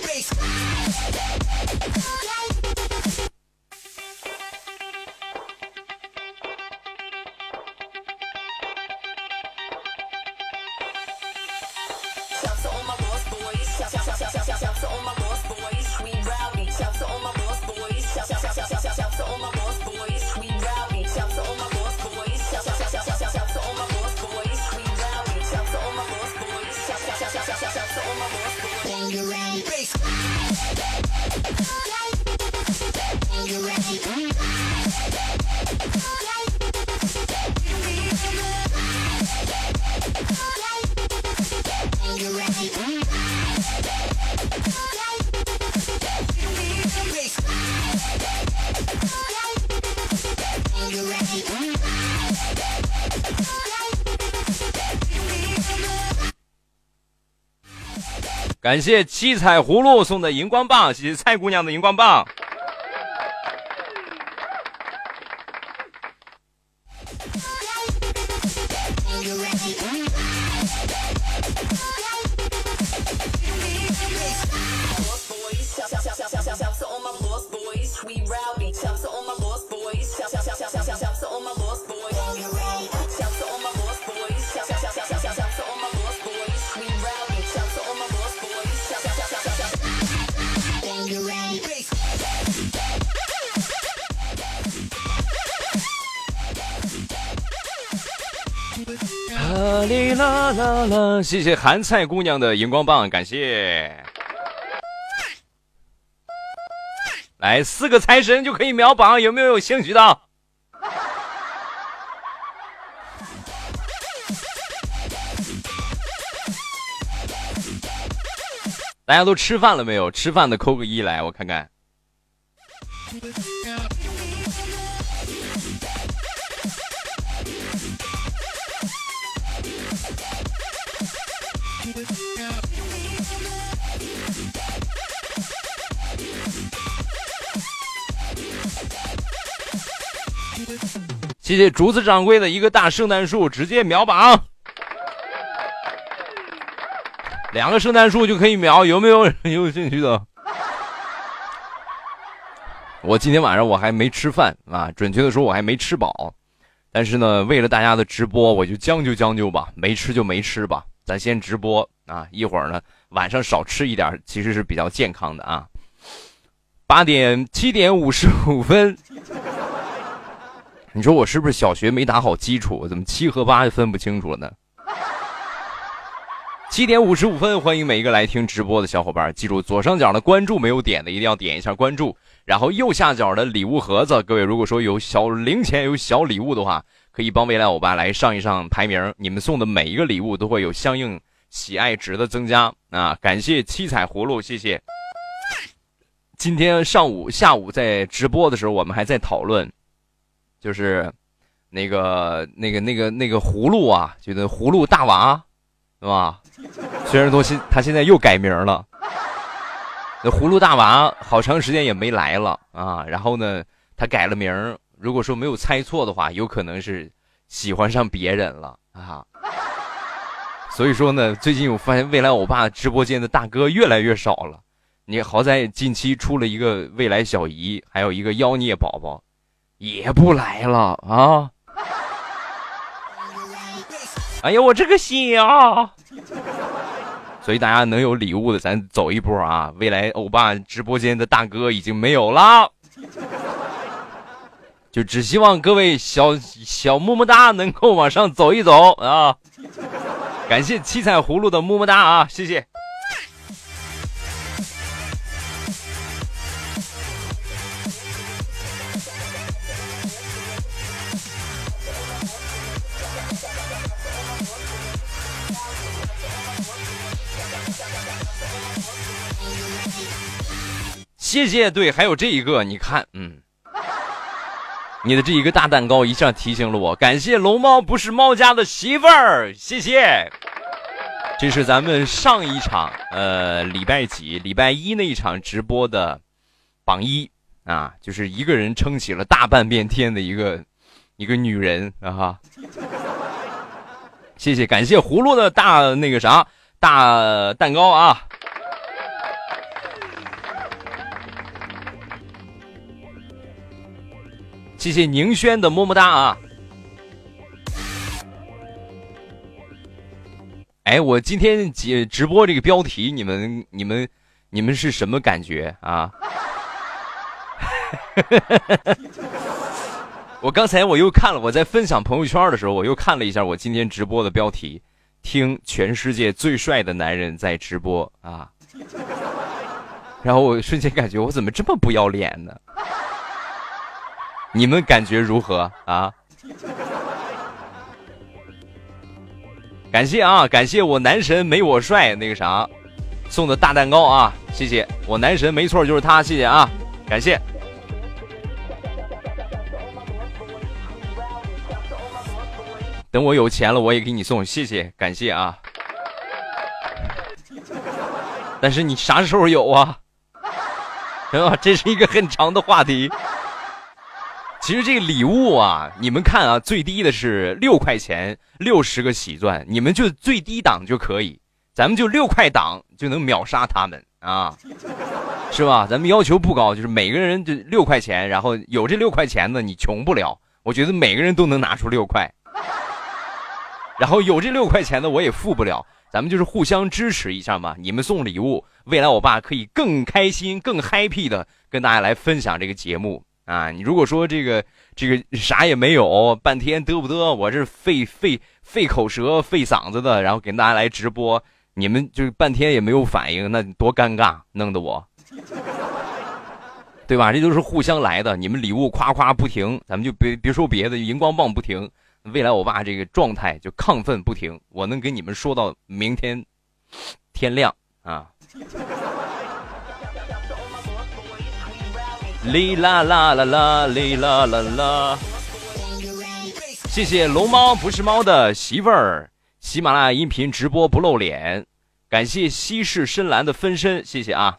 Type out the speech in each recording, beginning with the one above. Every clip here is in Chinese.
bass. 感谢七彩葫芦送的荧光棒，谢谢蔡姑娘的荧光棒。谢谢韩菜姑娘的荧光棒，感谢。来四个财神就可以秒榜，有没有有兴趣的？大家都吃饭了没有？吃饭的扣个一来，我看看。谢谢竹子掌柜的一个大圣诞树，直接秒榜，两个圣诞树就可以秒，有没有人有兴趣的？我今天晚上我还没吃饭啊，准确的说我还没吃饱，但是呢，为了大家的直播，我就将就将就吧，没吃就没吃吧，咱先直播啊，一会儿呢晚上少吃一点，其实是比较健康的啊。八点七点五十五分。你说我是不是小学没打好基础？怎么七和八就分不清楚了呢？七点五十五分，欢迎每一个来听直播的小伙伴，记住左上角的关注没有点的，一定要点一下关注。然后右下角的礼物盒子，各位如果说有小零钱、有小礼物的话，可以帮未来欧巴来上一上排名。你们送的每一个礼物都会有相应喜爱值的增加啊！感谢七彩葫芦，谢谢。今天上午、下午在直播的时候，我们还在讨论。就是，那个、那个、那个、那个葫芦啊，就那葫芦大娃，是吧？虽然说现他现在又改名了，那葫芦大娃好长时间也没来了啊。然后呢，他改了名如果说没有猜错的话，有可能是喜欢上别人了啊。所以说呢，最近我发现未来欧巴直播间的大哥越来越少了。你好在近期出了一个未来小姨，还有一个妖孽宝宝。也不来了啊！哎呀，我这个心啊！所以大家能有礼物的，咱走一波啊！未来欧巴直播间的大哥已经没有了，就只希望各位小小么么哒能够往上走一走啊！感谢七彩葫芦的么么哒啊，谢谢。谢谢，对，还有这一个，你看，嗯，你的这一个大蛋糕一下提醒了我，感谢龙猫不是猫家的媳妇儿，谢谢。这是咱们上一场，呃，礼拜几？礼拜一那一场直播的榜一啊，就是一个人撑起了大半边天的一个一个女人啊哈。谢谢，感谢葫芦的大那个啥大蛋糕啊。谢谢宁轩的么么哒啊！哎，我今天直直播这个标题，你们、你们、你们是什么感觉啊？我刚才我又看了，我在分享朋友圈的时候，我又看了一下我今天直播的标题，听全世界最帅的男人在直播啊。然后我瞬间感觉我怎么这么不要脸呢？你们感觉如何啊？感谢啊，感谢我男神没我帅那个啥送的大蛋糕啊，谢谢我男神，没错就是他，谢谢啊，感谢。等我有钱了，我也给你送，谢谢，感谢啊。但是你啥时候有啊？是 吧？这是一个很长的话题。其实这个礼物啊，你们看啊，最低的是六块钱，六十个喜钻，你们就最低档就可以，咱们就六块档就能秒杀他们啊，是吧？咱们要求不高，就是每个人就六块钱，然后有这六块钱的，你穷不了。我觉得每个人都能拿出六块，然后有这六块钱的，我也富不了。咱们就是互相支持一下嘛，你们送礼物，未来我爸可以更开心、更 happy 的跟大家来分享这个节目。啊，你如果说这个这个啥也没有，半天嘚不嘚，我这费费费口舌、费嗓子的，然后给大家来直播，你们就半天也没有反应，那多尴尬，弄得我，对吧？这都是互相来的，你们礼物夸夸不停，咱们就别别说别的，荧光棒不停，未来我爸这个状态就亢奋不停，我能给你们说到明天天亮啊。哩啦啦啦啦，哩啦啦啦！谢谢龙猫不是猫的媳妇儿，喜马拉雅音频直播不露脸，感谢西式深蓝的分身，谢谢啊。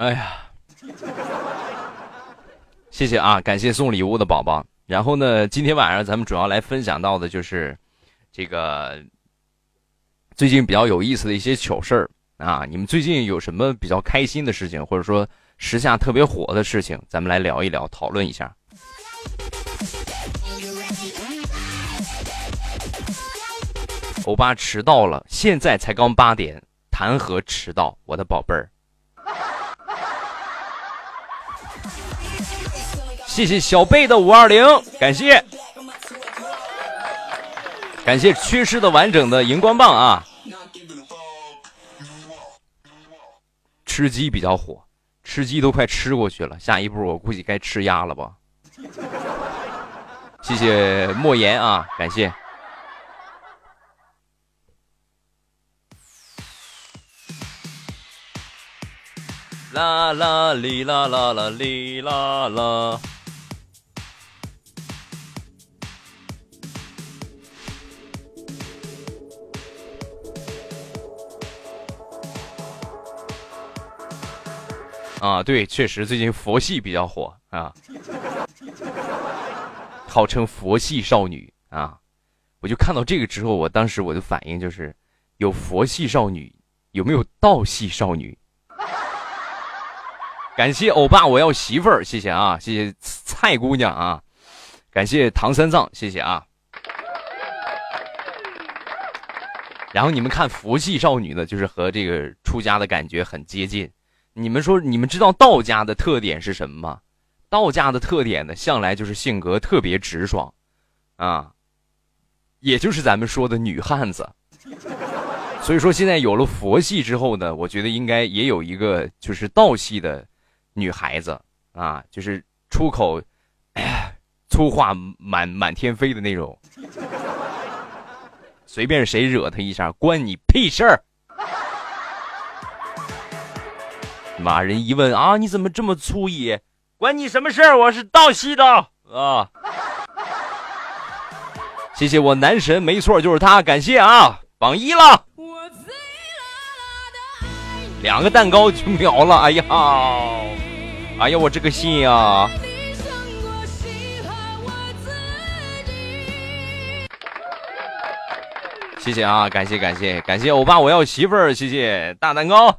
哎呀，谢谢啊！感谢送礼物的宝宝。然后呢，今天晚上咱们主要来分享到的就是这个最近比较有意思的一些糗事儿啊。你们最近有什么比较开心的事情，或者说时下特别火的事情，咱们来聊一聊，讨论一下。欧巴迟到了，现在才刚八点，谈何迟到？我的宝贝儿。谢谢小贝的五二零，感谢，感谢缺失的完整的荧光棒啊！吃鸡比较火，吃鸡都快吃过去了，下一步我估计该吃鸭了吧？谢谢莫言啊，感谢。啦啦哩啦啦啦哩啦啦。啊，对，确实最近佛系比较火啊，号称佛系少女啊，我就看到这个之后，我当时我的反应就是，有佛系少女，有没有道系少女？感谢欧巴，我要媳妇儿，谢谢啊，谢谢蔡姑娘啊，感谢唐三藏，谢谢啊。然后你们看佛系少女呢，就是和这个出家的感觉很接近。你们说，你们知道道家的特点是什么吗？道家的特点呢，向来就是性格特别直爽，啊，也就是咱们说的女汉子。所以说，现在有了佛系之后呢，我觉得应该也有一个就是道系的女孩子啊，就是出口粗话满满天飞的那种，随便谁惹她一下，关你屁事儿。妈人一问啊，你怎么这么粗野？关你什么事儿？我是道系的啊。谢谢我男神，没错，就是他，感谢啊，榜一了，两个蛋糕就秒了，哎呀，哎呀，我这个心呀！谢谢啊，感谢感谢感谢欧巴，我要媳妇儿，谢谢大蛋糕，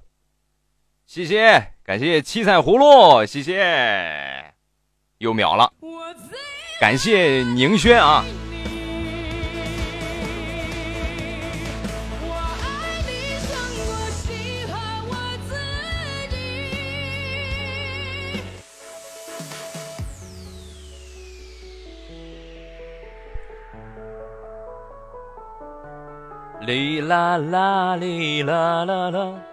谢谢感谢七彩葫芦，谢谢，又秒了，感谢宁轩啊。哩啦啦哩啦啦啦！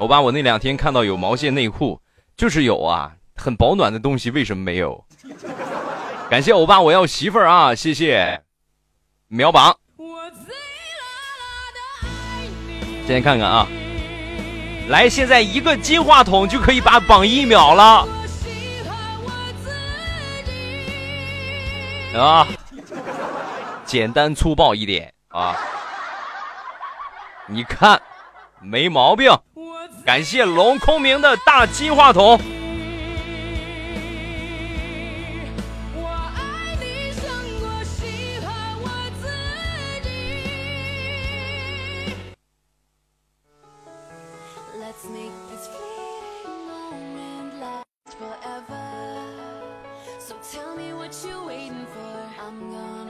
欧巴，我那两天看到有毛线内裤，就是有啊，很保暖的东西，为什么没有？感谢欧巴，我要媳妇儿啊！谢谢，秒榜。先看看啊，来，现在一个金话筒就可以把榜一秒了啊！简单粗暴一点啊！你看，没毛病。感谢龙空明的大金话筒。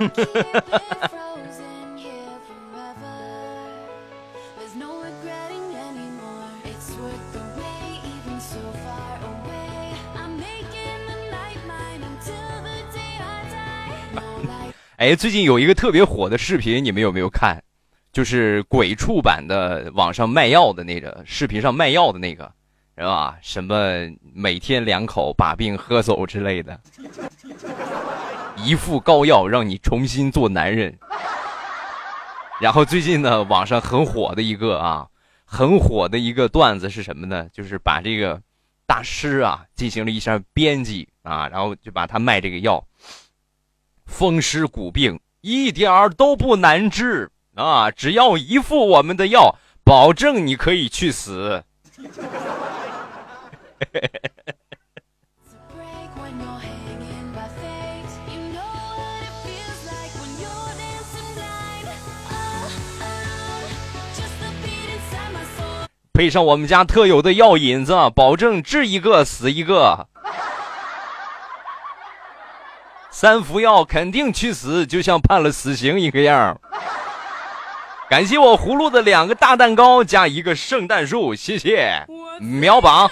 哎，最近有一个特别火的视频，你们有没有看？就是鬼畜版的网上卖药的那个视频上卖药的那个，是吧？什么每天两口把病喝走之类的。一副膏药让你重新做男人，然后最近呢，网上很火的一个啊，很火的一个段子是什么呢？就是把这个大师啊进行了一下编辑啊，然后就把他卖这个药，风湿骨病一点儿都不难治啊，只要一副我们的药，保证你可以去死。配上我们家特有的药引子，保证治一个死一个。三服药肯定去死，就像判了死刑一个样。感谢我葫芦的两个大蛋糕加一个圣诞树，谢谢秒榜。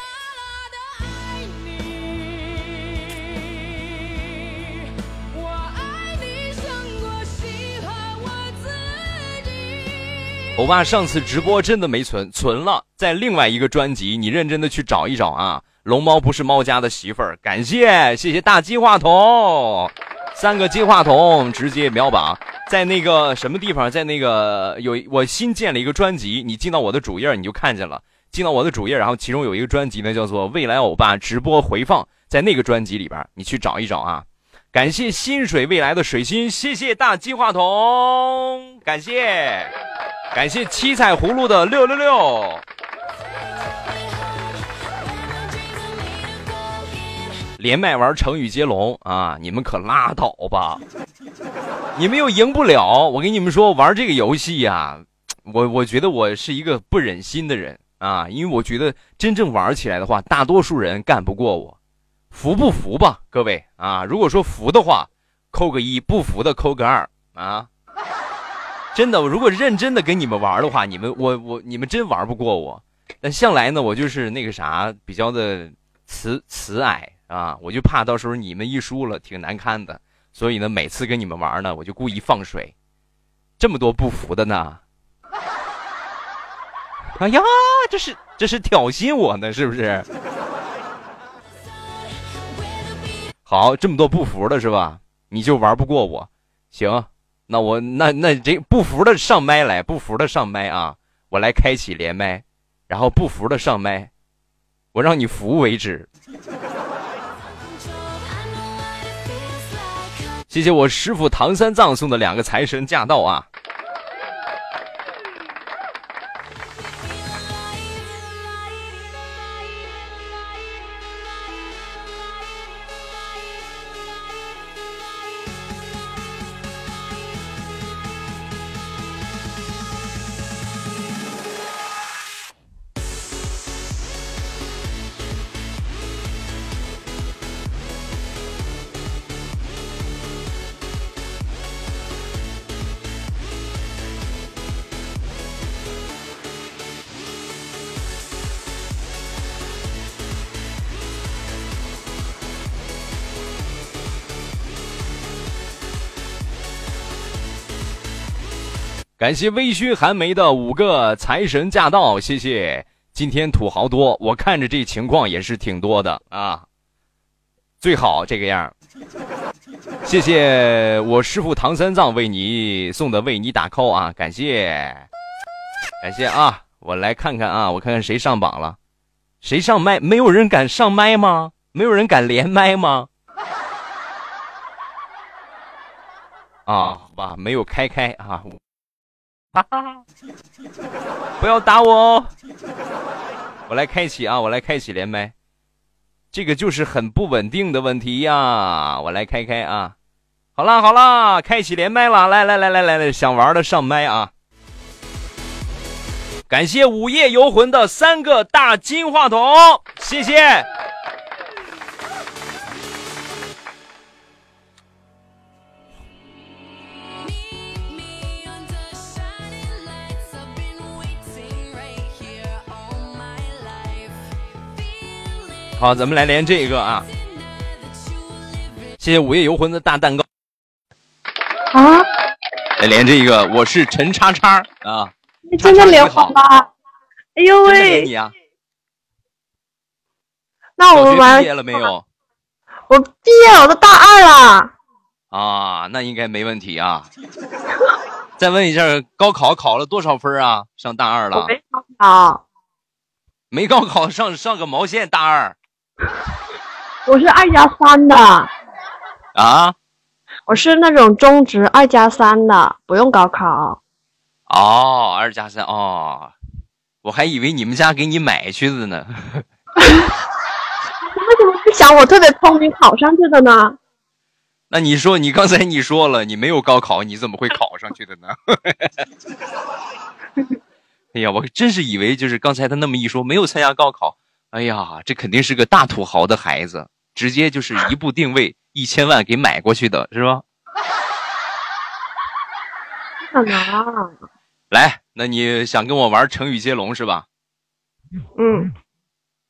欧巴上次直播真的没存，存了在另外一个专辑，你认真的去找一找啊！龙猫不是猫家的媳妇儿，感谢谢谢大金话筒，三个金话筒直接秒榜，在那个什么地方，在那个有我新建了一个专辑，你进到我的主页你就看见了，进到我的主页，然后其中有一个专辑呢叫做未来欧巴直播回放，在那个专辑里边你去找一找啊！感谢心水未来的水星，谢谢大金话筒，感谢。感谢七彩葫芦的六六六，连麦玩成语接龙啊！你们可拉倒吧，你们又赢不了。我跟你们说，玩这个游戏呀，我我觉得我是一个不忍心的人啊，因为我觉得真正玩起来的话，大多数人干不过我。服不服吧，各位啊？如果说服的话，扣个一；不服的扣个二啊。真的，我如果认真的跟你们玩的话，你们我我你们真玩不过我。但向来呢，我就是那个啥，比较的慈慈爱啊，我就怕到时候你们一输了，挺难堪的。所以呢，每次跟你们玩呢，我就故意放水。这么多不服的呢？哎呀，这是这是挑衅我呢，是不是？好，这么多不服的是吧？你就玩不过我，行。那我那那这不服的上麦来，不服的上麦啊！我来开启连麦，然后不服的上麦，我让你服为止。谢谢我师傅唐三藏送的两个财神驾到啊！感谢微醺寒梅的五个财神驾到，谢谢。今天土豪多，我看着这情况也是挺多的啊。最好这个样。谢谢我师傅唐三藏为你送的为你打 call 啊，感谢，感谢啊。我来看看啊，我看看谁上榜了，谁上麦？没有人敢上麦吗？没有人敢连麦吗？啊，好吧，没有开开啊。哈哈，不要打我哦！我来开启啊，我来开启连麦。这个就是很不稳定的问题呀，我来开开啊。好啦好啦，开启连麦了，来来来来来来，想玩的上麦啊！感谢午夜游魂的三个大金话筒，谢谢。好，咱们来连这个啊！谢谢午夜游魂的大蛋糕。啊！来连这个，我是陈叉叉啊！你真的连好了？哎呦喂！你啊！那我们玩毕业了没有？我毕业了，我都大二了。啊，那应该没问题啊。再问一下，高考考了多少分啊？上大二了？没高考。没高考上上个毛线大二？我是二加三的啊，我是那种中职二加三的，不用高考。哦，二加三哦，我还以为你们家给你买去的呢。为什么不想我特别聪明考上去的呢？那你说，你刚才你说了，你没有高考，你怎么会考上去的呢？哎呀，我真是以为就是刚才他那么一说，没有参加高考。哎呀，这肯定是个大土豪的孩子，直接就是一步定位一千万给买过去的是吧？不可能。来，那你想跟我玩成语接龙是吧？嗯。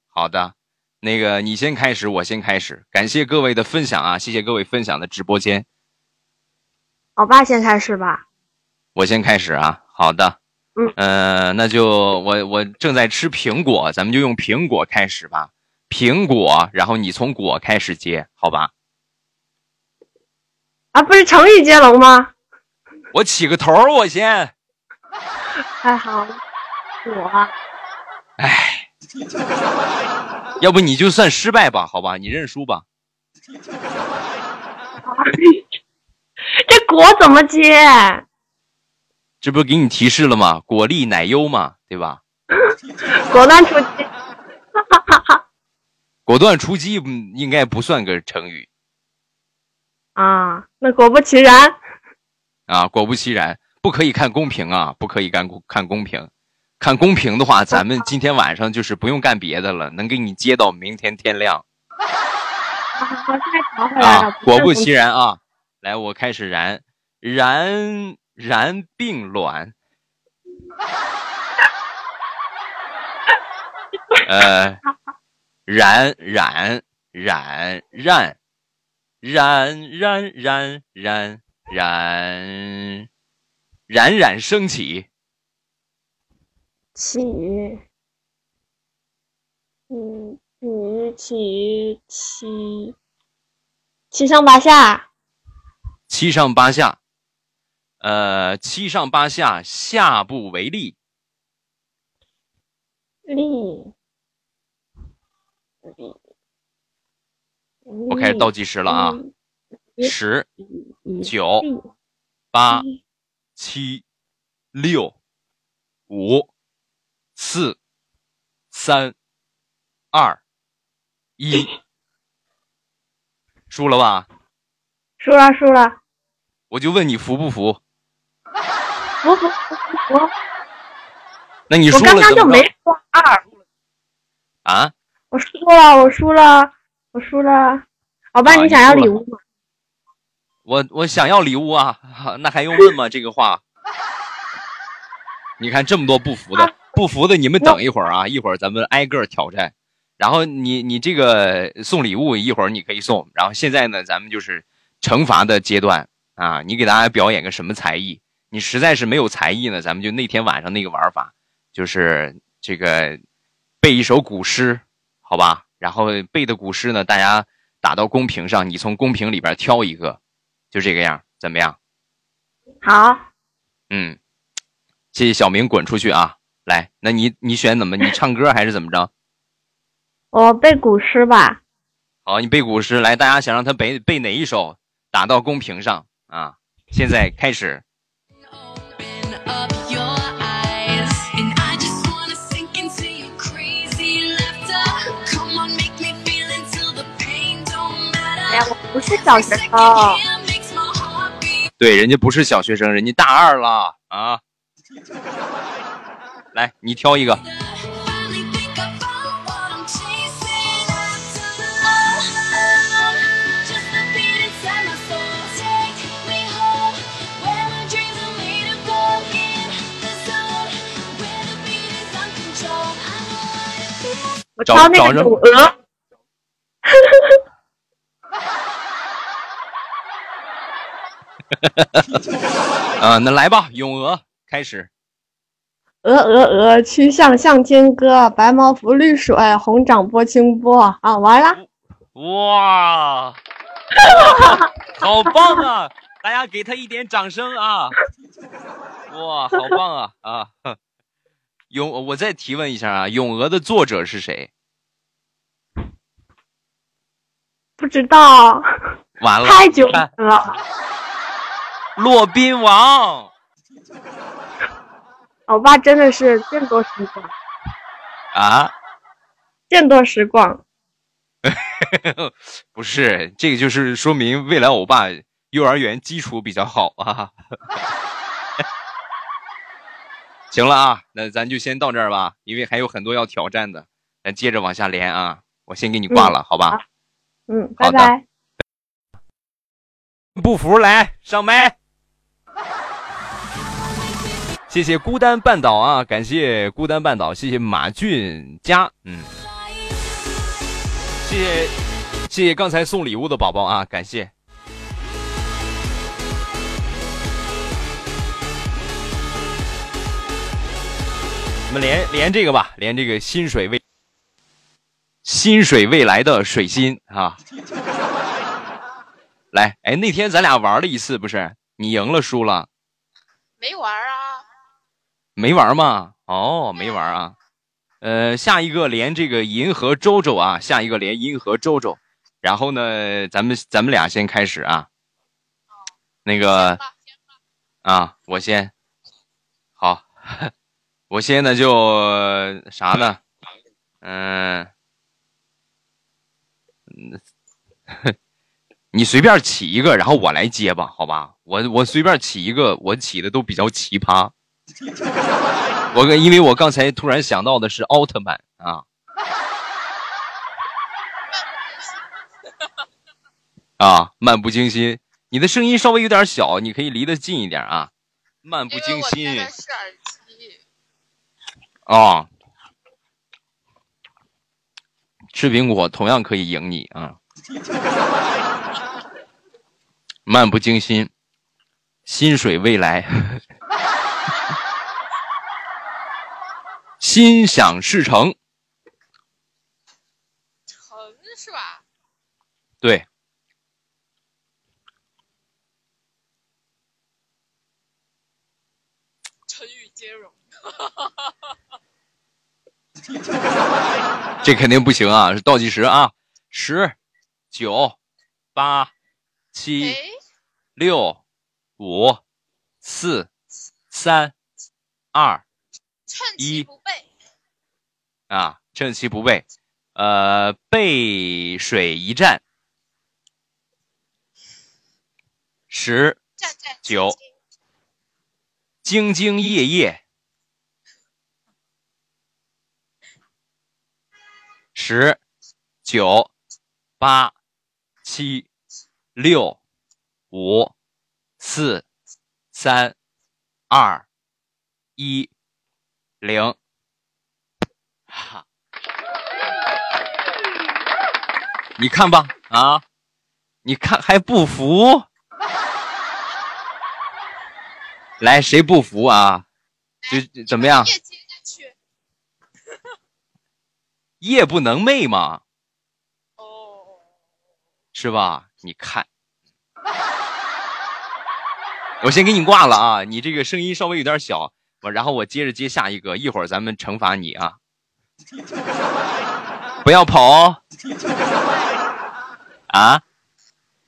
好的，那个你先开始，我先开始。感谢各位的分享啊，谢谢各位分享的直播间。我爸先开始吧。我先开始啊，好的。嗯，那就我我正在吃苹果，咱们就用苹果开始吧。苹果，然后你从果开始接，好吧？啊，不是成语接龙吗？我起个头，我先。还好，我。哎，要不你就算失败吧，好吧？你认输吧。这果怎么接？这不给你提示了吗？果粒奶优嘛，对吧？果断出击，果断出击应该不算个成语啊。那果不其然啊，果不其然，不可以看公屏啊，不可以干看公屏。看公屏的话，咱们今天晚上就是不用干别的了，能给你接到明天天亮。啊，果不其然啊，来，我开始燃燃。然并卵，呃，冉冉冉冉冉冉冉冉冉冉冉升起，起，嗯，起起起，七上八下，七上八下。呃，七上八下，下不为例。例，我开始倒计时了啊！十、一九、八、七、六、五、四、三、二、一，输了吧？输了输了，我就问你服不服？服服服服服。那你输了我刚刚就没说二，啊？我输了，我输了，我输了。老爸，啊你想要礼物吗？我我想要礼物啊，那还用问吗？这个话，你看这么多不服的，不服的你们等一会儿啊，一会儿咱们挨个挑战。然后你你这个送礼物一会儿你可以送，然后现在呢，咱们就是惩罚的阶段啊，你给大家表演个什么才艺？你实在是没有才艺呢，咱们就那天晚上那个玩法，就是这个背一首古诗，好吧？然后背的古诗呢，大家打到公屏上，你从公屏里边挑一个，就这个样，怎么样？好，嗯，谢谢小明滚出去啊！来，那你你选怎么？你唱歌还是怎么着？我背古诗吧。好，你背古诗来，大家想让他背背哪一首？打到公屏上啊！现在开始。不是小学生 beat. 对，人家不是小学生，人家大二了啊！来，你挑一个。找我挑那找着个有鹅。啊，那来吧，咏鹅开始。鹅鹅鹅，曲项向天歌，白毛浮绿水，红掌拨清波。啊，完了，哇，好棒啊！大家给他一点掌声啊！哇，好棒啊啊！咏，我再提问一下啊，《咏鹅》的作者是谁？不知道，完了，太久看了。骆宾王 我爸真的是见多识广，啊？见多识广。不是，这个就是说明未来欧巴幼儿园基础比较好啊。行了啊，那咱就先到这儿吧，因为还有很多要挑战的，咱接着往下连啊。我先给你挂了，好吧？好嗯，拜拜。不服来上麦。谢谢孤单半岛啊，感谢孤单半岛，谢谢马俊佳，嗯，谢谢谢谢刚才送礼物的宝宝啊，感谢。我们连连这个吧，连这个薪水未薪水未来的水星啊。来，哎，那天咱俩玩了一次，不是？你赢了，输了？没玩啊，没玩吗？哦，没玩啊。呃，下一个连这个银河周周啊，下一个连银河周周。然后呢，咱们咱们俩先开始啊。那个啊，我先。好，我先呢就啥呢？嗯、嗯，你随便起一个，然后我来接吧，好吧？我我随便起一个，我起的都比较奇葩。我跟因为我刚才突然想到的是奥特曼啊 啊，漫不经心。你的声音稍微有点小，你可以离得近一点啊。漫不经心耳机，啊，吃苹果同样可以赢你啊。漫不经心，薪水未来，心想事成。成是吧？对，成语接龙，这肯定不行啊！是倒计时啊，十、九、八、七、哎，六、五、四、三、二趁一。其不备，啊，趁其不备，呃，背水一战。十、九。兢。兢兢业业。十、九、八、七、六、五、四、三、二、一、零。哈，你看吧，啊，你看还不服？来，谁不服啊？就怎么样？夜不能寐嘛，哦，是吧？你看，我先给你挂了啊！你这个声音稍微有点小，我然后我接着接下一个，一会儿咱们惩罚你啊！不要跑哦！啊！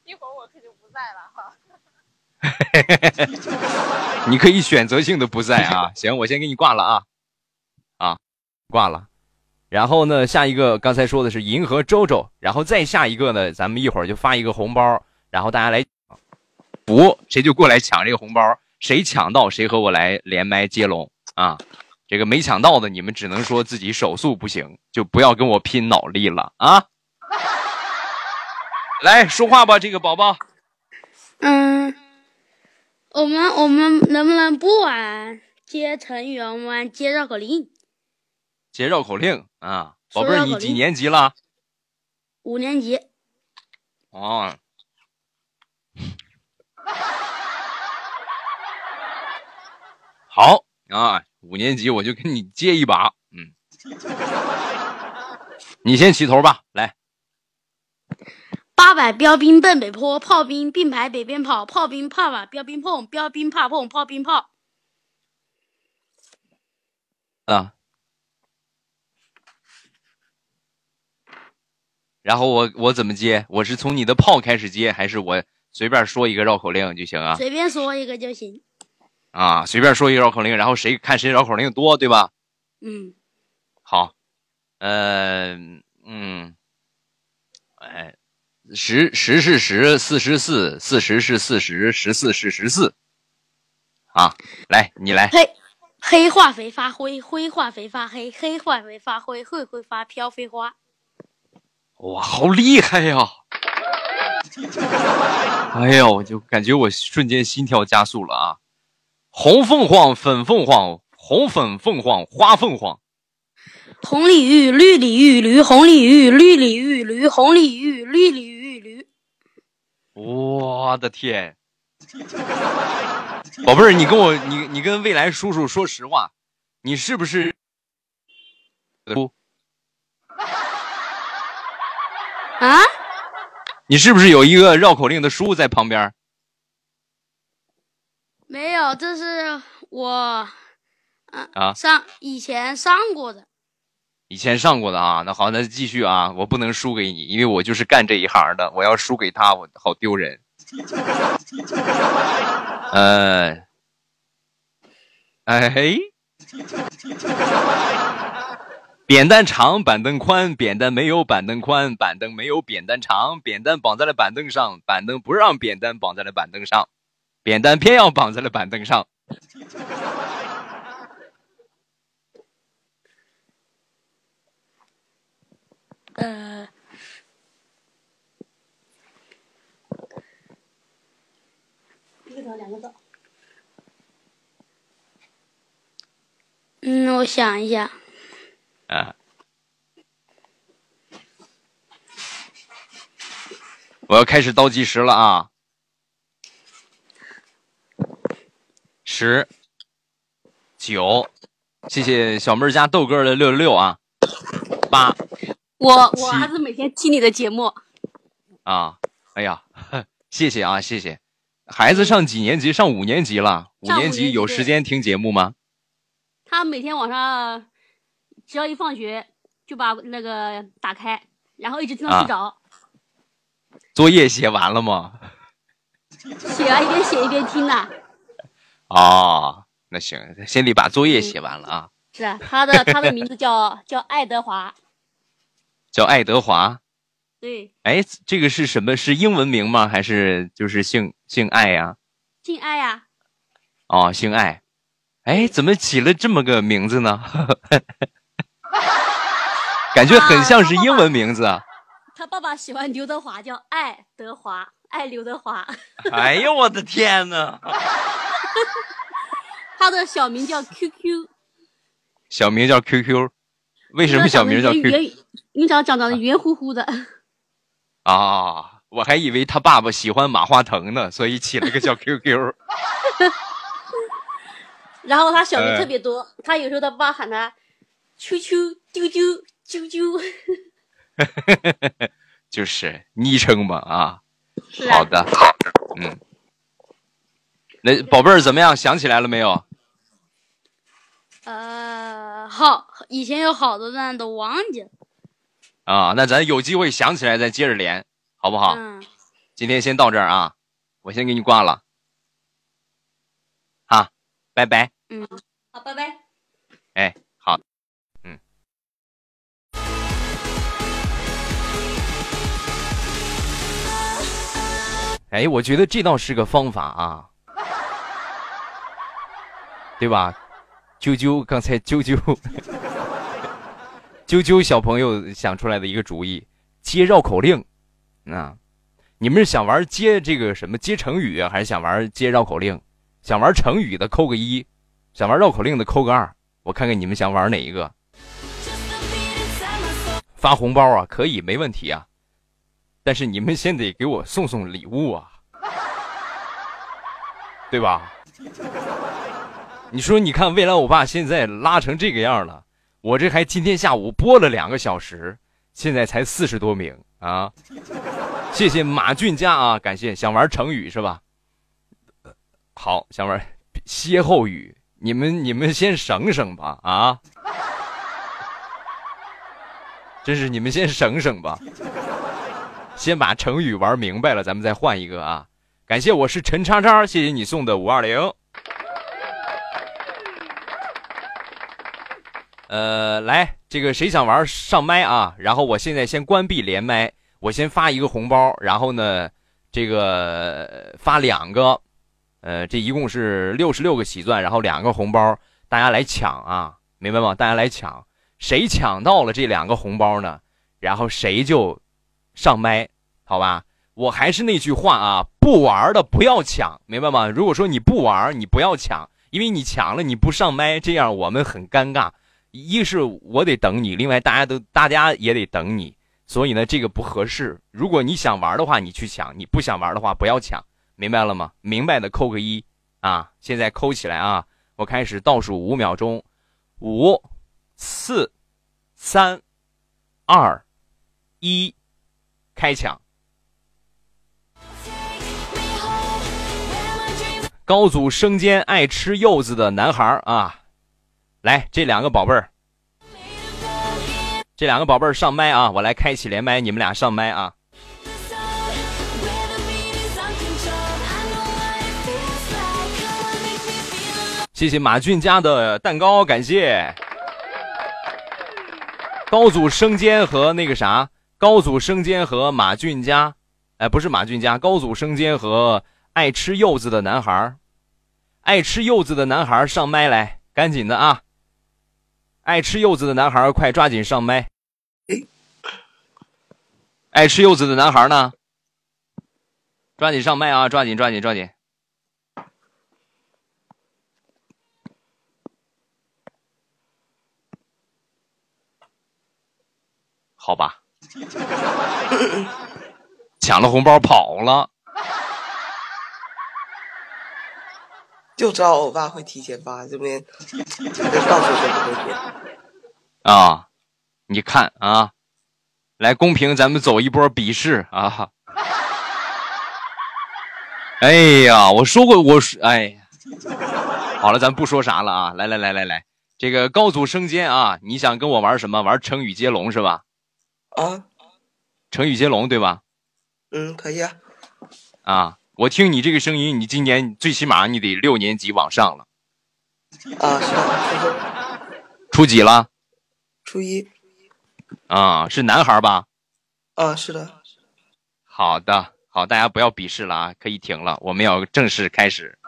一会儿我可就不在了哈。你可以选择性的不在啊。行，我先给你挂了啊，啊，挂了。然后呢，下一个刚才说的是银河周周，然后再下一个呢，咱们一会儿就发一个红包，然后大家来补，谁就过来抢这个红包，谁抢到谁和我来连麦接龙啊。这个没抢到的，你们只能说自己手速不行，就不要跟我拼脑力了啊。来说话吧，这个宝宝。嗯，我们我们能不能不玩接成语，我们玩接绕口令？接绕口令啊，宝贝儿，你几年级了？五年级，哦，好啊，五年级我就跟你接一把，嗯，你先起头吧，来，八百标兵奔北坡，炮兵并排北边跑，炮兵怕把标兵碰，标兵怕碰炮兵炮。啊，然后我我怎么接？我是从你的炮开始接，还是我随便说一个绕口令就行啊？随便说一个就行。啊，随便说一个绕口令，然后谁看谁绕口令多，对吧？嗯，好，呃，嗯，哎，十十是十，四十四，四十是四十，十四是十四。啊，来，你来，黑黑化肥发灰，灰化肥发黑，黑化肥发灰，会会发飘飞花。哇，好厉害呀！哎呀，我就感觉我瞬间心跳加速了啊！红凤凰，粉凤凰，红粉凤凰，花凤凰。红鲤鱼，绿鲤鱼，驴，红鲤鱼，绿鲤鱼，驴，红鲤鱼，绿鲤鱼，驴。我的天，宝贝儿，你跟我，你你跟未来叔叔说实话，你是不是？不，啊？你是不是有一个绕口令的书在旁边？没有，这是我，嗯、啊上以前上过的。以前上过的啊，那好，那继续啊，我不能输给你，因为我就是干这一行的，我要输给他，我好丢人。呃，哎，扁担长，板凳宽，扁担没有板凳宽，板凳没有扁担长，扁担绑在了板凳上，板凳不让扁担绑在了板凳上，扁担偏要绑在了板凳上。呃，一个枣，两个枣。嗯，我想一下，啊。我要开始倒计时了啊！十、九，谢谢小妹儿家豆哥的六六六啊！八我我儿子每天听你的节目，啊！哎呀，谢谢啊，谢谢。孩子上几年级？上五年级了。五年级有时间听节目吗？他每天晚上只要一放学就把那个打开，然后一直听到啊睡着。作业写完了吗？写啊，一边写一边听呐、哦，那行，先得把作业写完了啊。是啊，他的他的名字叫叫爱德华，叫爱德华，对，哎，这个是什么？是英文名吗？还是就是姓姓爱呀、姓爱呀、哦，姓爱。哎，怎么起了这么个名字呢？感觉很像是英文名字啊！他爸爸喜欢刘德华，叫爱德华，爱刘德华。哎呦，我的天哪！他的小名叫 QQ，小名叫 QQ，为什么小名叫圆 QQ 圆，因为长长得圆乎乎的。啊？我还以为他爸爸喜欢马化腾呢，所以起了个叫 QQ。然后他小名哎特别多，他有时候他爸喊他秋秋、丢丢、啾啾。就是昵称嘛啊。是啊好，的，嗯。那宝贝儿怎么样？想起来了没有？呃，好，以前有好多段都忘记了。啊，那咱有机会想起来再接着连，好不好？嗯，今天先到这儿啊，我先给你挂了。啊，拜拜。嗯，好，拜拜。哎，好，嗯。哎，我觉得这倒是个方法啊，对吧？啾啾，刚才啾啾，啾啾小朋友想出来的一个主意，接绕口令啊。你们是想玩接这个什么接成语，还是想玩接绕口令？想玩成语的扣个一，想玩绕口令的扣个二。我看看你们想玩哪一个？发红包啊，可以，没问题啊。但是你们先得给我送送礼物啊，对吧？你说，你看未来欧巴现在拉成这个样了，我这还今天下午播了两个小时，现在才四十多名啊！谢谢马俊佳啊，感谢。想玩成语是吧？好，想玩歇后语，你们你们先省省吧啊！真是你们先省省吧，先把成语玩明白了，咱们再换一个啊！感谢，我是陈叉叉，谢谢你送的五二零。呃，来，这个谁想玩上麦啊？然后我现在先关闭连麦，我先发一个红包，然后呢，这个发两个，呃，这一共是六十六个喜钻，然后两个红包，大家来抢啊，明白吗？大家来抢，谁抢到了这两个红包呢？然后谁就上麦，好吧？我还是那句话啊，不玩的不要抢，明白吗？如果说你不玩，你不要抢，因为你抢了你不上麦，这样我们很尴尬。一是我得等你，另外大家都大家也得等你，所以呢这个不合适。如果你想玩的话，你去抢；你不想玩的话，不要抢，明白了吗？明白的扣个一啊！现在扣起来啊！我开始倒数五秒钟，五、四、三、二、一，开抢！高祖生煎爱吃柚子的男孩啊！来，这两个宝贝儿，这两个宝贝儿上麦啊！我来开启连麦，你们俩上麦啊！谢谢马俊佳的蛋糕，感谢高祖生煎和那个啥，高祖生煎和马俊佳，哎，不是马俊佳，高祖生煎和爱吃柚子的男孩，爱吃柚子的男孩上麦来，赶紧的啊！爱吃柚子的男孩，快抓紧上麦！爱吃柚子的男孩呢？抓紧上麦啊！抓紧，抓紧，抓紧！好吧，抢了红包跑了。就知道我爸会提前发，这边这个到处都不会点。啊，你看啊，来公屏，咱们走一波比试啊！哎呀，我说过，我说，哎，好了，咱不说啥了啊！来来来来来，这个高祖生煎啊，你想跟我玩什么？玩成语接龙是吧？啊，成语接龙对吧？嗯，可以啊。啊，我听你这个声音，你今年最起码你得六年级往上了，啊，是的，初几了？初一啊，是男孩吧？啊，是的，好的，好，大家不要鄙视了啊，可以停了，我们要正式开始。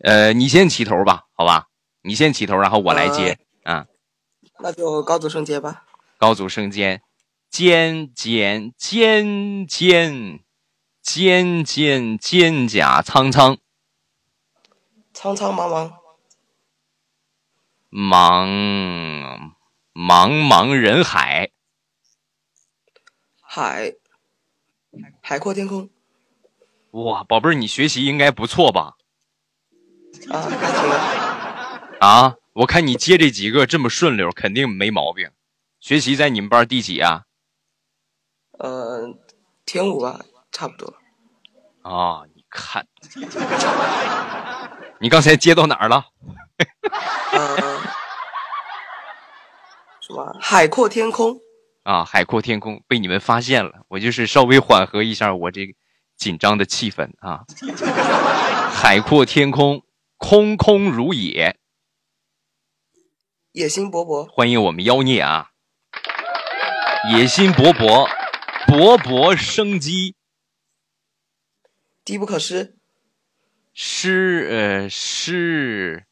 呃，你先起头吧，好吧？你先起头，然后我来接。啊，那就高子圣接吧。高祖生肩，肩肩肩肩，肩肩肩甲苍苍，苍苍茫茫，茫茫茫人海，海海阔天空哇，宝贝儿，你学习应该不错吧？啊，我看你接这几个这么顺溜，肯定没毛病。学习在你们班第几啊？呃，前五吧，差不多。啊，你看，你刚才接到哪儿了？呃，什么？海阔天空啊，海阔天空被你们发现了，我就是稍微缓和一下我这个紧张的气氛啊。海阔天空，空空如也，野心勃勃，欢迎我们妖孽啊！野心勃勃，勃勃生机，机不可失，失呃失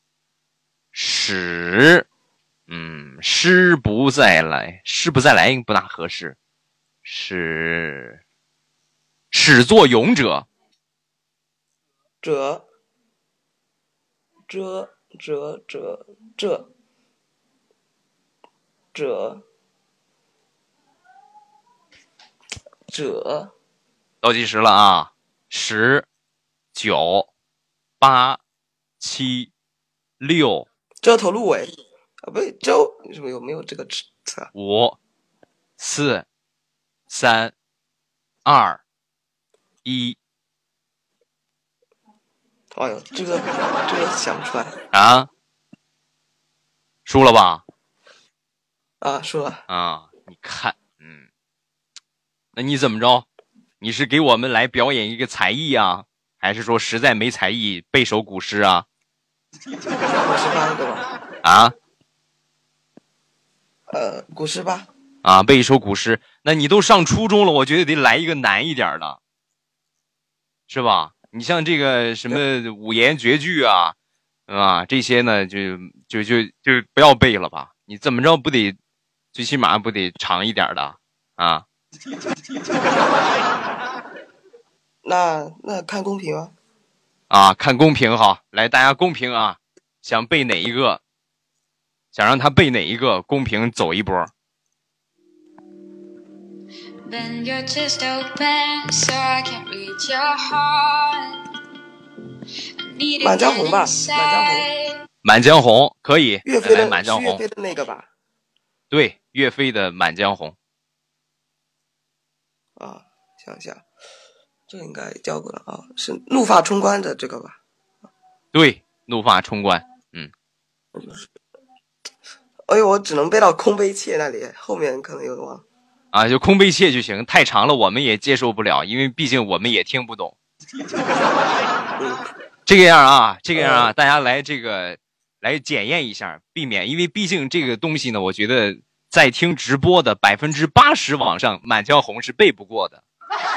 使，嗯，失不再来，失不再来不大合适，使始作俑者，者者者者者者者倒计时了啊！十、九、八、七、六、遮头露尾啊，不对，周什么有没有这个词？五、四、三、二、一哎呦，这个这个想不出来啊！输了吧？啊，输了啊，你看，嗯，那你怎么着？你是给我们来表演一个才艺啊，还是说实在没才艺背首古诗啊？古诗吧一个吧，啊呃，古诗吧，啊，背一首古诗。那你都上初中了，我觉得得来一个难一点的，是吧？你像这个什么五言绝句啊，啊，这些呢，就就就就不要背了吧。你怎么着不得，最起码不得长一点的啊？那那看公屏啊，啊，看公屏哈，来大家公屏啊，想背哪一个，想让他背哪一个，公屏走一波。Bend your chest open so I can reach your heart. I need to 满江红吧，满江红，满江红》可以，岳飞的满江红岳飞》，的那个吧？对，岳飞的《满江红》。啊，想一下，这应该教过了啊，是怒发冲冠的这个吧？对，怒发冲冠。嗯，哎呦，我只能背到空悲切那里，后面可能有了。啊，就空悲切就行，太长了我们也接受不了，因为毕竟我们也听不懂。嗯，这个样啊，这个样啊，大家来这个来检验一下，避免，因为毕竟这个东西呢，我觉得在听直播的百分之八十往上，《满江红》是背不过的。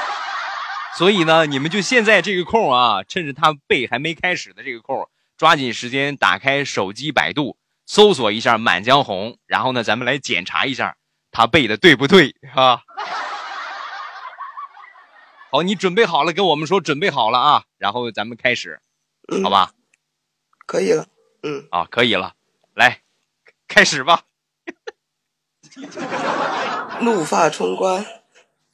所以呢，你们就现在这个空啊，趁着他背还没开始的这个空，抓紧时间打开手机百度，搜索一下《满江红》，然后呢，咱们来检查一下他背的对不对啊？好，你准备好了，跟我们说准备好了啊，然后咱们开始，嗯好吧？可以了。嗯，啊，可以了，来，开始吧。怒发冲冠，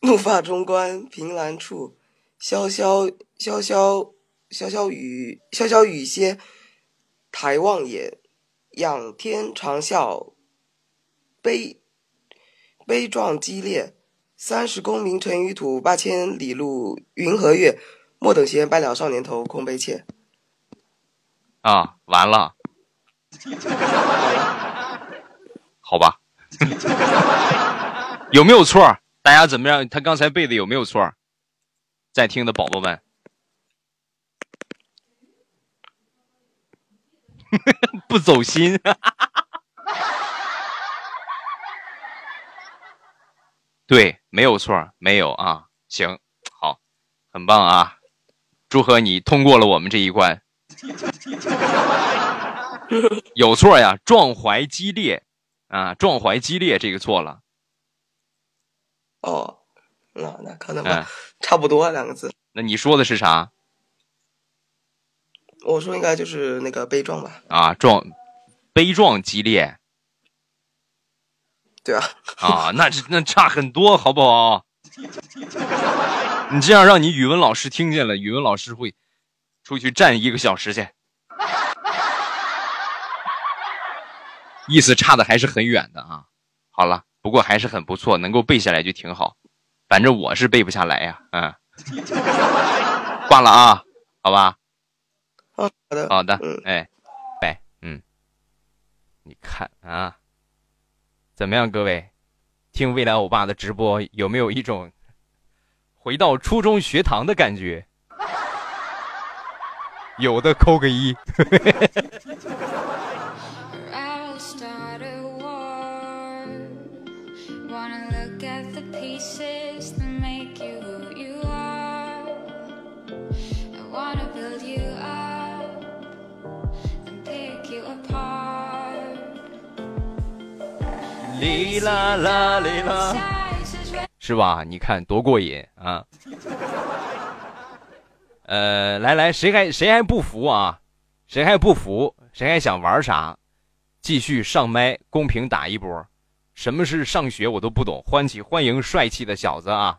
怒发冲冠，凭栏处，潇潇潇潇潇潇雨潇潇雨歇，抬望眼，仰天长啸，悲悲壮激烈。三十功名尘与土，八千里路云和月。莫等闲，白了少年头，空悲切。啊，完了。有没有错？大家怎么样？他刚才背的有没有错？在听的宝宝们，不走心。对，没有错，没有啊。行，好，很棒啊！祝贺你通过了我们这一关。有错呀，壮怀激烈啊，壮怀激烈这个错了。哦，那那可能嗯吧，差不多两个字。那你说的是啥我说应该就是那个悲壮吧？啊？壮，悲壮激烈对啊，啊？那这那差很多，好不好？你这样让你语文老师听见了，语文老师会出去站一个小时去。意思差的还是很远的啊。好了，不过还是很不错，能够背下来就挺好。反正我是背不下来呀，嗯。挂了啊，好吧。哦，好的，好的嗯，哎，拜，嗯，你看啊，怎么样，各位，听未来欧巴的直播有没有一种回到初中学堂的感觉？有的扣个一。哩啦啦哩啦，是吧？你看多过瘾啊！呃，来来，谁还谁还不服啊？谁还不服？谁还想玩啥？继续上麦，公屏打一波。什么是上学我都不懂，欢喜欢迎帅气的小子啊！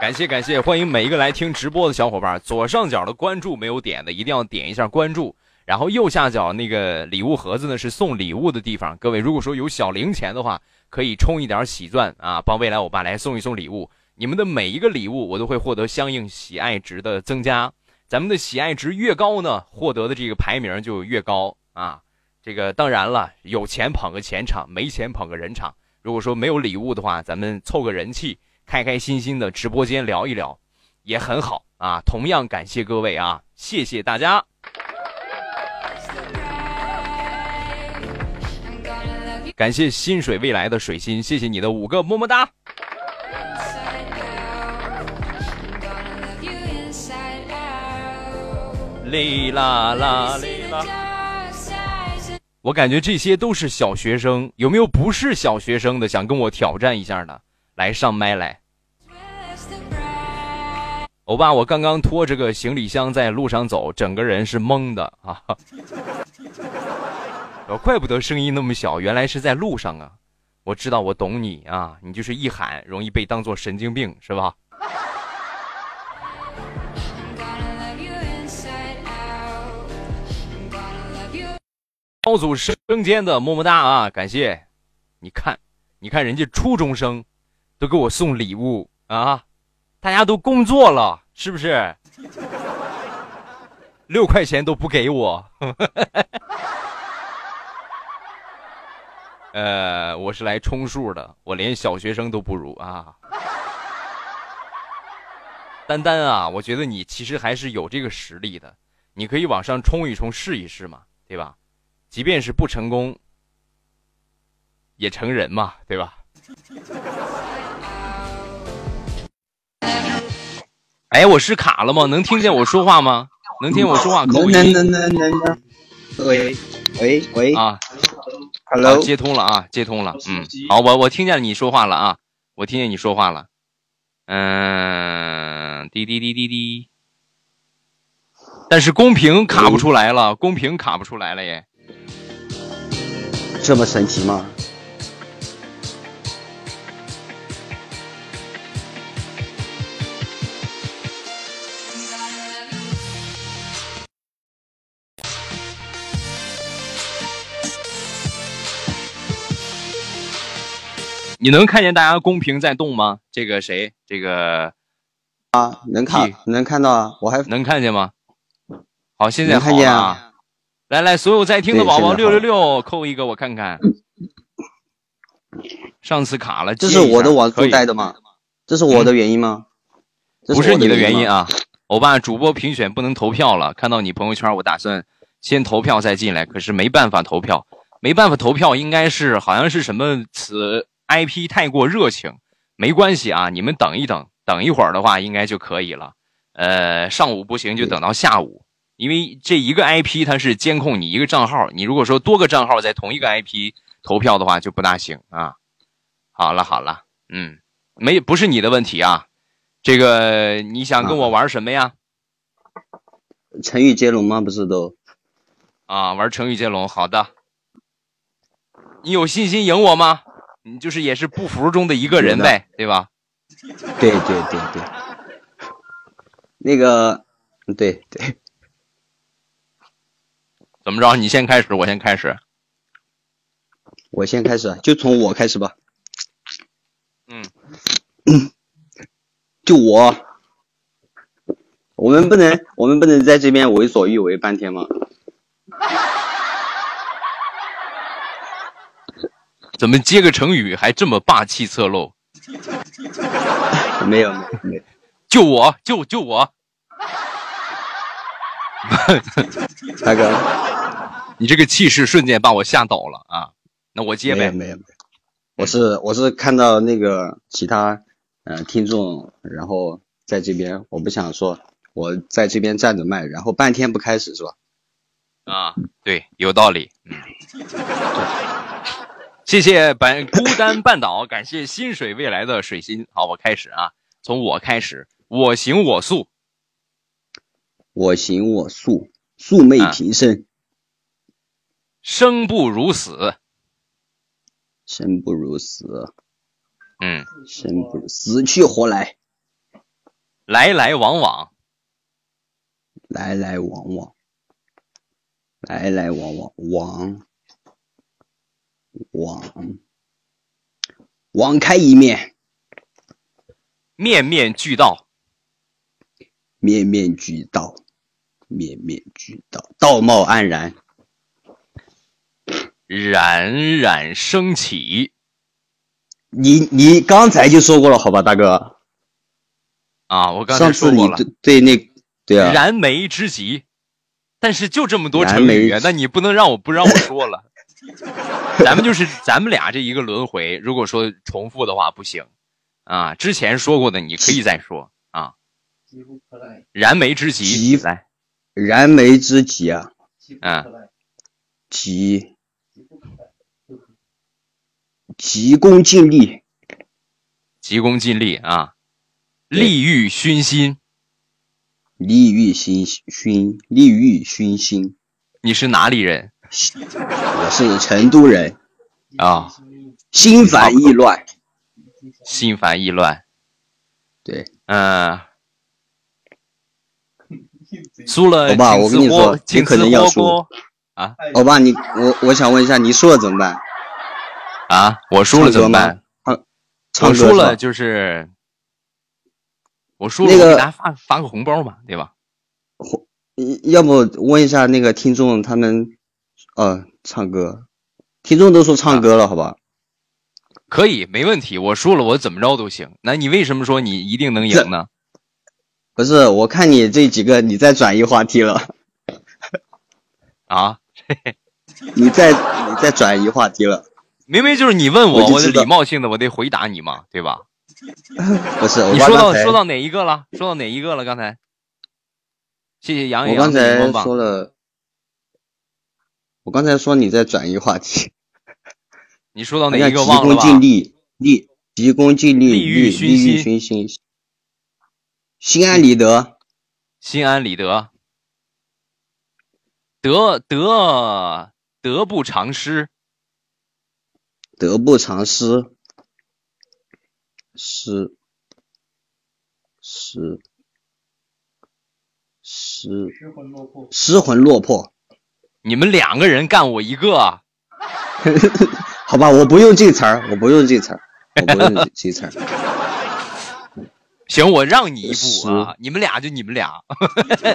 感谢感谢，欢迎每一个来听直播的小伙伴。左上角的关注没有点的，一定要点一下关注。然后右下角那个礼物盒子呢，是送礼物的地方。各位如果说有小零钱的话，可以充一点喜钻啊，帮未来欧巴来送一送礼物。你们的每一个礼物，我都会获得相应喜爱值的增加。咱们的喜爱值越高呢，获得的这个排名就越高啊。这个当然了，有钱捧个钱场，没钱捧个人场。如果说没有礼物的话，咱们凑个人气，开开心心的直播间聊一聊，也很好啊。同样感谢各位啊，谢谢大家。感谢薪水未来的水心，谢谢你的五个么么哒。inside out. I'm gonna love you inside out. 哩啦啦哩啦。我感觉这些都是小学生，有没有不是小学生的想跟我挑战一下的？来上麦来，欧巴，我刚刚拖着个行李箱在路上走，整个人是懵的啊！呃怪不得声音那么小，原来是在路上啊！我知道，我懂你啊，你就是一喊容易被当做神经病是吧. 高祖生间的么么哒啊，感谢！你看，你看人家初中生都给我送礼物啊，大家都工作了，是不是？六块钱都不给我，呃，我是来充数的，我连小学生都不如啊。丹丹啊，我觉得你其实还是有这个实力的，你可以往上冲一冲，试一试嘛，对吧？即便是不成功，也成人嘛，对吧？哎，我是卡了吗？能听见我说话吗？能听我说话？扣一能能能能能能，喂喂喂啊！好，，Hello，接通了啊，接通了。嗯，好，我我听见你说话了啊，我听见你说话了。嗯，滴滴滴滴滴。但是公屏卡不出来了，公屏卡不出来了耶。这么神奇吗？你能看见大家公屏在动吗？这个谁？这个啊，能看能看到啊，我还能看见吗？好，现在看见啊了啊！来来，所有在听的宝宝六六六，扣一个我看看。上次卡了，这是我的网速可以带的吗？这是我的原因吗？不是你的原因啊！欧巴，主播评选不能投票了。看到你朋友圈，我打算先投票再进来，可是没办法投票，没办法投票，应该是好像是什么此 IP 太过热情，没关系啊，你们等一等，等一会儿的话应该就可以了。呃，上午不行就等到下午，因为这一个 IP 它是监控你一个账号，你如果说多个账号在同一个 IP 投票的话就不大行啊。好了好了，嗯，没不是你的问题啊。这个你想跟我玩什么呀？成语接龙吗？不是都？啊，玩成语接龙，好的。你有信心赢我吗？你就是也是不服中的一个人呗，对吧？对对对对。那个，对对，怎么着？你先开始，我先开始。我先开始，就从我开始吧。嗯，就我，我们不能，我们不能在这边为所欲为半天吗？怎么接个成语还这么霸气侧漏？没有没有没有，就我就就我，大 哥，你这个气势瞬间把我吓倒了啊！那我接呗。没有没有，我是我是看到那个其他呃听众，然后在这边，我不想说我在这边站着麦，然后半天不开始是吧？啊，对，有道理。嗯，谢谢本孤单半岛，感谢薪水未来的水星。好，我开始啊，从我开始，我行我素，我行我素，素昧啊平生，生不如死。生不如死，嗯，生不如死去活来，来来往往，来来往往，来来往往，往往网开一面，面面俱到，面面俱到，面面俱到，道貌岸然，冉冉升起。你你刚才就说过了，好吧，大哥？啊，我刚才上说过了对，对那对啊，燃眉之急。但是就这么多成语眉，那你不能让我不让我说了。咱们就是咱们俩这一个轮回，如果说重复的话不行啊。之前说过的你可以再说啊。燃眉之急，急来，燃眉之急啊，嗯，急急功近利，急功近利啊，利欲熏心。利欲熏熏，利欲熏心。你是哪里人我是成都人，啊？心烦意乱。心烦意乱，对，嗯。输了，欧巴我跟你说你可能要输火锅欧巴，你我我想问一下，你输了怎么办？啊！我输了怎么办？我输了就是，我输了，那个我给大家发发个红包嘛，对吧？红要不问一下那个听众他们，呃，唱歌，听众都说唱歌了，好吧？可以，没问题。我输了，我怎么着都行。那你为什么说你一定能赢呢？不是，我看你这几个你在转移话题了，啊，你在你在转移话题了，明明就是你问我，我礼貌性的，我得回答你嘛，对吧？不是？我你说到说到哪一个了？说到哪一个了？刚才，谢谢杨洋我刚才说了，我刚才说你在转移话题，你说到哪一个忘了吧？功近利，利急功近利，利欲利利欲熏心熏心，心安理得，心安理得，得得得不偿失，得不偿失，失失失失魂落魄。你们两个人干我一个，啊 好吧，我不用这词儿，我不用这词儿，我不用这这词儿。行，我让你一步啊！你们俩就你们俩，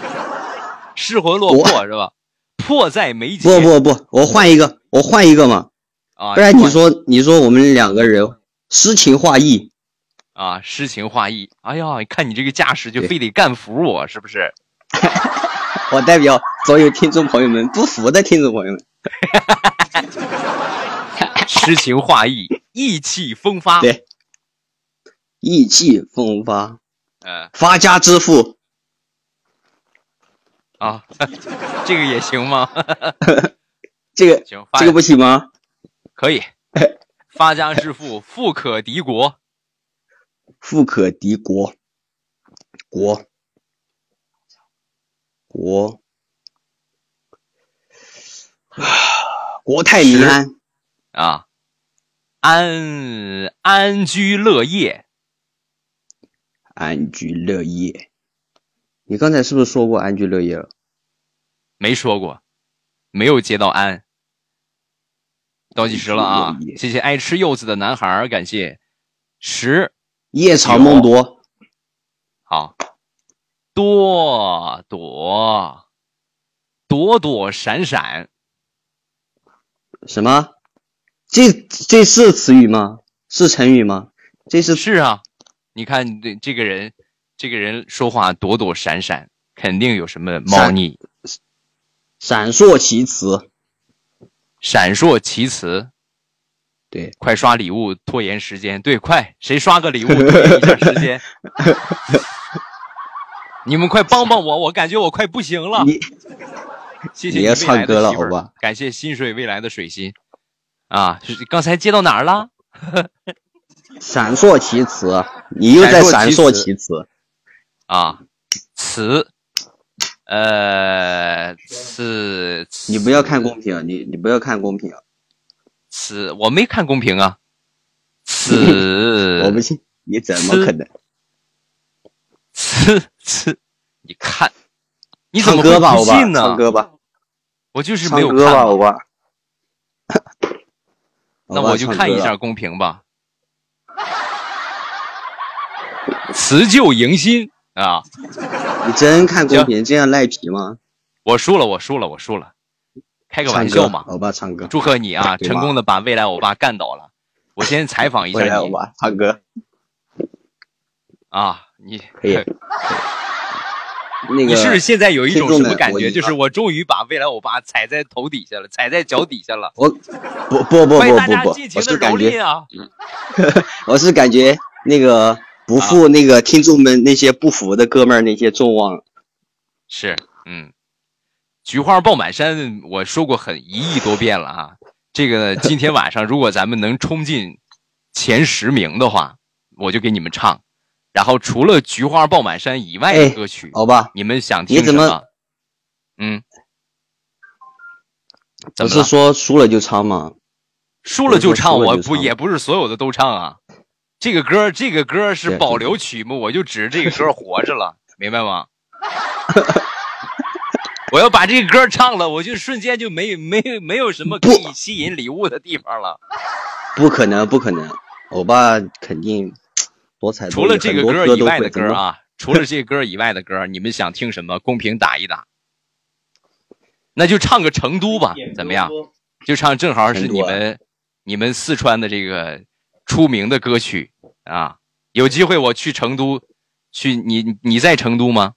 失魂落魄是吧？迫在眉睫。不不不，我换一个，我换一个嘛，啊！不然你说你说我们两个人诗情画意，啊，诗情画意。哎呀，看你这个架势，就非得干服我，是不是？我代表所有听众朋友们，不服的听众朋友们，诗情画意，意气风发。对，意气风发，呃发家致富，啊，这个也行吗？这个行，这个不行吗？可以。发家致富，富可敌国。富可敌国，国国国泰民安，啊，安安居乐业。安居乐业。你刚才是不是说过安居乐业了？没说过，没有接到安。倒计时了啊谢谢爱吃柚子的男孩儿，感谢十夜长梦多，好，多躲躲躲闪闪，什么？这这是词语吗？是成语吗？这是是啊，你看这这个人，这个人说话躲躲闪闪，肯定有什么猫腻。闪烁其词。闪烁其词，对，快刷礼物，拖延时间。对，快，谁刷个礼物拖延一下时间？你们快帮帮我，我感觉我快不行了。你谢谢你要唱歌了好吧？感谢心水未来的水心。啊，是刚才接到哪儿了？闪烁其词，你又在闪烁其其词。啊，词，呃，词，你不要看公屏啊！你你不要看公屏啊！词，我没看公屏啊。词，我不信，你怎么可能？呲呲，你看，你怎么不信呢？唱歌吧，我就是没有看歌吧，嘛欧巴。那我就看一。下公屏吧。辞旧迎新啊！你真看公屏，这样赖皮吗？我输了，我输了，我输了，开个玩笑嘛。欧巴唱歌。祝贺你啊，成功的把未来欧巴干倒了。我先采访一未来欧下你巴唱歌啊，你可以。那个你是不是现在有一种什么感觉？就是我终于把未来欧巴踩在头底下了，踩在脚底下了。我不不不不不不，我是感觉！我是感觉那个不负那个听众们那些不服的哥们儿那些众望。是，嗯，菊花爆满山，我说过很一亿多遍了啊。这个今天晚上如果咱们能冲进前十名的话，我就给你们唱。然后除了菊花爆满山以外的哎歌曲，好吧，你们想听什么？嗯，怎不是？说输了就唱吗？输了就唱，我不也不是所有的都唱啊。这个歌，这个歌是保留曲目，我就指着这个歌活着了，明白吗？我要把这个歌唱了，我就瞬间就没没没有什么可以吸引礼物的地方了。不可能，不可能，欧巴肯定多彩多除了这个歌歌以外的歌啊，除了这个歌以外的歌，你们想听什么？公屏打一打。那就唱个成都吧，怎么样？就唱正好是你们你们四川的这个出名的歌曲啊。有机会我去成都，去你你在成都吗？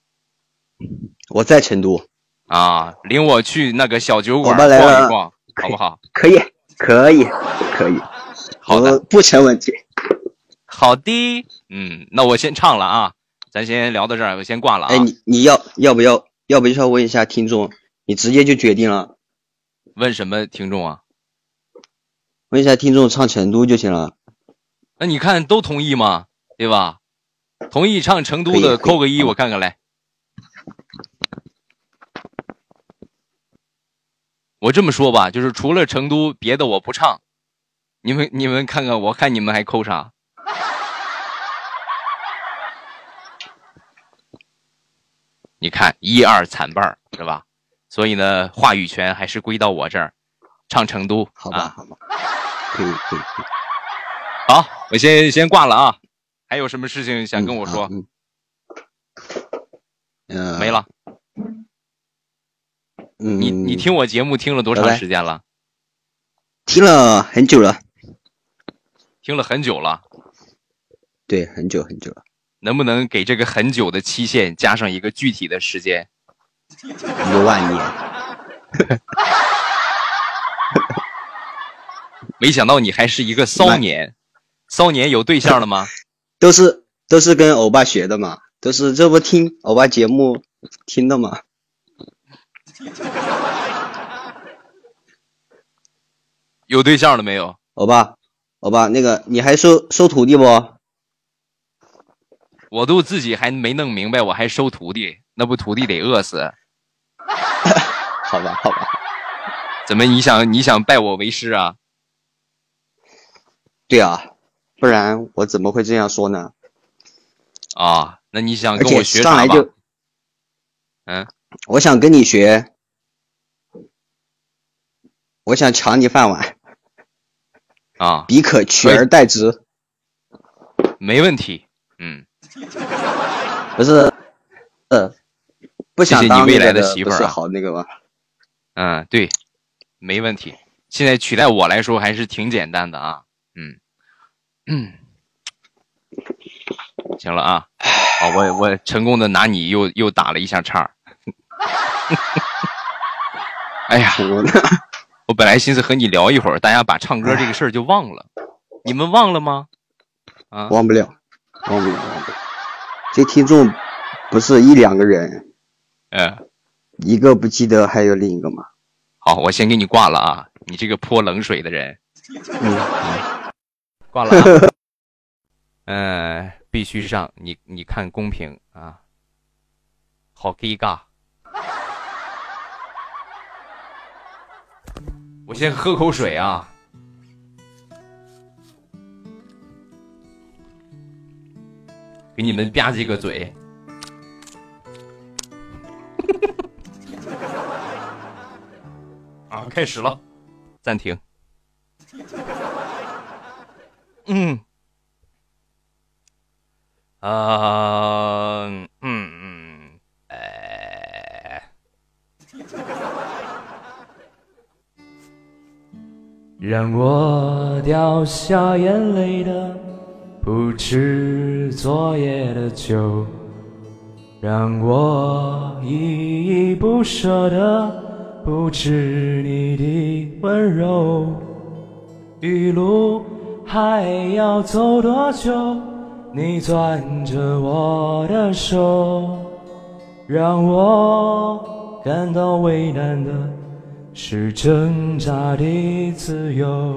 我在成都，啊，领我去那个小酒馆逛一逛，好不好？可以，可以，可以，好的不成问题。好的，嗯，那我先唱了啊，咱先聊到这儿，我先挂了啊。哎，你你要要不要要不要问一下听众？你直接就决定了，问什么听众啊？问一下听众唱成都就行了。那你看都同意吗？对吧？同意唱成都的扣个一，我看看来。我这么说吧，就是除了成都，别的我不唱。你们你们看看，我看你们还扣啥？你看一二惨败儿是吧？所以呢，话语权还是归到我这儿，唱成都。好吧，啊好吧，可以，可以，可以。好，我先先挂了啊。还有什么事情想跟我说？嗯，嗯呃，没。了。嗯，你你听我节目听了多长时间了？听了很久了，听了很久了，对，很久很久了，能不能给这个很久的期限加上一个具体的时间？一个万年。没想到你还是一个骚年，骚年有对象了吗？都是都是跟欧巴学的嘛，都是这不听欧巴节目听的嘛。有对象了没有？欧巴，欧巴，那个你还收收徒弟不？我都自己还没弄明白，我还收徒弟，那不徒弟得饿死？好吧，好吧。怎么你想你想拜我为师啊？对啊，不然我怎么会这样说呢？啊，那你想跟我学啥吧？嗯，我想跟你学，我想抢你饭碗，啊，彼可取而代之。没问题。嗯，不是，呃，不想当未来的媳妇儿啊好那个吗？嗯，对，没问题。现在取代我来说还是挺简单的啊。嗯，嗯，行了啊，好，我我成功的拿你又又打了一下岔。哎呀，我我本来寻思和你聊一会儿，大家把唱歌这个事儿就忘了，你们忘了吗？啊，忘不了，忘不了，忘不了。这听众不是一两个人，嗯，一个不记得，还有另一个吗？好，我先给你挂了啊，你这个泼冷水的人。嗯，挂了、啊。嗯、必须上，你你看公屏啊，好尴尬。我先喝口水啊。给你们吧唧个嘴。啊，开始了，暂停。嗯，啊，嗯嗯，哎，让我掉下眼泪的不止昨夜的酒，让我依依不舍的不止你的温柔。余路还要走多久？你攥着我的手，让我感到为难的是挣扎的自由。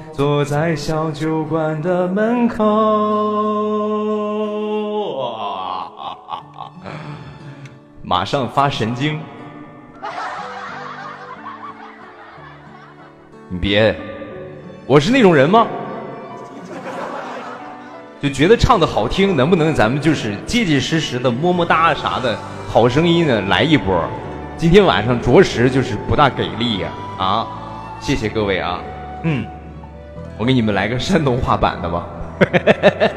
坐在小酒馆的门口。马上发神经！你别，我是那种人吗？就觉得唱的好听，能不能咱们就是结结实实的么么哒啥的，好声音呢来一波？今天晚上着实就是不大给力呀啊谢谢各位啊，嗯，我给你们来个山东话版的吧。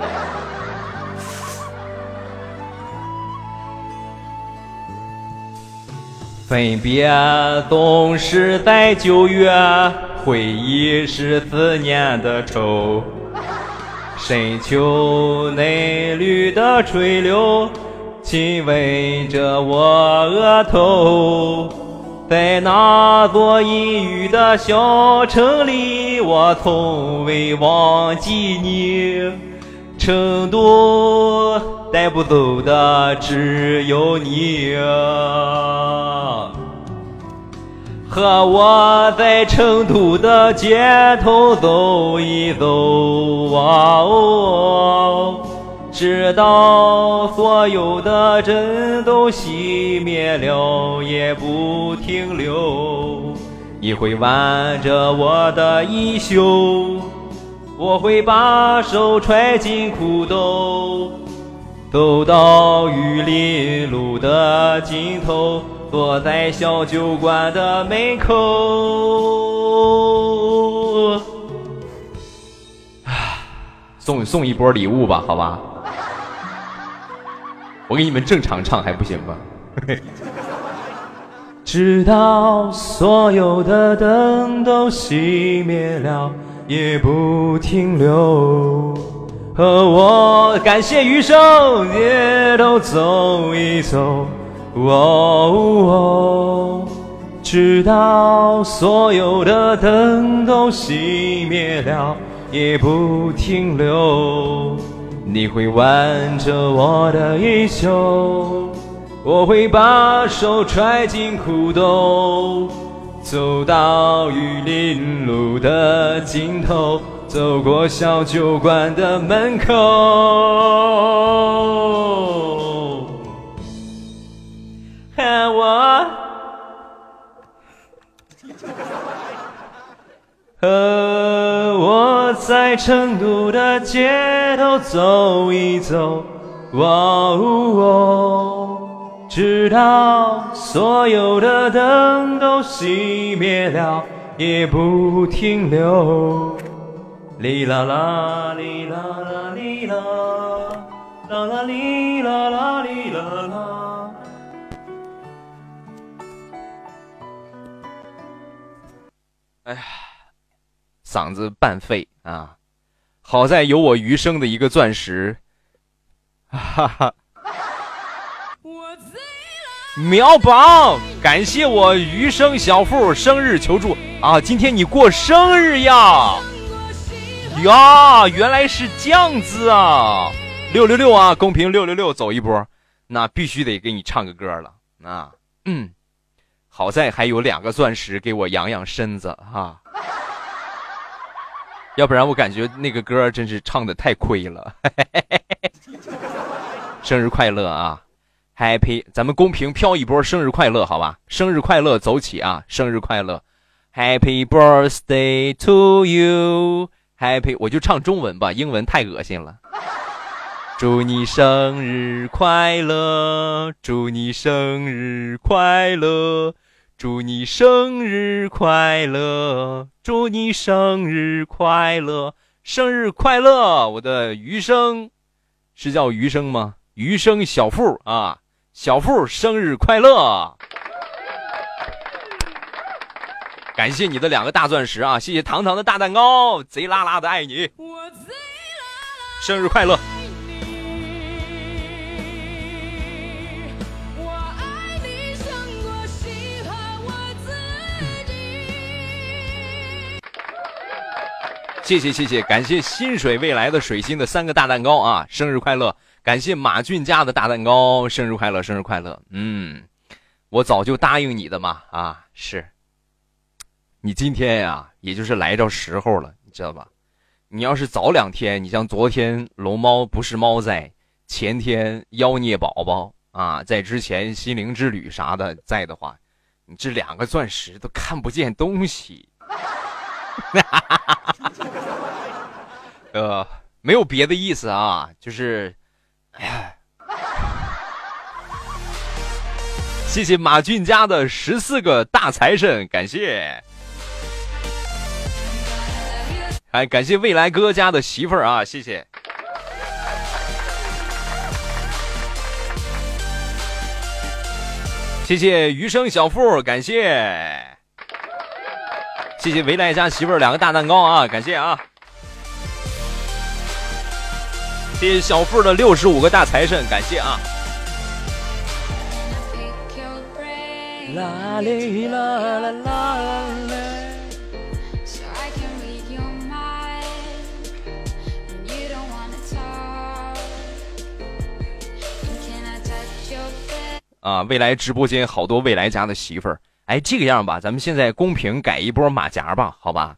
分别总是在九月，回忆是思念的愁。深秋嫩绿的垂柳，亲吻着我额头。在那座阴雨的小城里，我从未忘记你。成都带不走的只有你。和我在成都的街头走一走啊哦，直到所有的灯都熄灭了，也不停留。你会挽着我的衣袖，我会把手揣进裤兜，走到玉林路的尽头。坐在小酒馆的门口。啊送送一波礼物吧，好吧？我给你们正常唱还不行吗？直到所有的灯都熄灭了，也不停留。和我感谢余生，也都走一走。哦，直到所有的灯都熄灭了，也不停留。你会挽着我的衣袖，我会把手揣进裤兜，走到玉林路的尽头，走过小酒馆的门口。和我，和在成都的街头走一走，哦哦，直到所有的灯都熄灭了，也不停留。哩啦啦，哩啦啦，哩啦，啦啦哩啦啦哩啦啦。哎呀，嗓子半废啊！好在有我余生的一个钻石，哈哈！秒榜，感谢我余生小富生日求助啊！今天你过生日呀？呀，原来是这样子啊！六六六啊，公屏六六六，走一波，那必须得给你唱个歌了啊！嗯。好在还有两个钻石给我养养身子哈，要不然我感觉那个歌真是唱的太亏了。生日快乐啊，Happy！咱们公屏飘一波生日快乐，好吧？生日快乐，走起啊！生日快乐，Happy birthday to you，Happy！我就唱中文吧，英文太恶心了。祝你生日快乐，祝你生日快乐。祝你生日快乐！祝你生日快乐！生日快乐！我的余生，是叫余生吗？余生小富啊，小富生日快乐！感谢你的两个大钻石啊！谢谢糖糖的大蛋糕，贼拉拉的爱你！生日快乐！谢谢谢谢，感谢薪水未来的水星的三个大蛋糕啊！生日快乐！感谢马俊家的大蛋糕，生日快乐，生日快乐！嗯，我早就答应你的嘛啊，是。你今天呀，也就是来着时候了，你知道吧？你要是早两天，你像昨天龙猫不是猫在，前天妖孽宝宝啊，在之前心灵之旅啥的在的话，你这两个钻石都看不见东西。哈哈哈哈呃，没有别的意思啊，就是，哎，谢谢马俊家的十四个大财神，感谢，哎，感谢未来哥家的媳妇儿啊，谢谢，谢谢余生小富，感谢。谢谢未来家媳妇儿两个大蛋糕啊，感谢啊！谢小付的六十五个大财神，感谢啊！啊，未来直播间好多未来家的媳妇儿，哎，这个样吧，咱们现在公屏改一波马甲吧，好吧？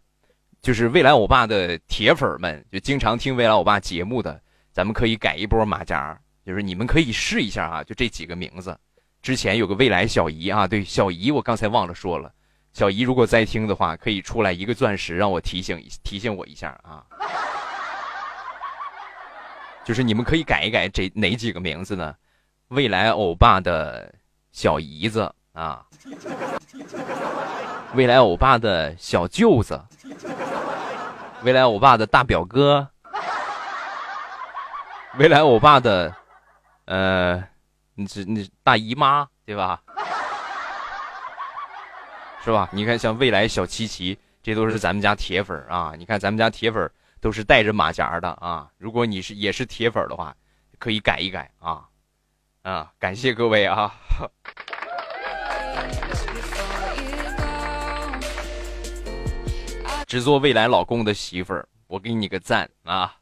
就是未来欧巴的铁粉们，就经常听未来欧巴节目的，咱们可以改一波马甲，就是你们可以试一下啊，就这几个名字。之前有个未来小姨啊，对小姨，我刚才忘了说了，小姨如果在听的话，可以出来一个钻石，让我提醒提醒我一下啊。就是你们可以改一改这哪几个名字呢？未来欧巴的小姨子啊，未来欧巴的小舅子，未来欧巴的大表哥，未来欧巴的，呃，你这你大姨妈对吧？是吧？你看像未来小琪琪，这都是咱们家铁粉啊！你看咱们家铁粉都是带着马甲的啊！如果你是也是铁粉的话，可以改一改啊！啊，感谢各位啊！只做未来老公的媳妇儿，我给你个赞啊！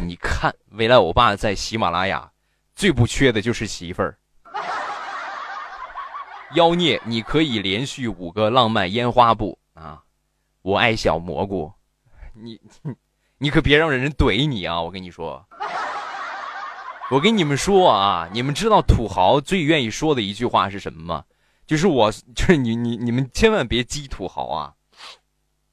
你看，未来欧巴在喜马拉雅最不缺的就是媳妇儿。妖孽，你可以连续五个浪漫烟花步啊！我爱小蘑菇，你你可别让人怼你啊！我跟你说，我跟你们说啊，你们知道土豪最愿意说的一句话是什么吗？就是我，就是你你你们千万别激土豪啊！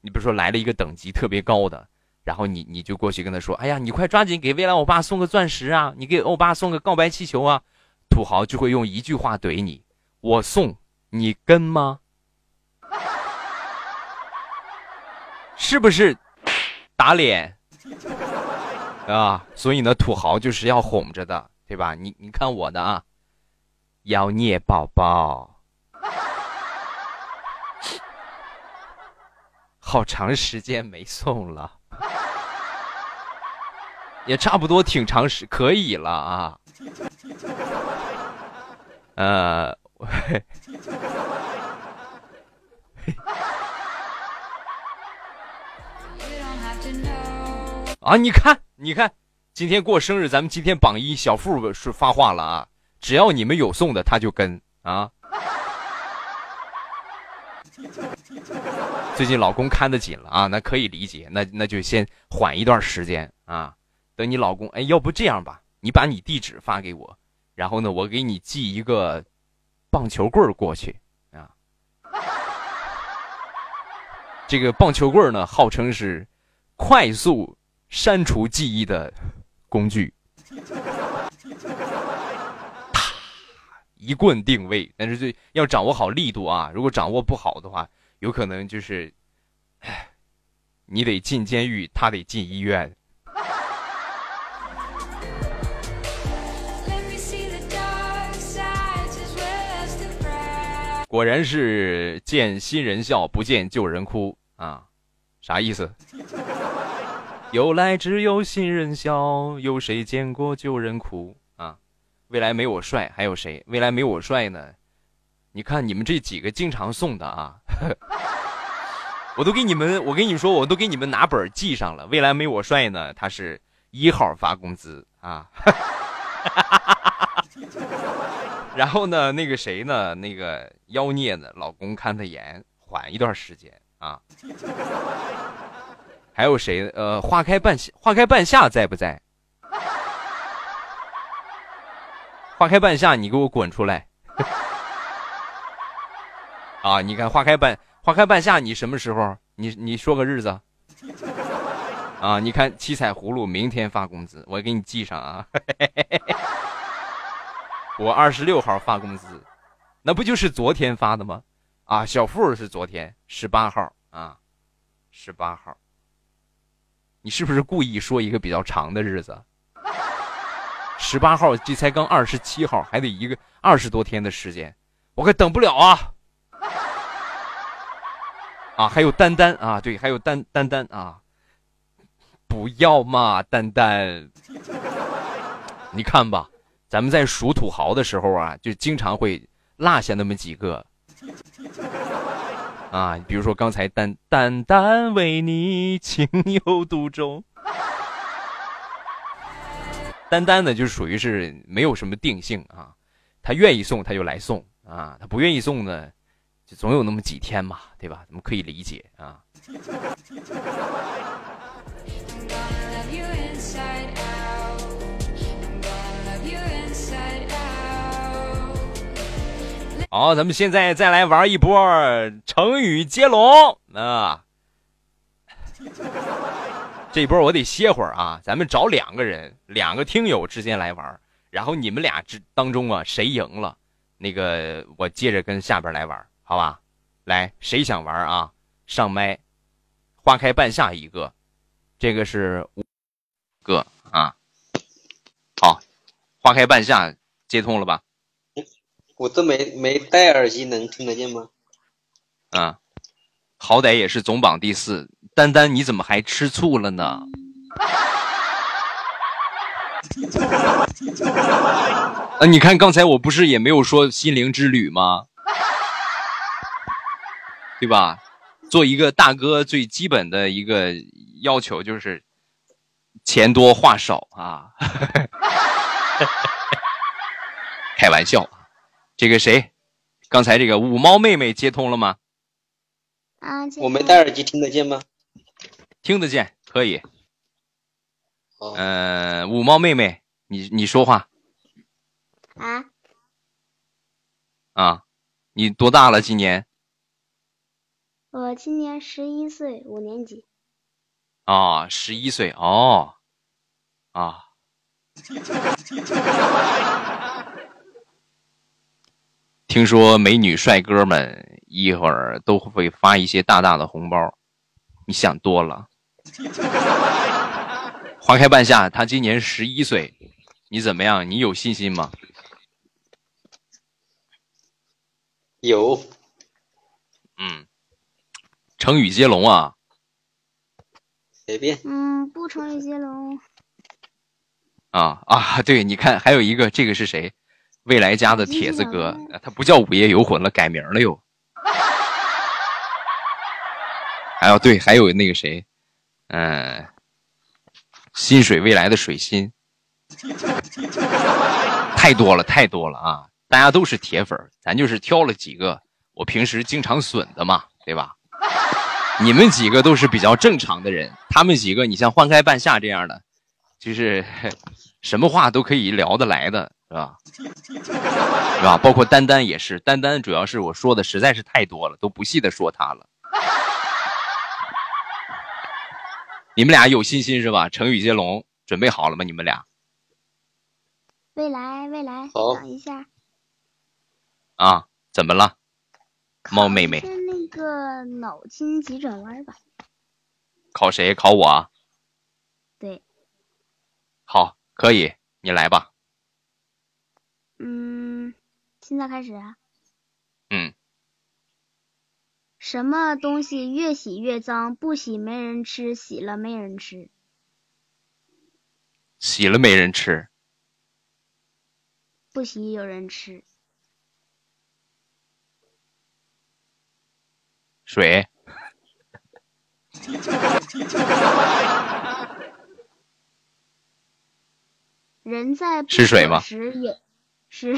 你比如说来了一个等级特别高的，然后你你就过去跟他说：“哎呀，你快抓紧给未来欧巴送个钻石啊！你给欧巴送个告白气球啊！”土豪就会用一句话怼你：“我送，你跟吗？”是不是打脸啊？所以呢，土豪就是要哄着的，对吧？你你看我的啊，妖孽宝宝，好长时间没送了。也差不多挺长时可以了啊。呃，啊，你看，你看，今天过生日，咱们今天榜一小付是发话了啊，只要你们有送的，他就跟啊。最近老公看得紧了啊，那可以理解，那那就先缓一段时间啊，等你老公，哎，要不这样吧，你把你地址发给我，然后呢，我给你寄一个棒球棍过去啊。这个棒球棍呢，号称是快速删除记忆的工具，啪，一棍定位。但是这要掌握好力度啊，如果掌握不好的话，有可能就是，唉，你得进监狱，他得进医院。果然是见新人笑，不见旧人哭啊，啥意思？由来只有新人笑，有谁见过旧人哭啊？未来没我帅，还有谁？未来没我帅呢？你看你们这几个经常送的啊，我都给你们，我跟你说，我都给你们拿本记上了。未来没我帅呢，他是一号发工资啊。哈哈哈哈 然后呢，那个谁呢？那个妖孽呢？老公看他严，缓一段时间啊。还有谁？呃，花开半夏，花开半夏在不在？花开半夏，你给我滚出来！啊，你看花开半花开半夏，你什么时候？你你说个日子。啊，你看七彩葫芦明天发工资，我给你记上啊。我二十六号发工资，那不就是昨天发的吗？啊，小付是昨天十八号啊，十八号。你是不是故意说一个比较长的日子？十八号，这才刚二十七号，还得一个二十多天的时间，我可等不了啊！啊，还有丹丹啊，对，还有丹丹丹啊，不要嘛，丹丹，你看吧，咱们在数土豪的时候啊，就经常会落下那么几个。啊，比如说刚才单单单为你情有独钟，单单的就属于是没有什么定性啊，他愿意送他就来送啊，他不愿意送呢，就总有那么几天嘛，对吧？咱们可以理解啊。好，咱们现在再来玩一波成语接龙啊！这波我得歇会儿啊，咱们找两个人，两个听友之间来玩，然后你们俩之当中啊，谁赢了，那个我接着跟下边来玩，好吧？来，谁想玩啊？上麦，花开半夏一个，这个是五个啊。好，花开半夏接通了吧？我都没没戴耳机，能听得见吗？啊，好歹也是总榜第四，丹丹你怎么还吃醋了呢？啊，你看刚才我不是也没有说心灵之旅吗？对吧？做一个大哥最基本的一个要求就是钱多话少啊，开玩笑。这个谁，刚才这个五猫妹妹接通了吗？啊，我没戴耳机，听得见吗？听得见，可以。哦，嗯、五猫妹妹，你你说话啊，啊？你多大了？今年我今年十一岁，五年级。啊，十一岁哦，啊。听说美女帅哥们一会儿都会发一些大大的红包，你想多了。花开半夏，他今年十一岁，你怎么样？你有信心吗？有嗯，成语接龙啊，随便。嗯，不成语接龙。啊啊！对，你看还有一个，这个是谁？未来家的铁子哥，啊他不叫午夜游魂了，改名了又。还有对，还有那个谁，嗯、薪水未来的水星，太多了，太多了啊！大家都是铁粉，咱就是挑了几个我平时经常损的嘛，对吧？你们几个都是比较正常的人，他们几个，你像欢开半夏这样的，就是 什么话都可以聊得来的，是吧？是吧？包括丹丹也是，丹丹主要是我说的实在是太多了，都不细的说他了。你们俩有信心是吧？成语接龙准备好了吗？你们俩未来，未来，好等一下。啊？怎么了？猫妹妹考一下那个脑筋急转弯吧。考谁？考我啊？对，好，可以，你来吧。嗯，现在开始啊。嗯，什么东西越洗越脏？不洗没人吃，洗了没人吃。洗了没人吃，不洗有人吃。水人在不是水吗渴时也是。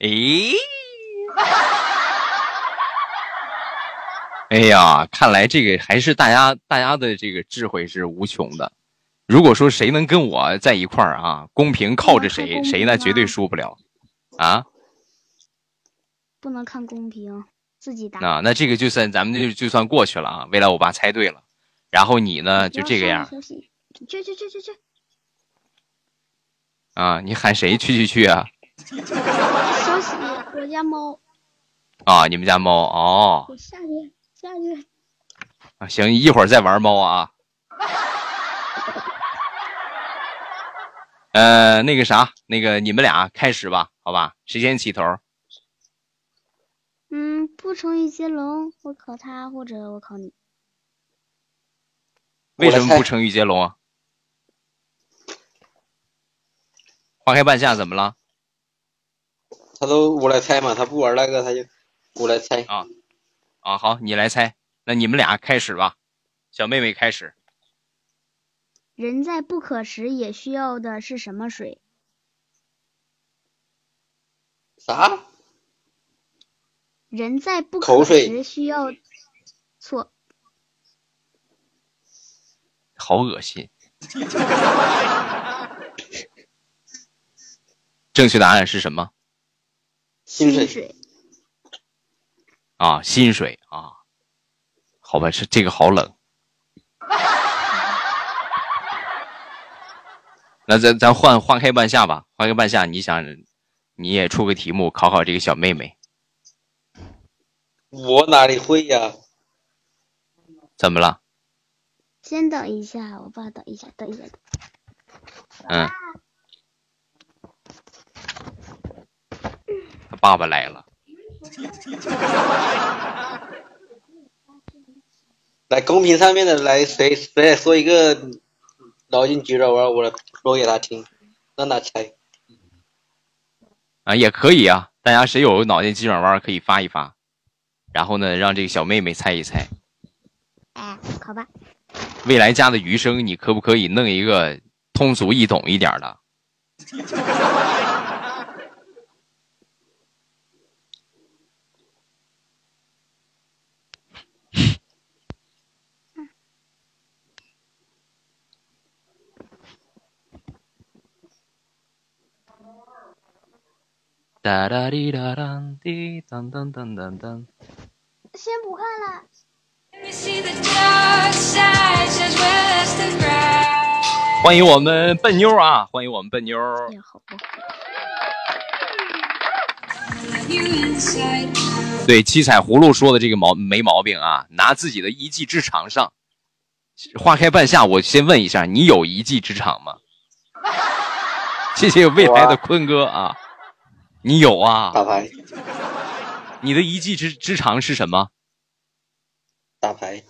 诶，哎呀，看来这个还是大家大家的这个智慧是无穷的。如果说谁能跟我在一块儿啊，公平靠着谁，谁那绝对输不了啊。不能看公屏，自己打。那那这个就算咱们就就算过去了啊。未来我爸猜对了，然后你呢就这个样去去去去去，啊？你喊谁去去去啊？消息，我家猫，啊，你们家猫哦我下去下去。啊，行，一会儿再玩猫啊。呃，那个啥，那个你们俩开始吧，好吧？谁先起头？嗯，不成语接龙，我考他或者我考你。为什么不成语接龙啊？花开半夏怎么了？他都我来猜嘛，他不玩那个他就我来猜。啊啊，好，你来猜。那你们俩开始吧，小妹妹开始。人在不可时也需要的是什么水？啥？人在不渴口水时需要错，好恶心。正确答案是什么？薪水。啊，薪水啊。好吧，是这个好冷。那咱咱换换开半夏吧，花开半夏，你想，你也出个题目考考这个小妹妹，我哪里会呀？怎么了？先等一下，我爸等一下，等一下。嗯，爸爸来了。来公屏上面的来谁谁来说一个脑筋急转弯，我来说给他听，让他猜。啊，也可以啊，大家谁有脑筋急转弯可以发一发，然后呢，让这个小妹妹猜一猜。哎，好吧。未来家的余生，你可不可以弄一个通俗易懂一点的？哒哒滴哒当滴当当当当当。先不看了。欢迎我们笨妞啊！欢迎我们笨妞。对七彩葫芦说的这个毛没毛病啊，拿自己的一技之长上。花开半夏，我先问一下，你有一技之长吗？谢谢未来的坤哥啊，你有啊？打牌，你的一技之之长是什么？打牌。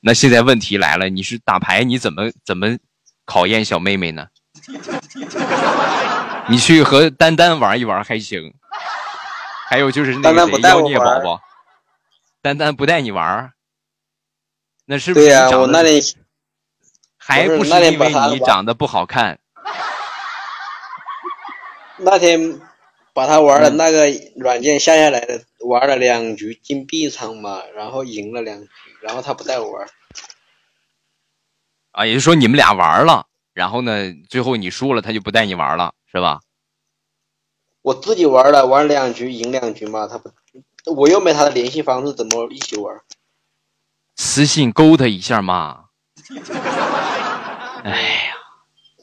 那现在问题来了，你是打牌，你怎么怎么考验小妹妹呢？你去和丹丹玩一玩还行，还有就是那个谁妖孽宝宝，丹丹不带你玩儿，那是不是对呀、你长得我那天还不是因为把你长得不好看？那天把他玩的嗯那个软件下下来的，玩了两局金币场嘛，然后赢了两局，然后他不带我玩。啊，也就是说你们俩玩了，然后呢，最后你输了，他就不带你玩了，是吧？我自己玩了，玩两局赢两局嘛，他不，我又没他的联系方式，怎么一起玩？私信勾他一下嘛。哎呀，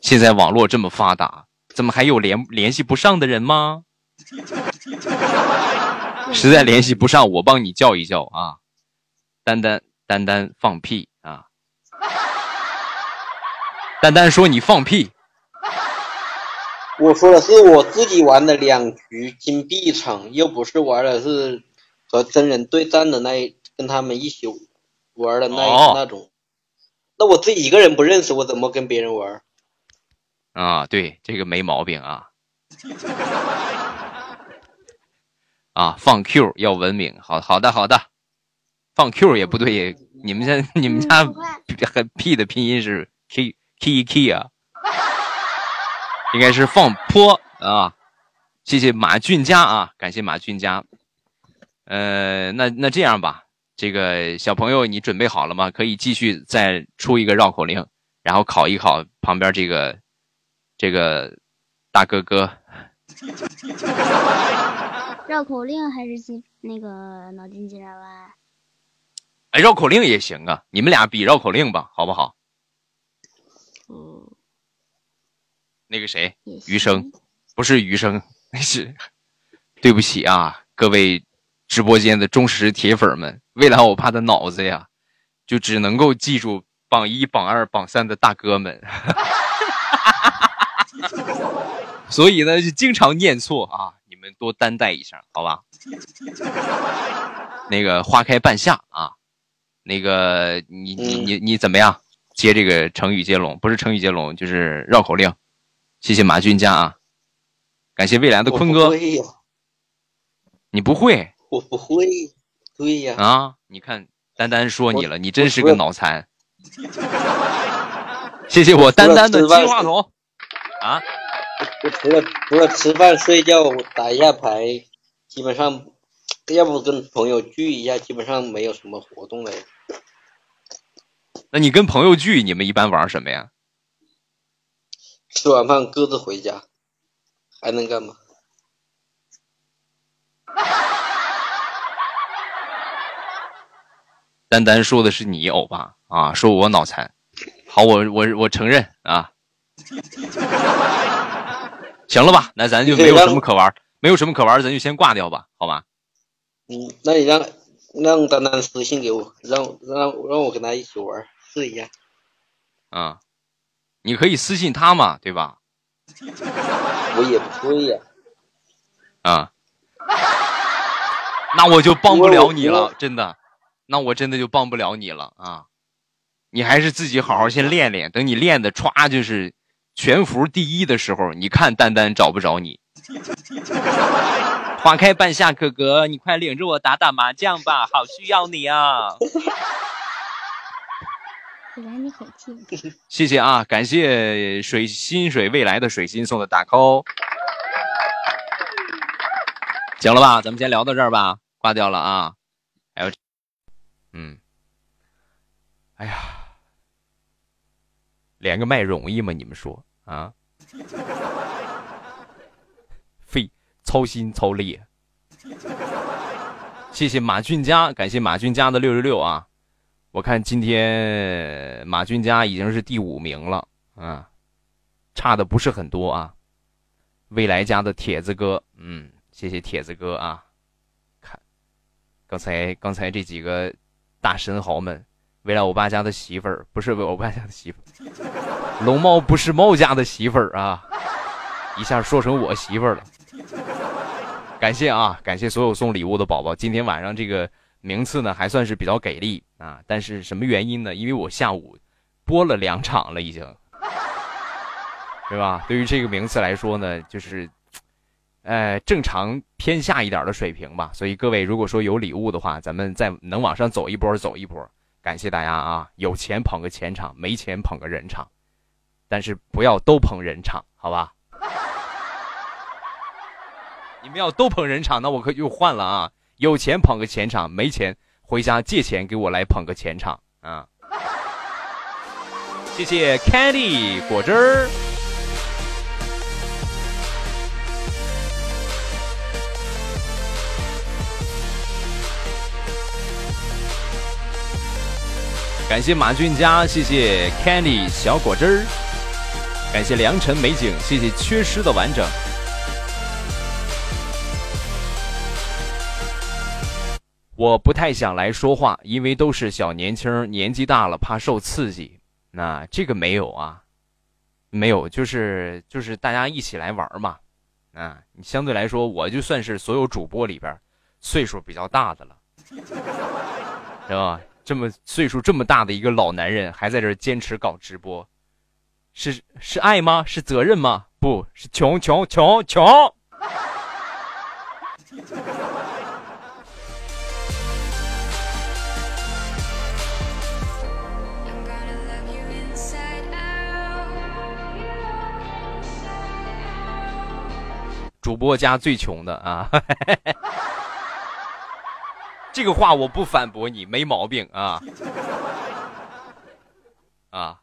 现在网络这么发达，怎么还有联联系不上的人吗？实在联系不上，我帮你叫一叫啊。丹丹丹丹放屁啊！丹丹说你放屁，我说的是我自己玩的两局金币场，又不是玩的是和真人对战的那，跟他们一起玩的那一、哦那种。那我自己一个人不认识，我怎么跟别人玩？啊，对，这个没毛病啊。啊，放 Q 要文明，好好的好的，放 Q 也不对，你们家你们家很 P 的拼音是 K K K 啊，应该是放坡啊。谢谢马俊佳啊，感谢马俊佳。呃，那那这样吧，这个小朋友你准备好了吗？可以继续再出一个绕口令，然后考一考旁边这个这个大哥哥。绕口令还是记那个脑筋急转弯？哎，绕口令也行啊，你们俩比绕口令吧，好不好？嗯，那个谁，余生。不是余生，那是 对不起啊，各位直播间的忠实铁粉们，未来我怕他脑子呀，就只能够记住榜一、榜二、榜三的大哥们，所以呢就经常念错啊，你们多担待一下，好吧？那个花开半夏啊，那个你你嗯你你怎么样？接这个成语接龙，不是成语接龙，就是绕口令。谢谢马俊佳啊，感谢未来的坤哥，你不会我不会。对呀，啊？你看丹丹说你了，你真是个脑残。谢谢我丹丹的金话筒啊！我除了除了吃饭睡觉打一下牌，基本上要不跟朋友聚一下，基本上没有什么活动了。那你跟朋友聚，你们一般玩什么呀？吃完饭各自回家，还能干嘛？丹丹说的是你欧巴啊，说我脑残。好，我我我承认啊。行了吧，那咱就没有什么可玩，没有什么可玩，咱就先挂掉吧，好吧？嗯，那你让让丹丹私信给我，让让让我跟他一起玩，试一下。啊、你可以私信他嘛，对吧？我也不会呀，啊，那我就帮不了你了，真的，那我真的就帮不了你了啊！你还是自己好好先练练，等你练的歘就是全服第一的时候，你看丹丹找不着你。花开半夏哥哥，你快领着我打打麻将吧，好需要你啊！未来你很近。谢谢啊，感谢水薪水未来的水星送的打 call。行了吧，咱们先聊到这儿吧，挂掉了啊。还有，嗯，哎呀，连个麦容易吗？你们说啊？费操心操力。谢谢马俊佳，感谢马俊佳的六六六啊。我看今天马俊佳已经是第五名了，啊，差的不是很多啊。未来家的铁子哥，嗯，谢谢铁子哥啊。看，刚才刚才这几个大神豪们，未来我爸家的媳妇儿不是我爸家的媳妇儿，龙猫不是猫家的媳妇儿啊，一下说成我媳妇儿了。感谢啊，感谢所有送礼物的宝宝，今天晚上这个。名次呢还算是比较给力啊，但是什么原因呢？因为我下午播了两场了，已经，对吧？对于这个名次来说呢，就是，呃，正常偏下一点的水平吧。所以各位如果说有礼物的话，咱们再能往上走一波，走一波。感谢大家啊！有钱捧个钱场，没钱捧个人场，但是不要都捧人场，好吧？你们要都捧人场，那我可就换了啊！有钱捧个钱场，没钱回家借钱给我来捧个钱场啊！谢谢 Candy 果汁儿。感谢马俊佳，谢谢 Candy 小果汁儿，感谢良辰美景，谢谢缺失的完整。我不太想来说话，因为都是小年轻，年纪大了怕受刺激。那这个没有啊，没有，就是就是大家一起来玩嘛。啊，相对来说，我就算是所有主播里边岁数比较大的了，是吧？这么岁数这么大的一个老男人，还在这坚持搞直播，是是爱吗？是责任吗？不是穷穷穷穷。主播家最穷的啊，这个话我不反驳你，没毛病啊啊，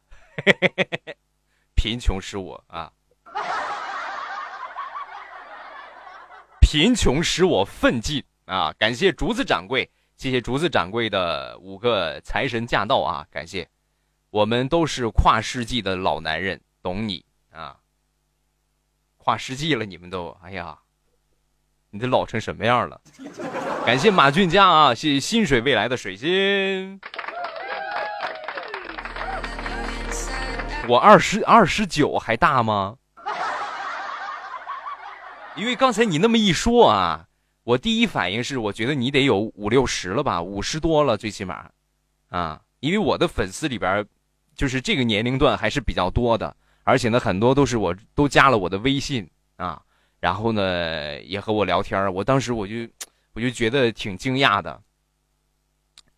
贫穷使我啊，贫穷使我奋进啊！感谢竹子掌柜，谢谢竹子掌柜的五个财神驾到啊！感谢，我们都是跨世纪的老男人，懂你啊。跨世纪了，你们都，哎呀，你得老成什么样了？感谢马俊佳啊，谢谢薪水未来的水晶。我二十二十九还大吗？因为刚才你那么一说啊，我第一反应是，我觉得你得有五六十了吧，五十多了最起码，啊，因为我的粉丝里边，就是这个年龄段还是比较多的，而且呢，很多都是我都加了我的微信啊，然后呢也和我聊天我当时我就我就觉得挺惊讶的，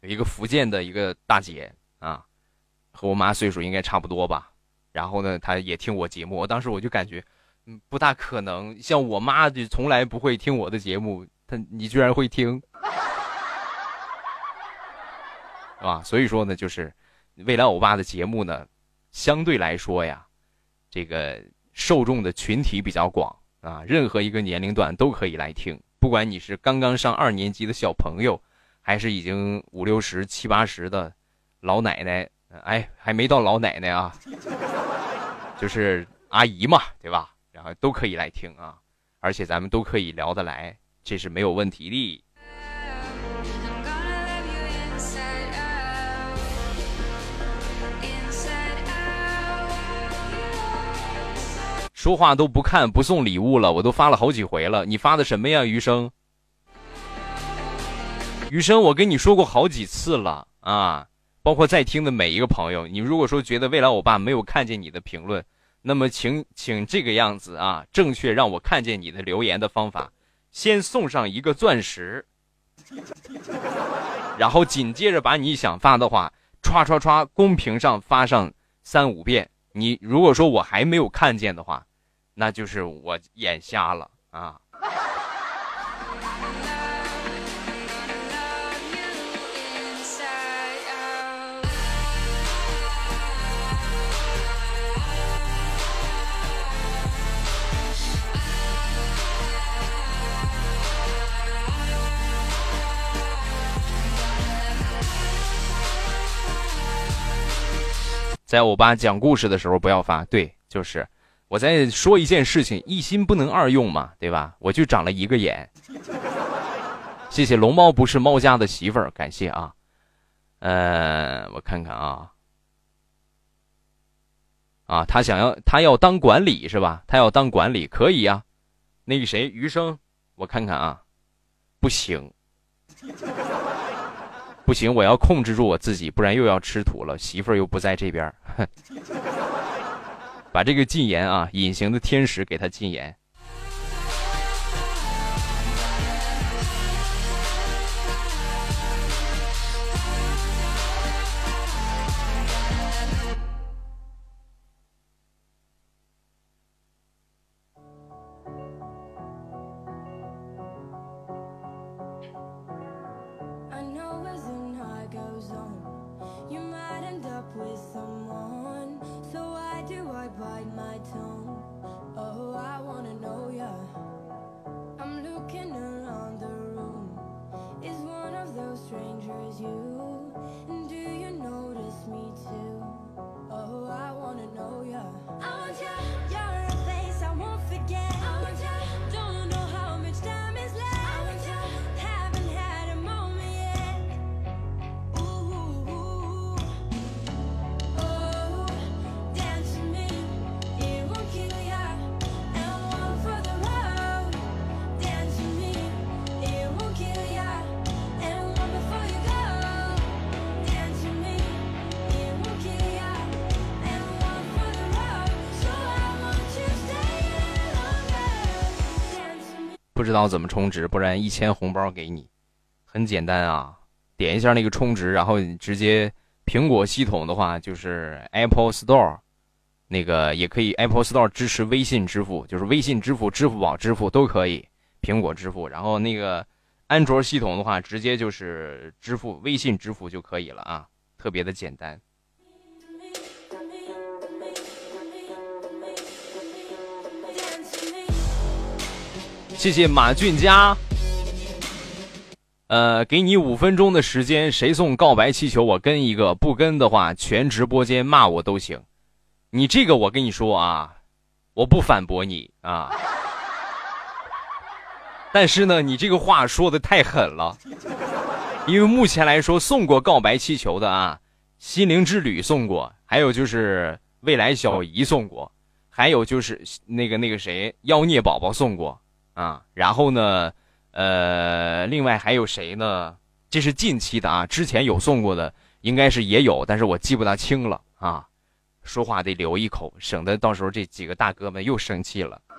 有一个福建的一个大姐啊，和我妈岁数应该差不多吧，然后呢，她也听我节目，我当时我就感觉，嗯，不大可能，像我妈就从来不会听我的节目，她你居然会听。是 吧？所以说呢，就是未来欧巴的节目呢，相对来说呀，这个受众的群体比较广啊，任何一个年龄段都可以来听。不管你是刚刚上二年级的小朋友，还是已经五六十、七八十的老奶奶，哎，还没到老奶奶啊，就是阿姨嘛，对吧？然后都可以来听啊，而且咱们都可以聊得来，这是没有问题的。说话都不看不送礼物了，我都发了好几回了。你发的什么呀，余生？余生，我跟你说过好几次了啊，包括在听的每一个朋友，你如果说觉得未来我爸没有看见你的评论，那么请请这个样子啊，正确让我看见你的留言的方法，先送上一个钻石，然后紧接着把你想发的话歘歘歘公屏上发上三五遍。你如果说我还没有看见的话，那就是我眼瞎了啊！在我爸讲故事的时候不要发，对，就是我在说一件事情，一心不能二用嘛，对吧？我就长了一个眼。谢谢龙猫不是猫家的媳妇儿，感谢啊。呃，我看看啊，啊，他想要他要当管理是吧？他要当管理可以呀。那个谁，余生，我看看啊，不行。不行，我要控制住我自己，不然又要吃土了。媳妇儿又不在这边，把这个禁言啊，隐形的天使给他禁言。不知道怎么充值，不然一千红包给你。很简单啊，点一下那个充值，然后你直接苹果系统的话就是 Apple Store，那个也可以 Apple Store 支持微信支付，就是微信支付、支付宝支付都可以，苹果支付。然后那个安卓系统的话，直接就是支付微信支付就可以了啊，特别的简单。谢谢马俊佳。呃，给你五分钟的时间，谁送告白气球，我跟一个；不跟的话，全直播间骂我都行。你这个我跟你说啊，我不反驳你啊。但是呢，你这个话说的太狠了，因为目前来说送过告白气球的啊，心灵之旅送过，还有就是未来小姨送过，还有就是那个那个谁妖孽宝宝送过啊。然后呢，呃，另外还有谁呢？这是近期的啊，之前有送过的应该是也有，但是我记不大清了啊。说话得留一口，省得到时候这几个大哥们又生气了。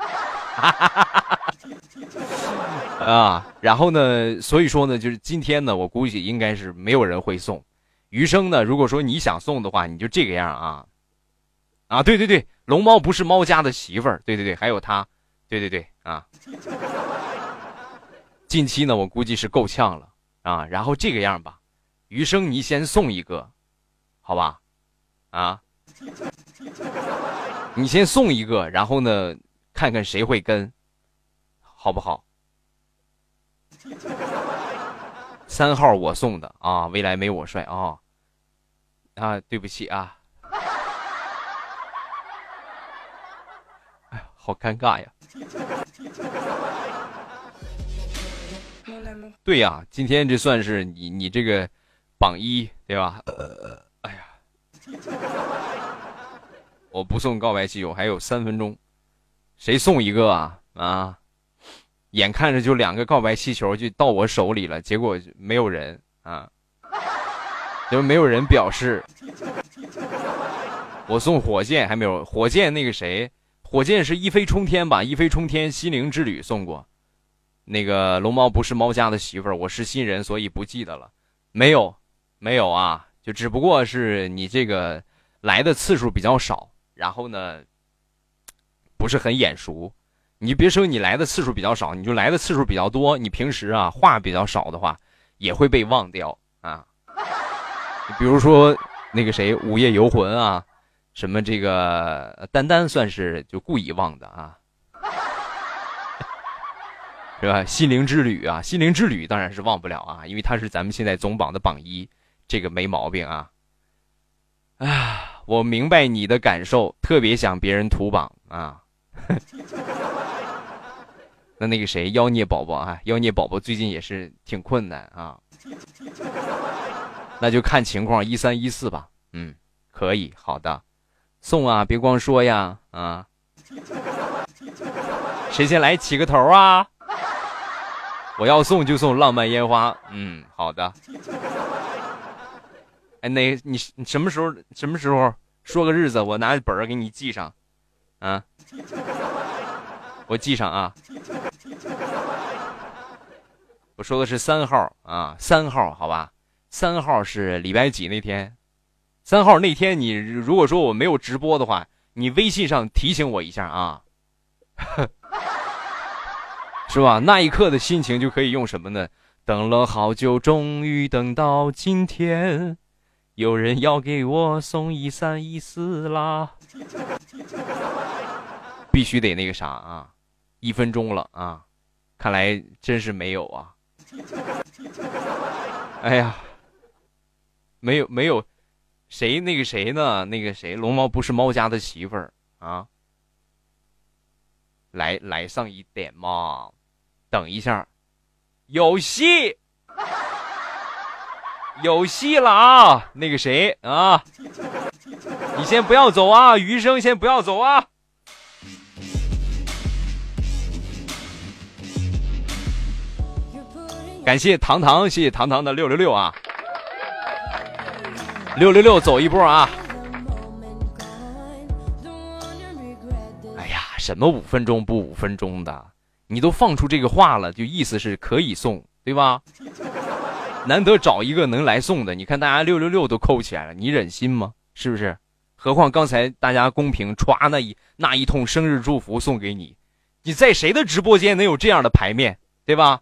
啊，然后呢，所以说呢，就是今天呢，我估计应该是没有人会送。余生呢，如果说你想送的话，你就这个样啊。啊，对对对，龙猫不是猫家的媳妇儿，对对对，还有他，对对对。近期呢，我估计是够呛了啊。然后这个样吧，余生你先送一个，好吧？啊，你先送一个，然后呢，看看谁会跟，好不好？三号我送的啊，未来没我帅啊。啊，对不起啊。哎，好尴尬呀。对呀，今天这算是你你这个榜一对吧？呃，哎呀，我不送告白气球，还有三分钟，谁送一个啊？啊，眼看着就两个告白气球就到我手里了，结果没有人啊，就没有人表示。我送火箭还没有，火箭那个谁，火箭是一飞冲天吧？一飞冲天心灵之旅送过。那个龙猫不是猫家的媳妇儿，我是新人，所以不记得了。没有，没有啊，就只不过是你这个来的次数比较少，然后呢，不是很眼熟。你别说你来的次数比较少，你就来的次数比较多。你平时啊话比较少的话，也会被忘掉啊。比如说那个谁，午夜游魂啊，什么这个丹丹算是就故意忘的啊。是吧？心灵之旅啊，心灵之旅当然是忘不了啊，因为他是咱们现在总榜的榜一，这个没毛病啊。啊，我明白你的感受，特别想别人图榜啊。那那个谁，妖孽宝宝啊，妖孽宝宝最近也是挺困难啊。那就看情况，一三一四吧。嗯，可以，好的，送啊，别光说呀啊。谁先来起个头啊？我要送就送浪漫烟花，嗯，好的。哎，那，你你什么时候什么时候说个日子，我拿本儿给你记上，啊，我记上啊。我说的是三号啊，三号好吧，三号是礼拜几那天？三号那天你如果说我没有直播的话，你微信上提醒我一下啊。是吧？那一刻的心情就可以用什么呢？等了好久，终于等到今天，有人要给我送一三一四啦！必须得那个啥啊！一分钟了啊！看来真是没有啊！哎呀，没有没有，谁那个谁呢？那个谁，龙猫不是猫家的媳妇儿啊！来来上一点嘛！等一下，有戏，有戏了啊！那个谁啊，你先不要走啊，余生先不要走啊！感谢糖糖，谢谢糖糖的六六六啊，六六六走一波啊！哎呀，什么五分钟不五分钟的？你都放出这个话了，就意思是可以送，对吧？难得找一个能来送的，你看大家六六六都扣起来了，你忍心吗？是不是？何况刚才大家公屏歘那一那一通生日祝福送给你，你在谁的直播间能有这样的牌面，对吧？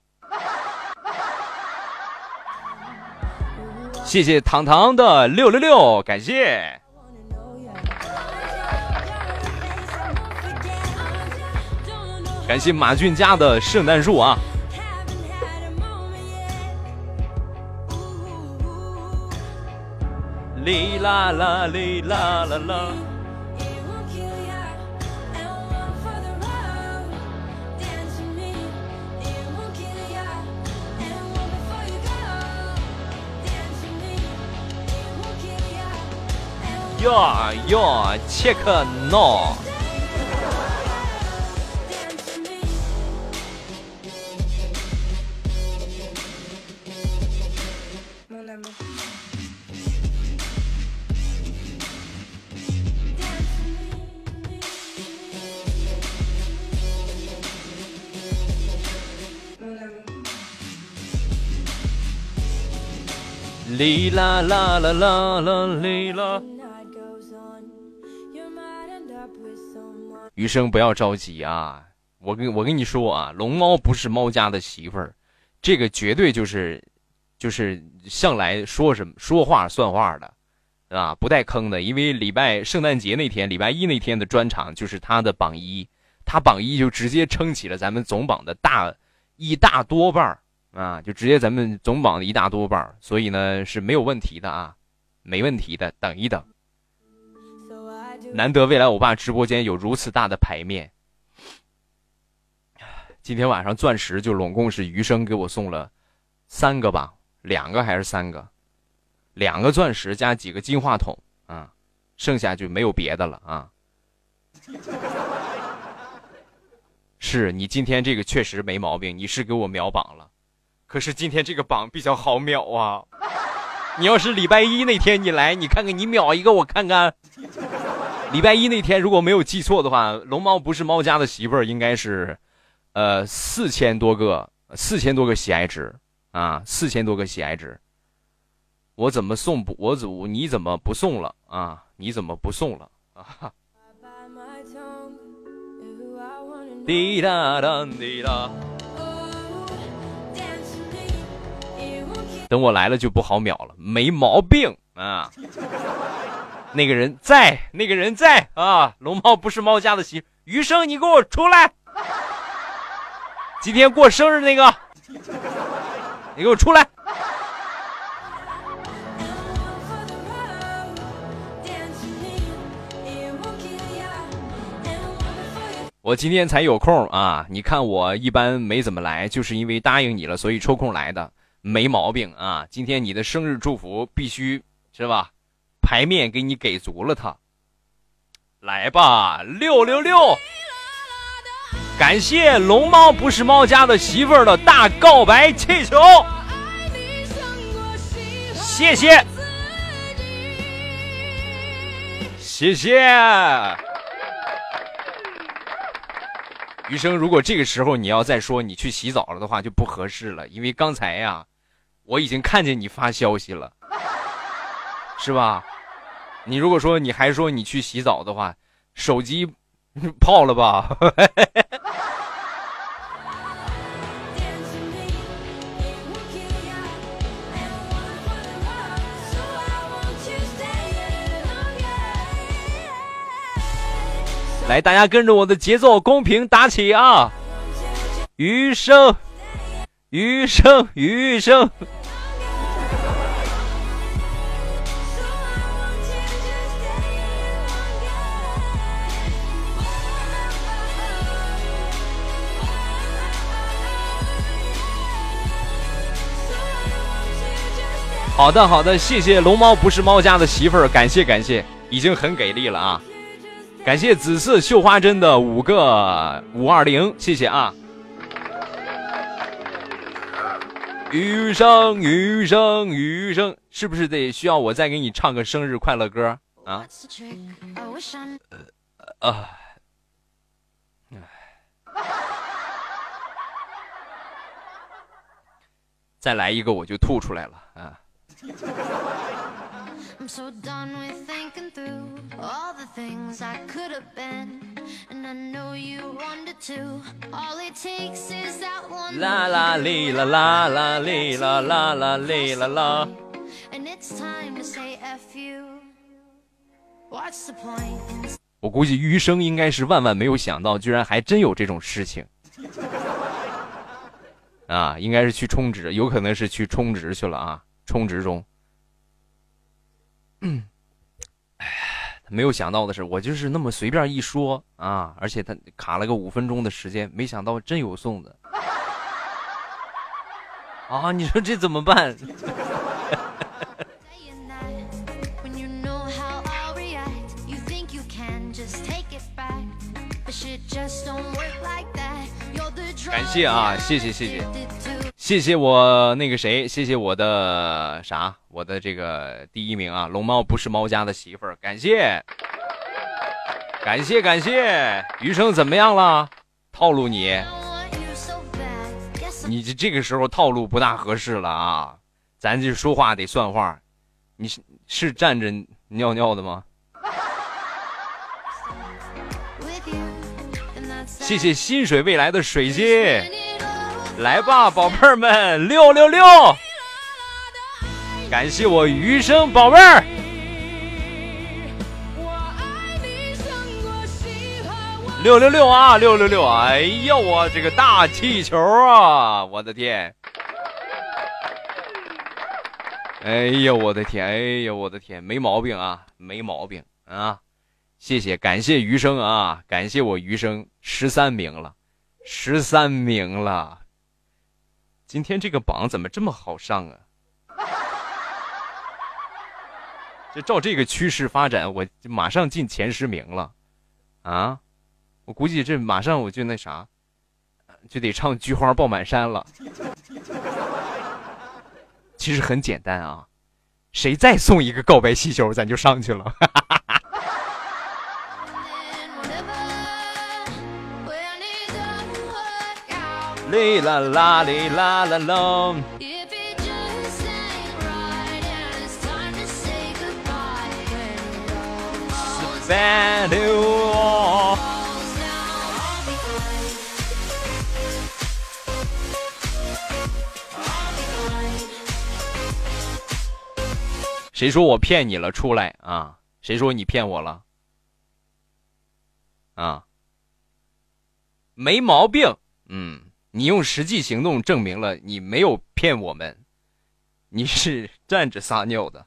谢谢糖糖的六六六，感谢。感谢马俊家的圣诞树啊！哩啦啦哩啦啦啦。哟哟，切克闹！里啦啦啦啦啦里啦。余生不要着急啊，我跟我跟你说啊，龙猫不是猫家的媳妇儿，这个绝对就是，就是向来说什么说话算话的，啊，不带坑的。因为礼拜圣诞节那天，礼拜一那天的专场就是他的榜一，他榜一就直接撑起了咱们总榜的大一大多半儿啊，就直接咱们总榜的一大多半儿，所以呢是没有问题的啊，没问题的，等一等。难得未来欧巴直播间有如此大的牌面。今天晚上钻石就拢共是余生给我送了三个吧，两个还是三个？两个钻石加几个金话筒啊，剩下就没有别的了啊。是你今天这个确实没毛病，你是给我秒榜了，可是今天这个榜比较好秒啊。你要是礼拜一那天你来，你看看你秒一个我看看。礼拜一那天如果没有记错的话，龙猫不是猫家的媳妇儿，应该是，呃，四千多个，四千多个喜爱值啊，四千多个喜爱值。我怎么送不？我怎你怎么不送了啊？你怎么不送了啊？滴答答滴答。等我来了就不好秒了，没毛病啊。那个人在，那个人在啊！龙猫不是猫家的媳，余生你给我出来！今天过生日那个，你给我出来！我今天才有空啊！你看我一般没怎么来，就是因为答应你了，所以抽空来的，没毛病啊！今天你的生日祝福必须是吧？牌面给你给足了他，来吧，六六六！感谢龙猫不是猫家的媳妇儿的大告白气球，谢谢，谢谢。余生，如果这个时候你要再说你去洗澡了的话，就不合适了，因为刚才呀，我已经看见你发消息了。是吧？你如果说你还说你去洗澡的话，手机 泡了吧？来，大家跟着我的节奏，公屏打起啊！余生，余生，余生。好的，好的，谢谢龙猫不是猫家的媳妇儿，感谢感谢，已经很给力了啊！感谢紫色绣花针的五个五二零，谢谢啊！余生，余生，余生，是不是得需要我再给你唱个生日快乐歌啊？啊，再来一个我就吐出来了啊！I'm so done with thinking through all the things I could have been. And I know you wanted to. All it takes is that one. 啦啦哩啦啦啦哩啦啦啦哩啦啦。And it's time to say F you. What's the point? in 我估计余生应该是万万没有想到，居然还真有这种事情。啊，应该是去充值，有可能是去充值去了啊，充值中。嗯，哎，没有想到的是，我就是那么随便一说啊，而且他卡了个五分钟的时间，没想到真有送的。啊，你说这怎么办？感谢啊，谢谢谢谢。谢谢我那个谁，谢谢我的啥，我的这个第一名啊，龙猫不是猫家的媳妇儿，感谢，感谢感谢。余生怎么样了？套路你，你这这个时候套路不大合适了啊，咱这说话得算话。你是是站着尿尿的吗？谢谢薪水未来的水晶，来吧，宝贝儿们，六六六！感谢我余生宝贝儿。六六六啊，六六六！哎呀，我这个大气球啊，我的天！哎呀，我的天！哎呀，我的天！没毛病啊，没毛病啊！谢谢，感谢余生啊，感谢我余生十三名了，十三名了。今天这个榜怎么这么好上啊？就照这个趋势发展，我马上进前十名了，啊！我估计这马上我就那啥，就得唱《菊花爆满山》了。其实很简单啊，谁再送一个告白气球，咱就上去了。哩啦啦哩啦啦啦。谁说我骗你了？出来啊！谁说你骗我了？啊，没毛病。嗯，你用实际行动证明了你没有骗我们，你是站着撒尿的。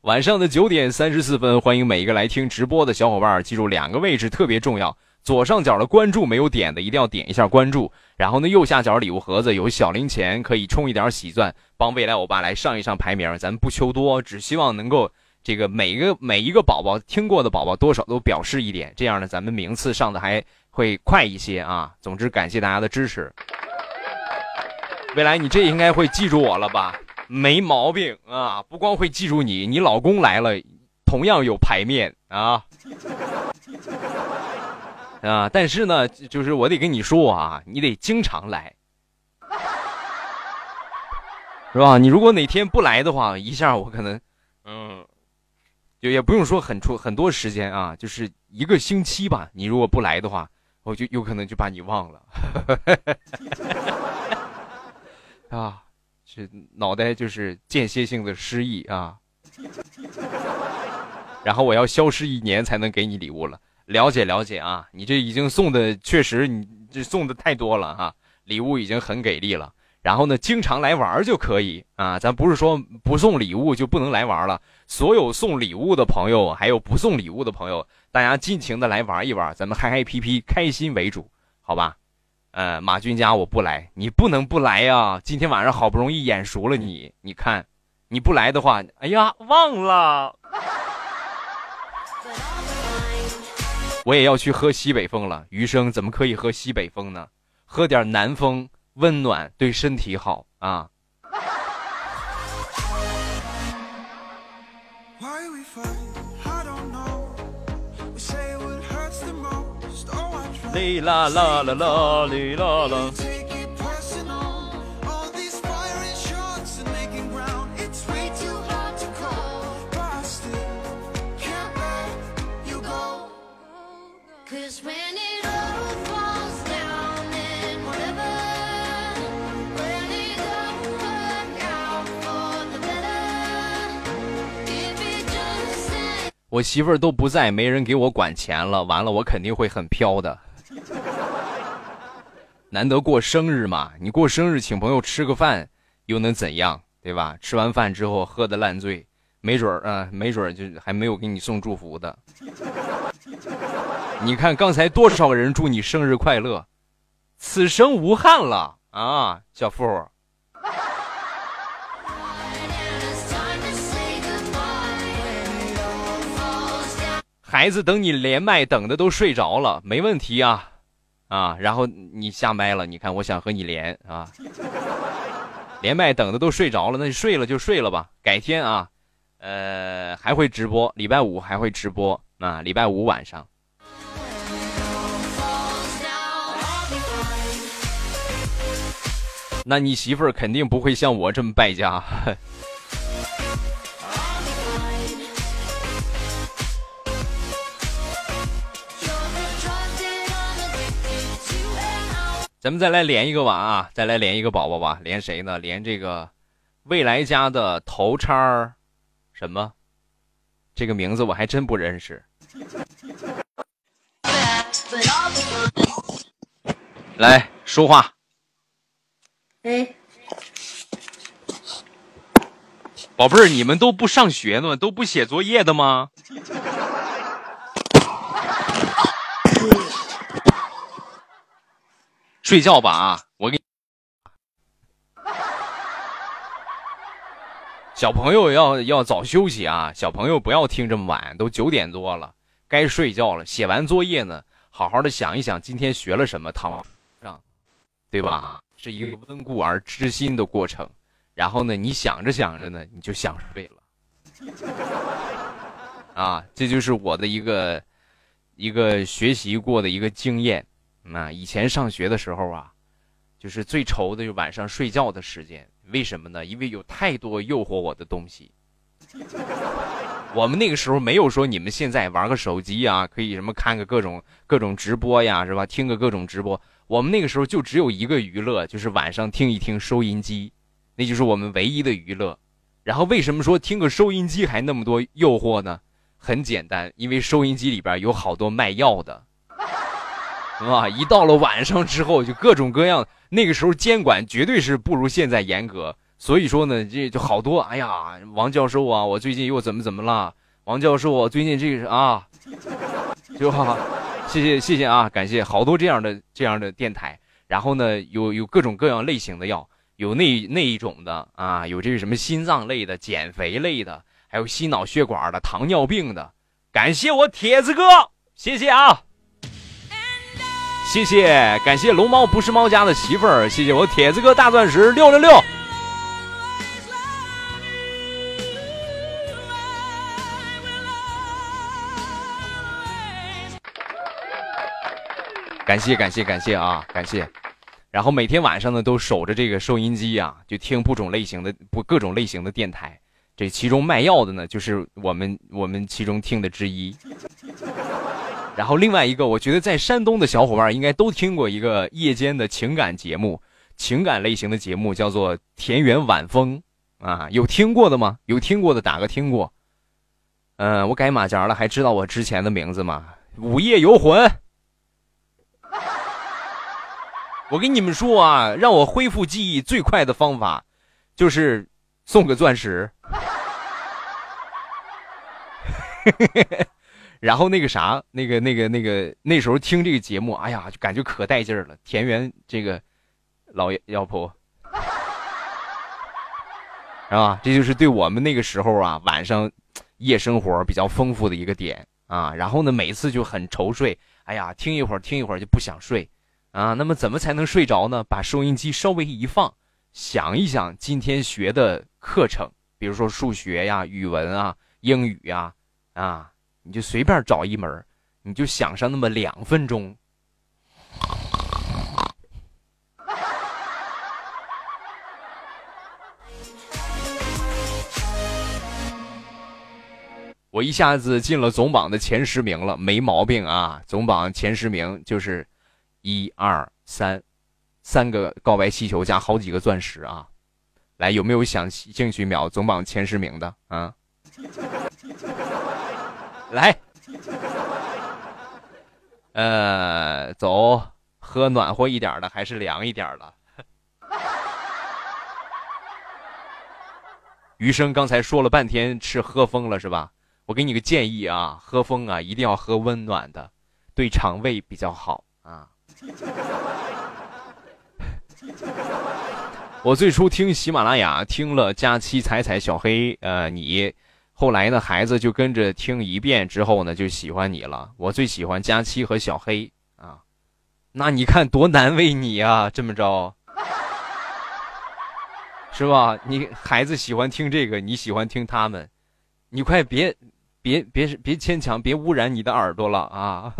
晚上的九点三十四分，欢迎每一个来听直播的小伙伴。记住两个位置特别重要：左上角的关注没有点的，一定要点一下关注。然后呢，右下角礼物盒子有小零钱，可以充一点喜钻，帮未来欧巴来上一上排名。咱们不求多，只希望能够这个每一个每一个宝宝听过的宝宝多少都表示一点，这样呢，咱们名次上的还会快一些啊。总之，感谢大家的支持。未来，你这应该会记住我了吧？没毛病啊！不光会记住你，你老公来了，同样有排面啊啊！但是呢，就是我得跟你说啊，你得经常来，是吧？你如果哪天不来的话，一下我可能，嗯，就也不用说很出很多时间啊，就是一个星期吧。你如果不来的话，我就有可能就把你忘了 啊。是脑袋就是间歇性的失忆啊，然后我要消失一年才能给你礼物了。了解了解啊，你这已经送的确实你这送的太多了哈，礼物已经很给力了。然后呢，经常来玩就可以啊，咱不是说不送礼物就不能来玩了。所有送礼物的朋友，还有不送礼物的朋友，大家尽情的来玩一玩，咱们嗨嗨皮皮，开心为主，好吧？呃，马军家我不来，你不能不来呀！今天晚上好不容易眼熟了你，你看，你不来的话，哎呀，忘了，我也要去喝西北风了。余生怎么可以喝西北风呢？喝点南风，温暖对身体好啊。哩啦啦啦啦哩啦啦。我媳妇儿都不在，没人给我管钱了，完了我肯定会很飘的。难得过生日嘛，你过生日请朋友吃个饭，又能怎样，对吧？吃完饭之后喝的烂醉，没准儿啊，没准儿就还没有给你送祝福的。你看刚才多少人祝你生日快乐，此生无憾了啊，小付。孩子等你连麦等的都睡着了没问题啊。啊然后你下麦了你看我想和你连啊。连麦等的都睡着了那你睡了就睡了吧改天啊呃还会直播礼拜五还会直播啊礼拜五晚上。那你媳妇肯定不会像我这么败家。咱们再来连一个吧啊，再来连一个宝宝吧，连谁呢？连这个未来家的头叉儿什么？这个名字我还真不认识。来说话，哎，宝贝儿，你们都不上学呢，都不写作业的吗？睡觉吧啊！我给。小朋友要要早休息啊！小朋友不要听这么晚，都九点多了，该睡觉了。写完作业呢，好好的想一想今天学了什么，躺上，对吧？是一个温故而知新的过程。然后呢，你想着想着呢，你就想睡了。啊，这就是我的一个一个学习过的一个经验。那以前上学的时候啊，就是最愁的就晚上睡觉的时间。为什么呢？因为有太多诱惑我的东西。我们那个时候没有说你们现在玩个手机啊，可以什么看个各种各种直播呀，是吧？听个各种直播。我们那个时候就只有一个娱乐，就是晚上听一听收音机，那就是我们唯一的娱乐。然后为什么说听个收音机还那么多诱惑呢？很简单，因为收音机里边有好多卖药的。啊！一到了晚上之后，就各种各样。那个时候监管绝对是不如现在严格，所以说呢，这就好多。哎呀，王教授啊，我最近又怎么怎么了？王教授，我最近这个是啊，就好，谢谢谢谢啊，感谢好多这样的这样的电台。然后呢，有有各种各样类型的药，有那那一种的啊，有这个什么心脏类的、减肥类的，还有心脑血管的、糖尿病的。感谢我铁子哥，谢谢啊。谢谢，感谢龙猫不是猫家的媳妇儿，谢谢我铁子哥大钻石六六六，感谢感谢感谢啊，感谢。然后每天晚上呢都守着这个收音机啊，就听不种类型的不各种类型的电台，这其中卖药的呢就是我们我们其中听的之一。然后另外一个，我觉得在山东的小伙伴应该都听过一个夜间的情感节目，情感类型的节目叫做《田园晚风》啊，有听过的吗？有听过的打个听过。嗯、我改马甲了，还知道我之前的名字吗？午夜游魂。我跟你们说啊，让我恢复记忆最快的方法，就是送个钻石。然后那个啥，那个那个那个那时候听这个节目，哎呀，就感觉可带劲儿了。田园这个老妖婆，是吧？这就是对我们那个时候啊，晚上夜生活比较丰富的一个点啊。然后呢，每次就很愁睡，哎呀，听一会儿听一会儿就不想睡啊。那么怎么才能睡着呢？把收音机稍微一放，想一想今天学的课程，比如说数学呀、语文啊、英语呀，啊。你就随便找一门，你就想上那么两分钟。我一下子进了总榜的前十名了，没毛病啊！总榜前十名就是一二三，三个告白气球加好几个钻石啊！来，有没有想兴趣秒总榜前十名的啊？来，呃，走，喝暖和一点的还是凉一点的？余生刚才说了半天是喝风了是吧？我给你个建议啊，喝风啊一定要喝温暖的，对肠胃比较好啊。我最初听喜马拉雅听了佳期、彩彩、小黑，呃，你。后来呢，孩子就跟着听一遍之后呢，就喜欢你了。我最喜欢佳期和小黑啊，那你看多难为你啊，这么着，是吧？你孩子喜欢听这个，你喜欢听他们，你快别别别别牵强，别污染你的耳朵了啊！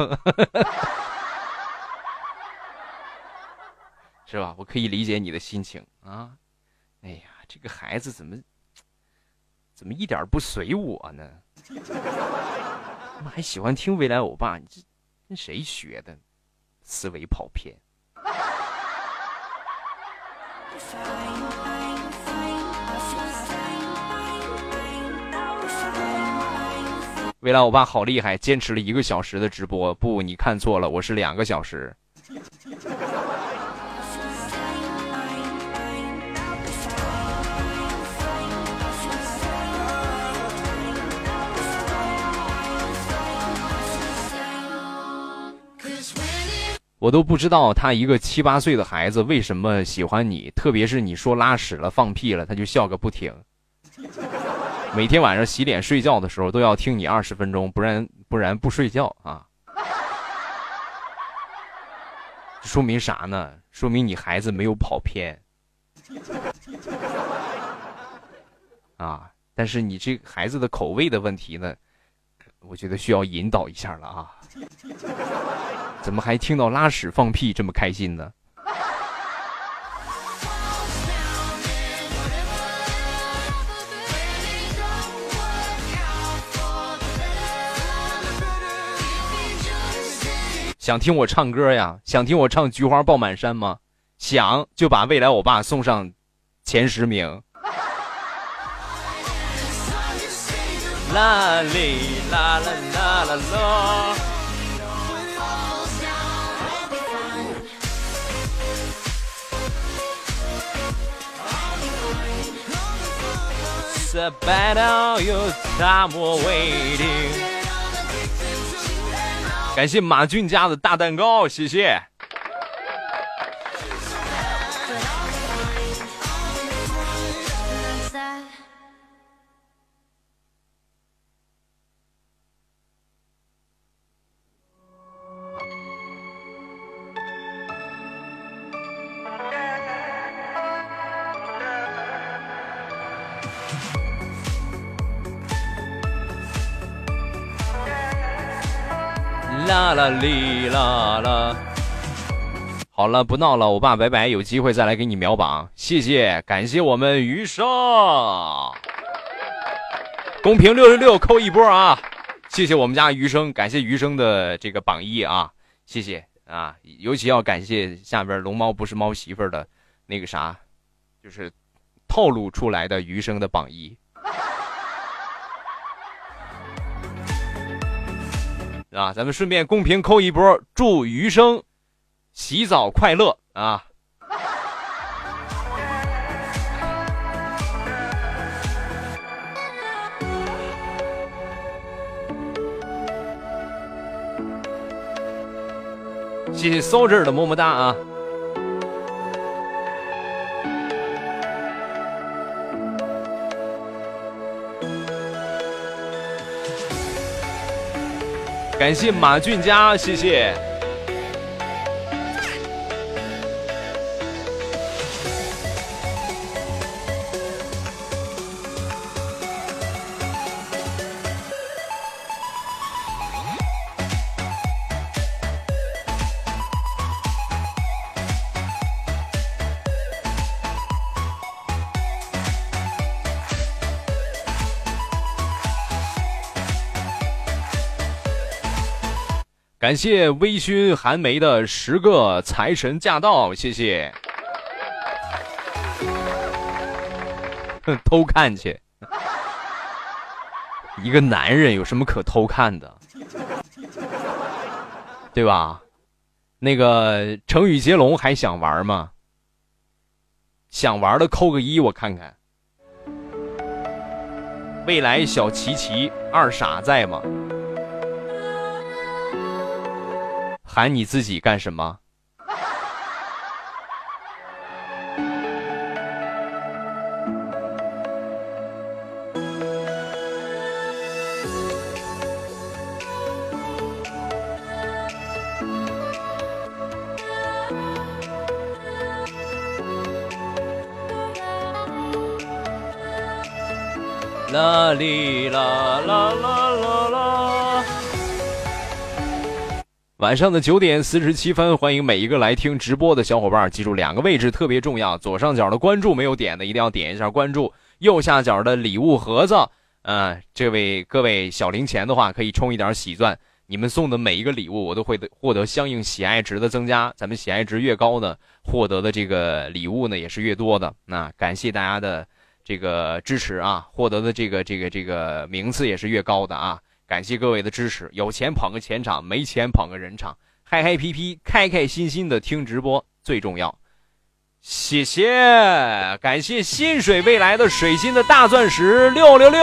是吧？我可以理解你的心情啊。哎呀，这个孩子怎么怎么一点不随我呢？怎么还喜欢听未来欧巴？你这跟谁学的？思维跑偏。未来欧巴好厉害，坚持了一个小时的直播。不，你看错了，我是两个小时。我都不知道他一个七八岁的孩子为什么喜欢你，特别是你说拉屎了、放屁了，他就笑个不停。每天晚上洗脸睡觉的时候都要听你二十分钟，不然不然不睡觉啊。说明啥呢？说明你孩子没有跑偏 啊。但是你这孩子的口味的问题呢，我觉得需要引导一下了啊。怎么还听到拉屎放屁这么开心呢？想听我唱歌呀？想听我唱《菊花爆满山》吗？想就把未来我爸送上前十名。啦哩啦啦啦啦啦。The battle your time waiting。感谢马俊家的大蛋糕，谢谢。好了，不闹了，我爸拜拜，有机会再来给你秒榜，谢谢，感谢我们余生，公屏六六六扣一波啊，谢谢我们家余生，感谢余生的这个榜一啊，谢谢啊，尤其要感谢下边龙猫不是猫媳妇的那个啥，就是透露出来的余生的榜一。啊，咱们顺便公屏扣一波，祝余生洗澡快乐啊！谢谢 soldier 的么么哒啊！感谢马俊佳，谢谢。感谢微醺寒梅的十个财神驾到，谢谢。偷看去，一个男人有什么可偷看的，对吧？那个成语接龙还想玩吗？想玩的扣个一，我看看。未来小琪琪二傻在吗？喊你自己干什么？啦哩啦啦啦晚上的九点四十七分，欢迎每一个来听直播的小伙伴，记住两个位置特别重要，左上角的关注没有点的一定要点一下关注，右下角的礼物盒子，嗯、这位各位小零钱的话可以充一点喜钻，你们送的每一个礼物我都会获得相应喜爱值的增加，咱们喜爱值越高呢，获得的这个礼物呢也是越多的。那感谢大家的这个支持啊，获得的这个这个这个名次也是越高的啊。感谢各位的支持，有钱捧个钱场，没钱捧个人场，嗨嗨皮皮，开开心心的听直播最重要。谢谢，感谢薪水未来的水晶的大钻石六六六。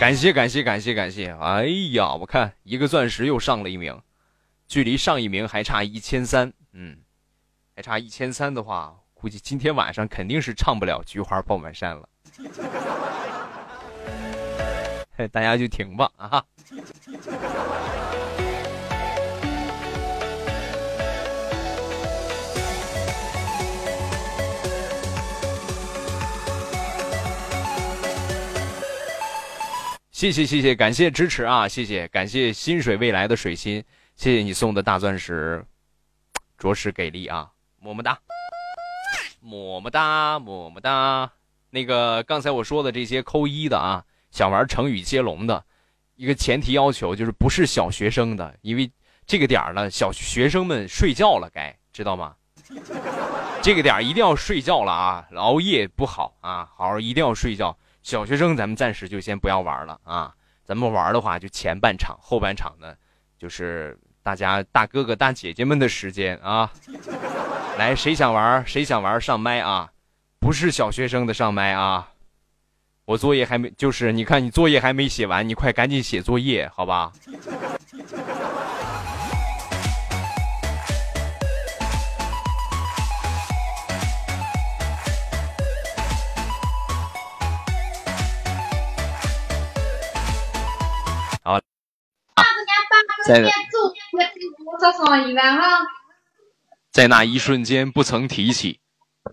感谢感谢感谢感谢！哎呀，我看一个钻石又上了一名，距离上一名还差一千三。嗯，还差一千三的话，估计今天晚上肯定是唱不了《菊花爆满山》了。大家就听吧啊！谢谢谢谢，感谢支持啊！谢谢感谢薪水未来的水心，谢谢你送的大钻石，着实给力啊！么么哒，么么哒，么么哒。那个刚才我说的这些扣一的啊，想玩成语接龙的，一个前提要求就是不是小学生的，因为这个点儿呢，小学生们睡觉了，该知道吗？这个点儿一定要睡觉了啊，熬夜不好啊，好好一定要睡觉。小学生咱们暂时就先不要玩了啊，咱们玩的话就前半场，后半场呢就是大家大哥哥大姐姐们的时间啊。来，谁想玩谁想玩上麦啊，不是小学生的上麦啊。我作业还没，就是你看你作业还没写完，你快赶紧写作业，好吧？在那一瞬间不曾提起，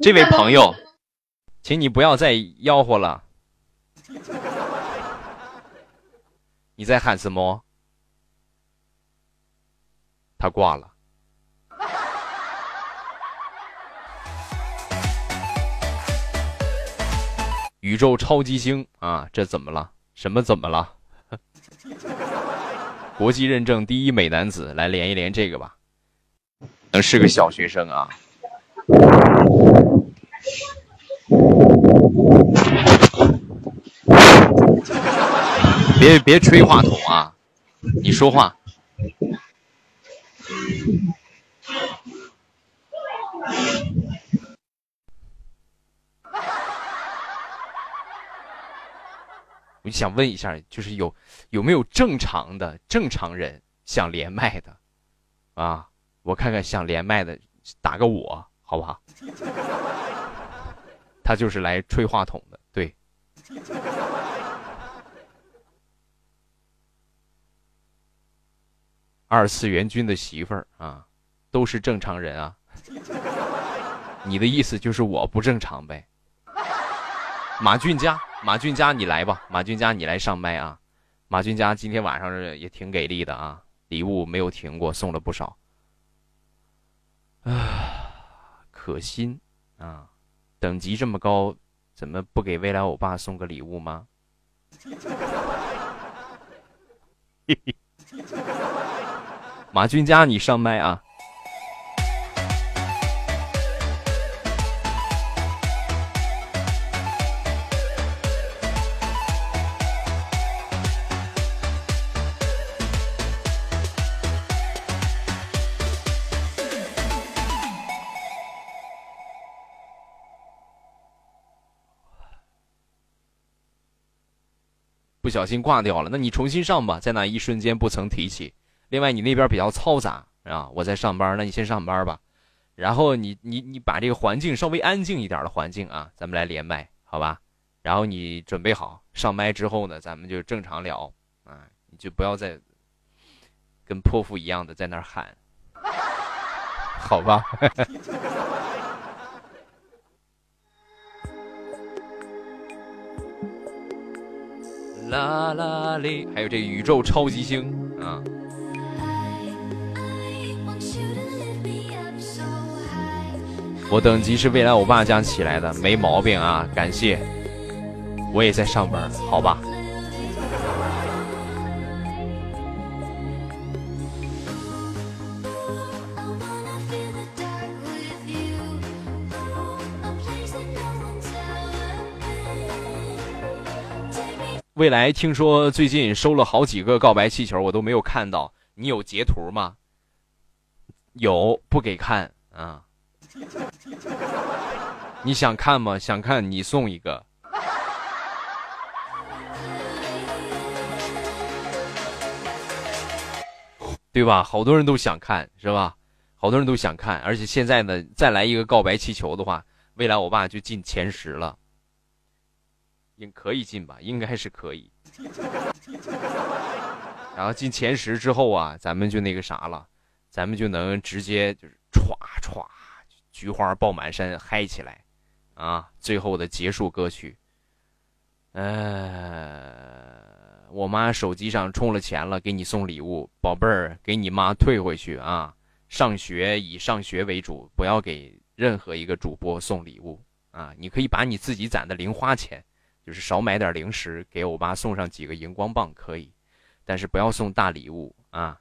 这位朋友，请你不要再吆喝了。你在喊什么？他挂了。宇宙超级星啊，这怎么了？什么怎么了？国际认证第一美男子，来连一连这个吧。能是个小学生啊？别别吹话筒啊！你说话。我就想问一下，就是有有没有正常的正常人想连麦的啊？我看看想连麦的，打个我，好不好？他就是来吹话筒的，对。二次元君的媳妇儿啊，都是正常人啊。你的意思就是我不正常呗？马俊佳，马俊佳，你来吧，马俊佳，你来上麦啊。马俊佳今天晚上也挺给力的啊，礼物没有停过，送了不少。啊，可心啊，等级这么高，怎么不给未来欧巴送个礼物吗？马俊佳，你上麦啊！不小心挂掉了，那你重新上吧，在那一瞬间不曾提起。另外，你那边比较嘈杂啊，我在上班，那你先上班吧。然后你你你把这个环境稍微安静一点的环境啊，咱们来连麦，好吧？然后你准备好上麦之后呢，咱们就正常聊啊，你就不要再跟泼妇一样的在那喊，好吧？啦啦哩，还有这宇宙超级星啊。我等级是未来我爸家起来的，没毛病啊，感谢。我也在上班，好吧。未来听说最近收了好几个告白气球，我都没有看到。你有截图吗？有，不给看啊。你想看吗？想看你送一个。对吧？好多人都想看，是吧？好多人都想看，而且现在呢，再来一个告白气球的话，未来我爸就进前十了。应可以进吧？应该是可以。然后进前十之后啊，咱们就那个啥了，咱们就能直接就是歘歘，菊花爆满山，嗨起来，啊！最后的结束歌曲。呃，我妈手机上充了钱了，给你送礼物，宝贝儿，给你妈退回去啊！上学以上学为主，不要给任何一个主播送礼物啊！你可以把你自己攒的零花钱。就是少买点零食，给欧巴送上几个荧光棒可以，但是不要送大礼物啊。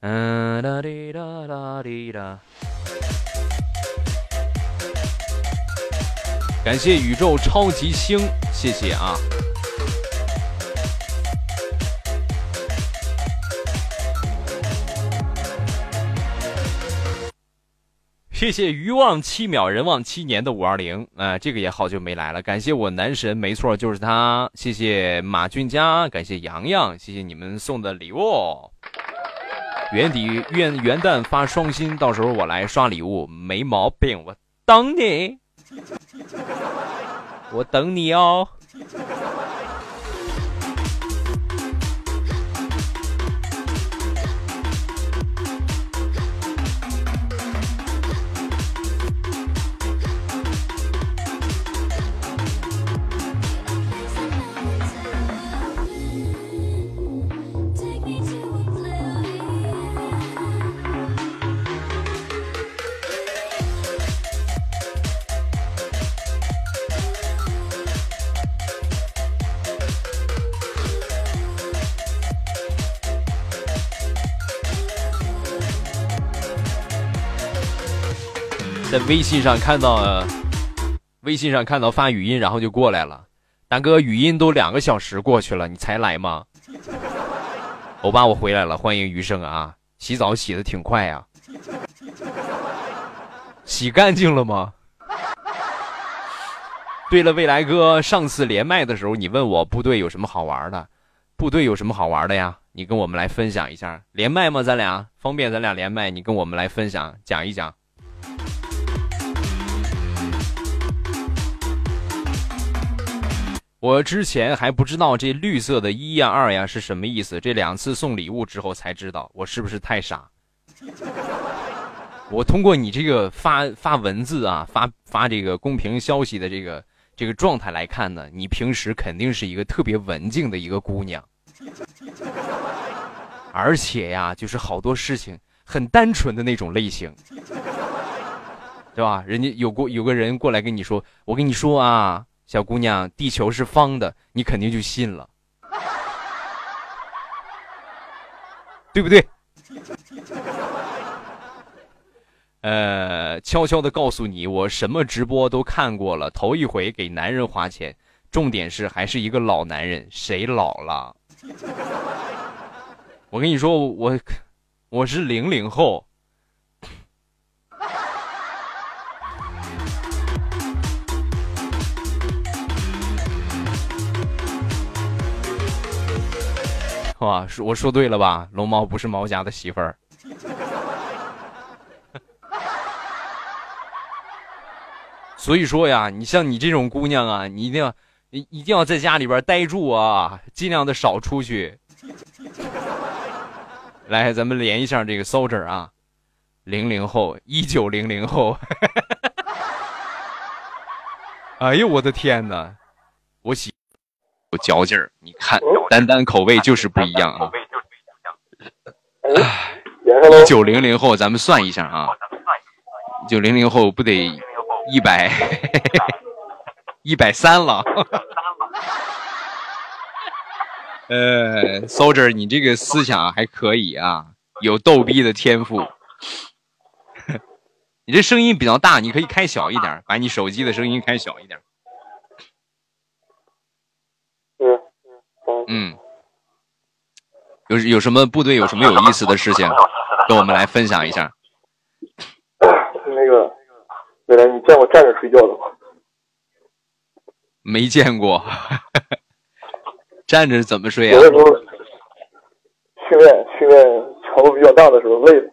嗯哒滴哒哒滴哒。感谢宇宙超级星，谢谢啊。谢谢鱼望七秒，人望七年的五二零，啊，这个也好久没来了。感谢我男神，没错，就是他。谢谢马俊佳，感谢洋洋，谢谢你们送的礼物。元底元元旦发双薪，到时候我来刷礼物，没毛病。我等你，我等你哦。在微信上看到，微信上看到发语音，然后就过来了。大哥，语音都两个小时过去了，你才来吗？欧巴，我回来了，欢迎余生啊！洗澡洗的挺快呀，洗干净了吗？对了，未来哥，上次连麦的时候，你问我部队有什么好玩的？部队有什么好玩的呀？你跟我们来分享一下。连麦吗？咱俩方便，咱俩连麦，你跟我们来分享，讲一讲。我之前还不知道这绿色的一呀二呀是什么意思，这两次送礼物之后才知道，我是不是太傻？我通过你这个发发文字啊，发发这个公屏消息的这个这个状态来看呢，你平时肯定是一个特别文静的一个姑娘，而且呀，就是好多事情很单纯的那种类型，对吧？人家有过有个人过来跟你说，我跟你说啊。小姑娘，地球是方的，你肯定就信了，对不对？呃，悄悄的告诉你，我什么直播都看过了，头一回给男人花钱，重点是还是一个老男人，谁老了？我跟你说，我我是零零后。哇，说我说对了吧？龙猫不是毛家的媳妇儿。所以说呀，你像你这种姑娘啊，你一定要，你一定要在家里边待住啊，尽量的少出去。来，咱们连一下这个 soldier 啊，零零后，一九零零后。哎呦我的天哪，我喜。有嚼劲儿。你看，单单口味就是不一样啊。连上喽。九零零后，咱们算一下啊，九零零后不得一百一百三了。呃，Soldier，你这个思想还可以啊，有逗逼的天赋。你这声音比较大，你可以开小一点，把你手机的声音开小一点。是，嗯，有有什么部队有什么有意思的事情，跟我们来分享一下。那个，未来你见过站着睡觉的吗？没见过，站着怎么睡啊有？的时候训练训练强度比较大的时候累了，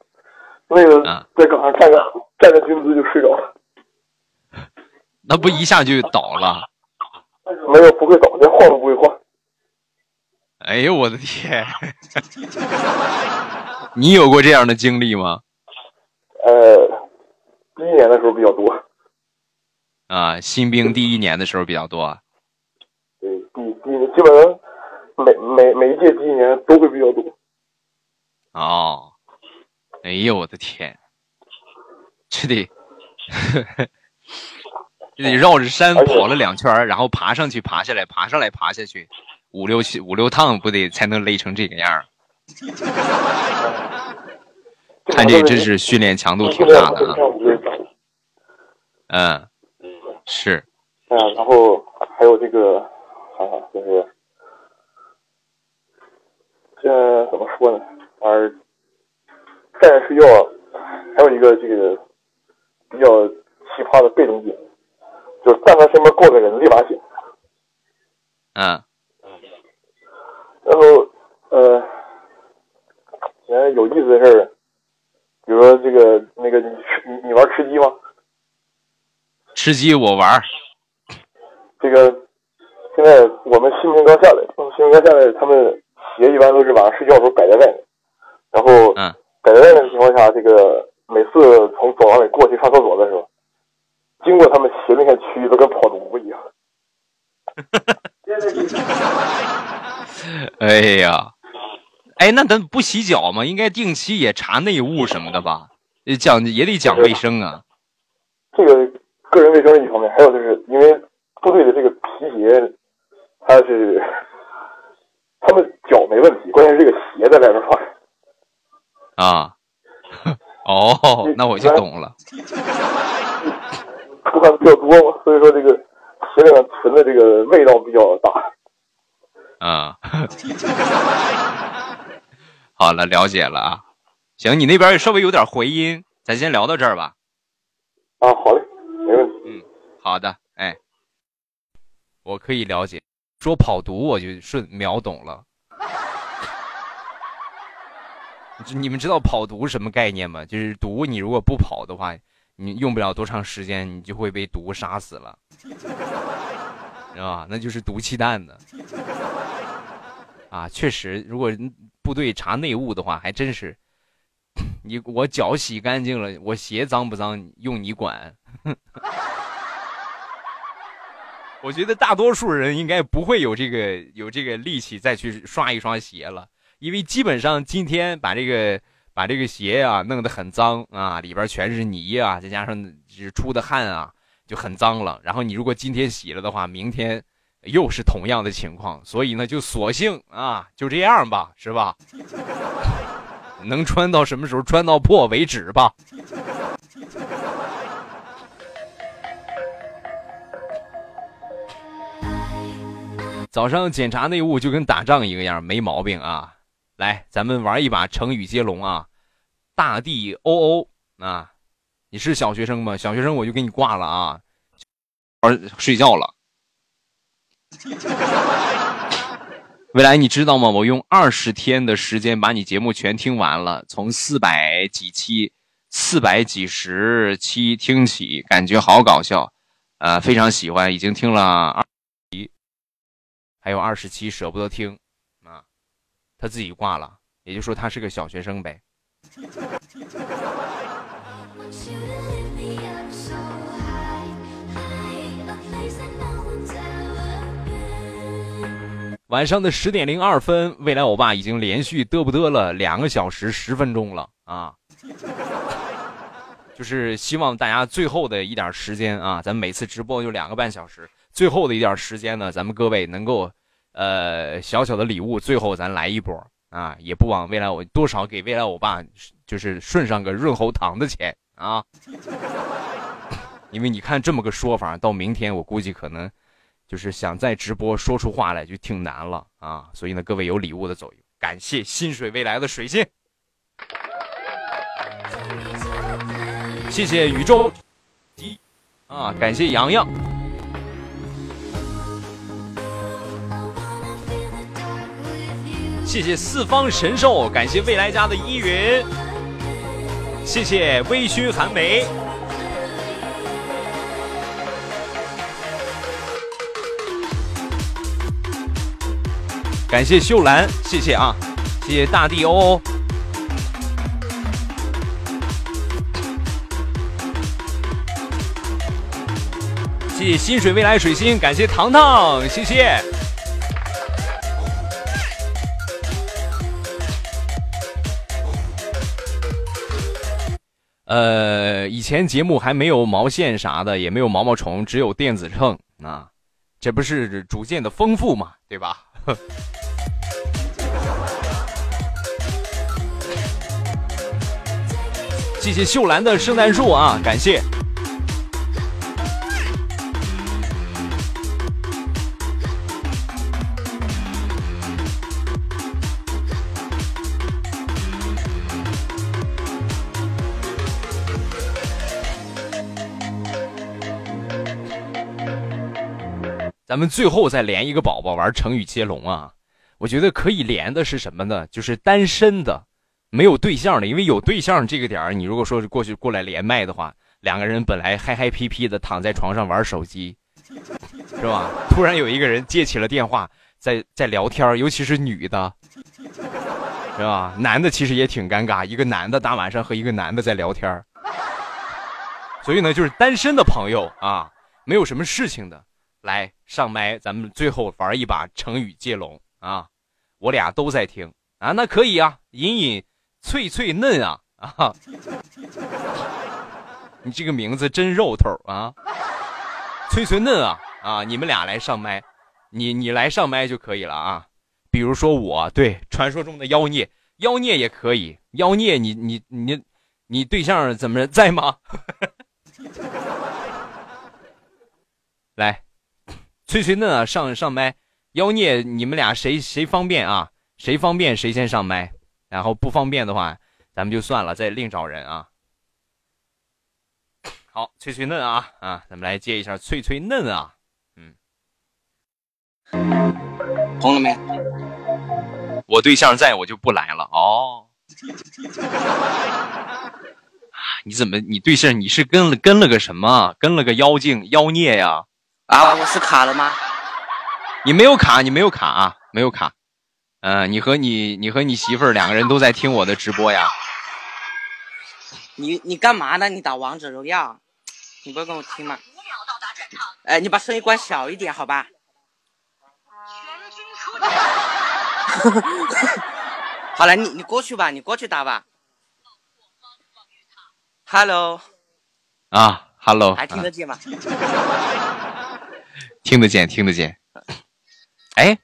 累了啊在岗上站着站着军姿就睡着了，那不一下就倒了？没有不会倒，连晃都不会晃。哎呦我的天！你有过这样的经历吗？呃，第一年的时候比较多，啊，新兵第一年的时候比较多。对，第第一基本上每每每一届第一年都会比较多。哦，哎呦我的天，这得这得绕着山跑了两圈，然后爬上去，爬下来，爬上来，爬下去，五六七五六趟不得才能累成这个样儿？看这真是训练强度挺大的啊。嗯，是，啊，然后还有这个，想想就是，这怎么说呢？玩儿站着睡觉，还有一个这个比较奇葩的被动技能，就是但凡身边过个人，立马醒。嗯然后呃，现在有意思的事儿，比如说这个那个你吃你你玩吃鸡吗？吃鸡我玩，这个现在我们新兵刚下来，新兵刚下来，他们鞋一般都是晚上睡觉的时候摆在外面，然后嗯摆在外面的情况下，这个每次从走廊里过去上厕所的时候，经过他们鞋那片区域都跟跑毒一样。哎呀，哎，那咱不洗脚吗？应该定期也查内务什么的吧？呃讲也得讲卫生啊。这个个人卫生是一方面，还有就是因为部队的这个皮鞋，它是他们脚没问题，关键是这个鞋在外面穿。啊，哦，那我就懂了。出汗比较多嘛，所以说这个鞋里面存的这个味道比较大。啊，好了，了解了啊。行，你那边稍微有点回音，咱先聊到这儿吧。啊，好嘞，没问题。嗯，好的，哎，我可以了解。说跑毒，我就顺秒懂了。你们知道跑毒什么概念吗？就是毒，你如果不跑的话，你用不了多长时间，你就会被毒杀死了，知道吧？那就是毒气弹的。啊，确实，如果部队查内务的话，还真是，你我脚洗干净了，我鞋脏不脏用你管？我觉得大多数人应该不会有这个有这个力气再去刷一双鞋了，因为基本上今天把这个把这个鞋啊弄得很脏啊，里边全是泥啊，再加上是出的汗啊，就很脏了。然后你如果今天洗了的话，明天又是同样的情况，所以呢，就索性啊，就这样吧，是吧？能穿到什么时候穿到破为止吧。早上检查内务就跟打仗一个样，没毛病啊！来，咱们玩一把成语接龙啊！大地欧欧啊！你是小学生吗？小学生我就给你挂了啊！而睡觉了。未来你知道吗？我用二十天的时间把你节目全听完了，从四百几期、四百几十期听起，感觉好搞笑，呃，非常喜欢，已经听了二期，还有二十期舍不得听，啊，他自己挂了，也就说他是个小学生呗。晚上的十点零二分，未来欧巴已经连续嘚不嘚了两个小时十分钟了啊！就是希望大家最后的一点时间啊，咱每次直播就两个半小时，最后的一点时间呢，咱们各位能够，呃，小小的礼物，最后咱来一波啊，也不枉未来我多少给未来欧巴就是顺上个润喉糖的钱啊，因为你看这么个说法，到明天我估计可能。就是想在直播说出话来就挺难了啊，所以呢，各位有礼物的走一，感谢心水未来的水星，谢谢宇宙。啊，感谢洋洋，谢谢四方神兽，感谢未来家的依云，谢谢微醺寒梅。感谢秀兰，谢谢啊，谢谢大地欧欧，谢谢心水未来水星，感谢糖糖，谢谢。呃，以前节目还没有毛线啥的，也没有毛毛虫，只有电子秤啊，这不是逐渐的丰富嘛，对吧？谢谢秀兰的圣诞树啊，感谢。咱们最后再连一个宝宝玩成语接龙啊！我觉得可以连的是什么呢？就是单身的，没有对象的。因为有对象这个点儿，你如果说是过去过来连麦的话，两个人本来嗨嗨皮皮的躺在床上玩手机，是吧？突然有一个人接起了电话，在在聊天，尤其是女的，是吧？男的其实也挺尴尬，一个男的大晚上和一个男的在聊天。所以呢，就是单身的朋友啊，没有什么事情的。来上麦，咱们最后玩一把成语接龙啊！我俩都在听啊，那可以啊，隐隐脆脆嫩啊啊！你这个名字真肉头啊，脆脆嫩啊啊！你们俩来上麦，你你来上麦就可以了啊。比如说我对传说中的妖孽，妖孽也可以，妖孽你你你你对象怎么在吗？来。脆脆嫩啊，上上麦，妖孽，你们俩谁谁方便啊？谁方便谁先上麦，然后不方便的话，咱们就算了，再另找人啊。好，脆脆嫩啊啊，咱们来接一下脆脆嫩啊，嗯，红了没？我对象在我就不来了哦。你怎么？你对象你是跟了跟了个什么？跟了个妖精妖孽呀？啊，我是卡了吗？你没有卡，你没有卡啊，没有卡。嗯，你和你你和你媳妇儿两个人都在听我的直播呀。你你干嘛呢？你打王者荣耀，你不要跟我听吗？哎，你把声音关小一点，好吧？好了，你你过去吧，你过去打吧。Hello。啊，Hello。还听得见吗？听得见，听得见。哎，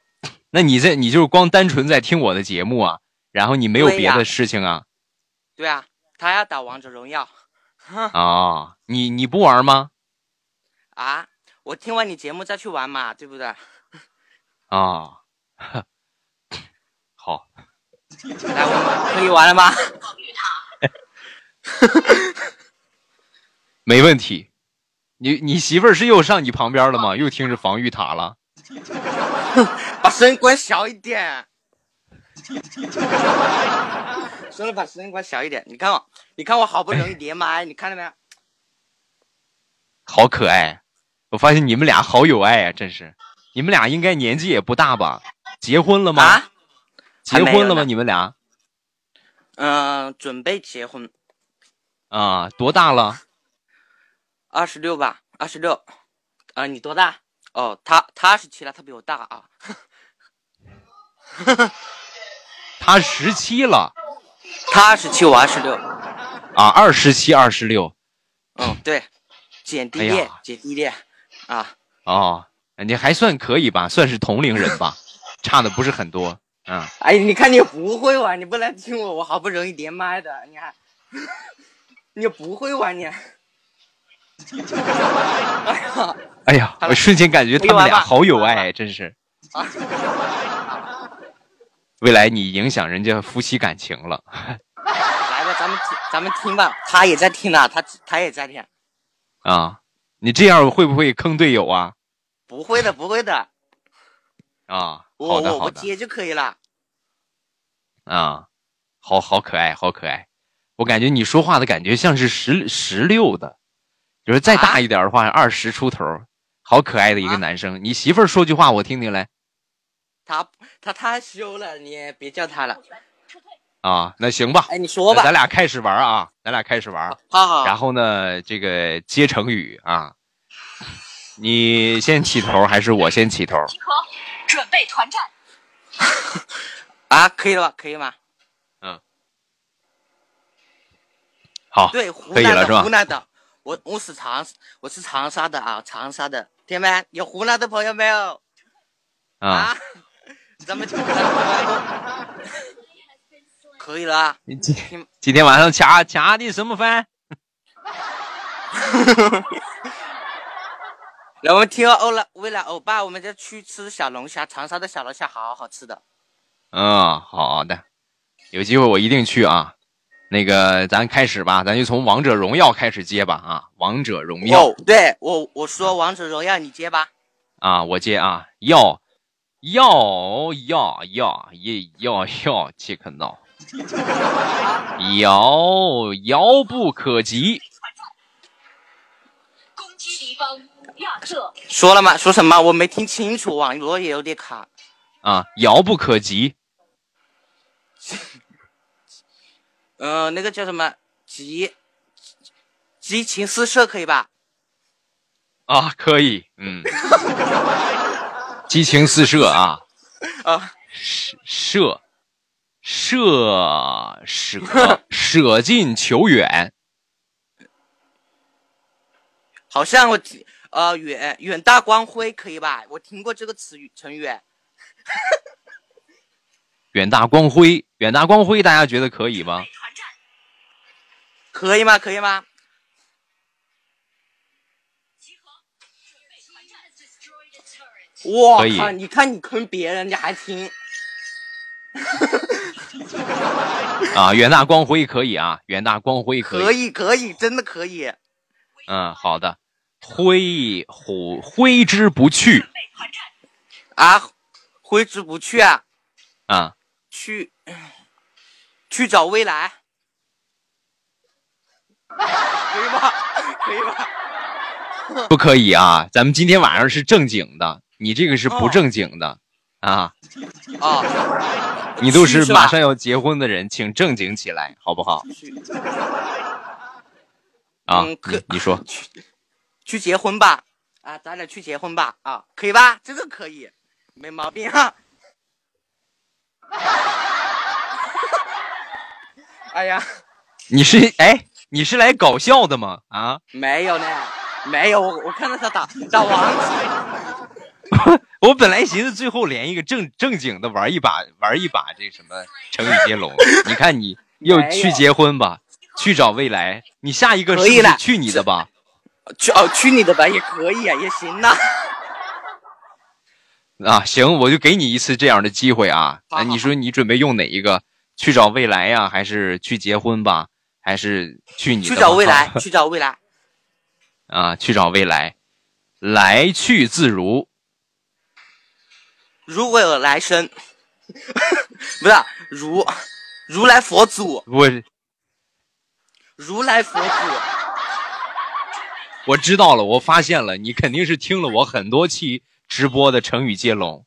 那你这你就是光单纯在听我的节目啊？然后你没有别的事情啊？对啊，他要打王者荣耀。啊，你你不玩吗？啊，我听完你节目再去玩嘛，对不对？啊，好。来，我们可以玩了吗？没问题。你你媳妇儿是又上你旁边了吗？又听着防御塔了？把声音关小一点。说了把声音关小一点。你看我，你看我好不容易连麦，你看到没有？好可爱！我发现你们俩好有爱啊，真是。你们俩应该年纪也不大吧？结婚了吗？啊？结婚了吗？你们俩？嗯，准备结婚。啊，多大了？二十六吧，二十六。啊，你多大？哦，他他二 十七了，他比我大啊。他十七了他二十七，我二十六。啊，二十七、二十六嗯，对，姐弟恋，姐弟恋啊。哦，你还算可以吧，算是同龄人吧，差的不是很多。嗯，哎，你看你不会玩，你不来听我，我好不容易连麦的，你看，你不会玩你。哎呀，哎呀，我瞬间感觉他们俩好有爱，真是。啊未来你影响人家夫妻感情了。来吧，咱们听，咱们听吧。他也在听呢，他他也在听。啊，你这样会不会坑队友啊？不会的，不会的，啊，我好的好的我我接就可以了。啊，好好可爱，好可爱。我感觉你说话的感觉像是十十六的，就是再大一点的话，二十出头，好可爱的一个男生。你媳妇儿说句话我听听来。他他太羞了，你也别叫他了。啊，那行吧。哎，你说吧咱俩开始玩啊，咱俩开始玩。好好。然后呢，这个接成语啊，你先起头还是我先起头？集合准备团战。啊，可以了吧？可以吗？嗯。好。对，湖南的可以了是吧湖南的，我我是长我是长沙的啊，长沙的，听没？有湖南的朋友没有？啊，咱们咱们可以了啊。你今今天晚上吃吃的什么饭？来我们听欧了，为了欧巴，我们就去吃小龙虾，长沙的小龙虾好好吃的。嗯，好的，有机会我一定去啊。那个，咱开始吧，咱就从王者荣耀开始接吧啊！王者荣耀哦，对我我说王者荣耀，你接吧。啊，我接啊，要要要要也要要切克闹，遥遥不可及。攻击敌方亚瑟。说了吗？说什么？我没听清楚，网络也有点卡。啊，遥不可及。呃，那个叫什么？激激情四射可以吧？啊，可以，嗯，激情四射啊，啊，射射舍舍近求远，好像我呃远远大光辉可以吧？我听过这个词语成语。远大光辉，远大光辉，大家觉得可以吗？可以吗？可以吗？哇可以靠！你看你坑别人，你还听？啊，远大光辉可以啊，远大光辉可以。可以，可以，真的可以。嗯，好的。挥虎挥之不去啊，挥之不去啊！啊，去去找未来，可以吧？可以吧？不可以啊！咱们今天晚上是正经的，你这个是不正经的、啊！啊，你都是马上要结婚的人，请正经起来，好不好？啊，嗯可你你说 去结婚吧！啊，咱俩去结婚吧！啊，可以吧？这个可以，没毛病哈。哎呀，你是哎，你是来搞笑的吗？啊，没有呢，没有，我我看到他打打王者，我本来寻思最后连一个正正经的玩一把玩一把这什么成语接龙，你看你又去结婚吧，去找未来，你下一个是不是去你的吧？去哦去你的吧，也可以啊，也行呐。啊，行，我就给你一次这样的机会啊。你说你准备用哪一个？去找未来呀、还是去结婚吧？还是去你的去找未来，去找未来。啊？去找未来，来去自如。如果有来生，不是如如来佛祖，我如来佛祖。我知道了，我发现了，你肯定是听了我很多期直播的成语接龙，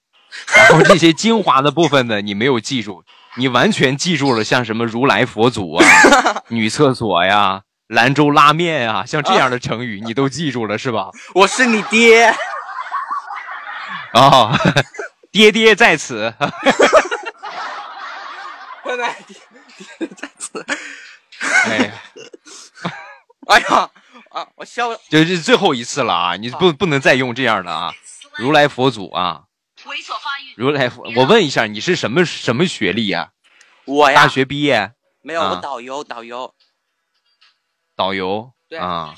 然后这些精华的部分呢，你没有记住，你完全记住了，像什么如来佛祖啊、女厕所呀、兰州拉面呀，像这样的成语，你都记住了是吧？我是你爹，啊、爹爹在此。爹爹在此，哎呀，哎呀，啊，我笑了。这是最后一次了啊！你不不能再用这样的啊！如来佛祖啊，猥琐发育。如来佛，我问一下，你是什么什么学历呀、我呀大学毕业？没有，我啊导游，导游。导游对啊。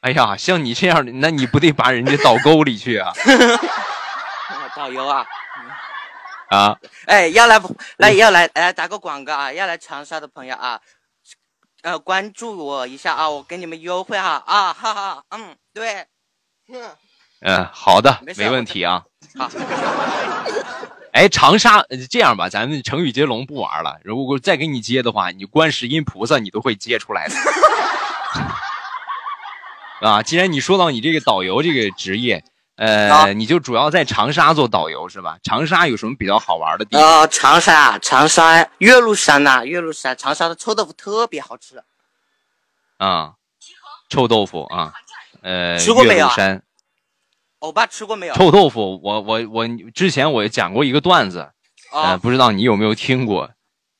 哎呀，像你这样的，那你不得把人家导沟里去啊？导游啊，啊，哎，要来来要来来打个广告啊！要来长沙的朋友啊，呃，关注我一下啊，我给你们优惠哈啊，哈哈，嗯，对，嗯，嗯，好的，没没问题啊。好，哎，长沙呃这样吧，咱们成语接龙不玩了。如果再给你接的话，你观世音菩萨你都会接出来的。啊，既然你说到你这个导游这个职业，呃，啊你就主要在长沙做导游是吧？长沙有什么比较好玩的地方？呃，长沙，长沙岳麓山呐、岳麓山，长沙的臭豆腐特别好吃。啊，臭豆腐啊，呃，吃过没有啊岳麓山欧巴吃过没有？臭豆腐，我我我之前我讲过一个段子，呃，啊，不知道你有没有听过？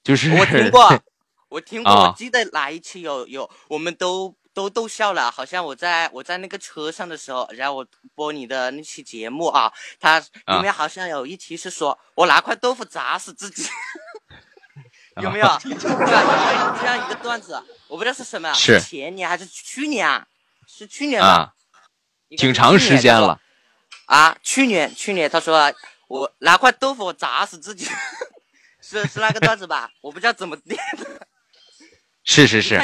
就是我听过，我听过，啊我记得哪一期有有，我们都都逗笑了，好像我在我在那个车上的时候，然后我播你的那期节目啊，它啊里面好像有一题是说我拿块豆腐砸死自己，有没有？啊对这样一个段子，我不知道是什么，是前年还是去年啊？是去年吧？啊，挺长时间了。啊，去年去年他说我拿块豆腐砸死自己，是是那个段子吧？我不知道怎么念的。是是是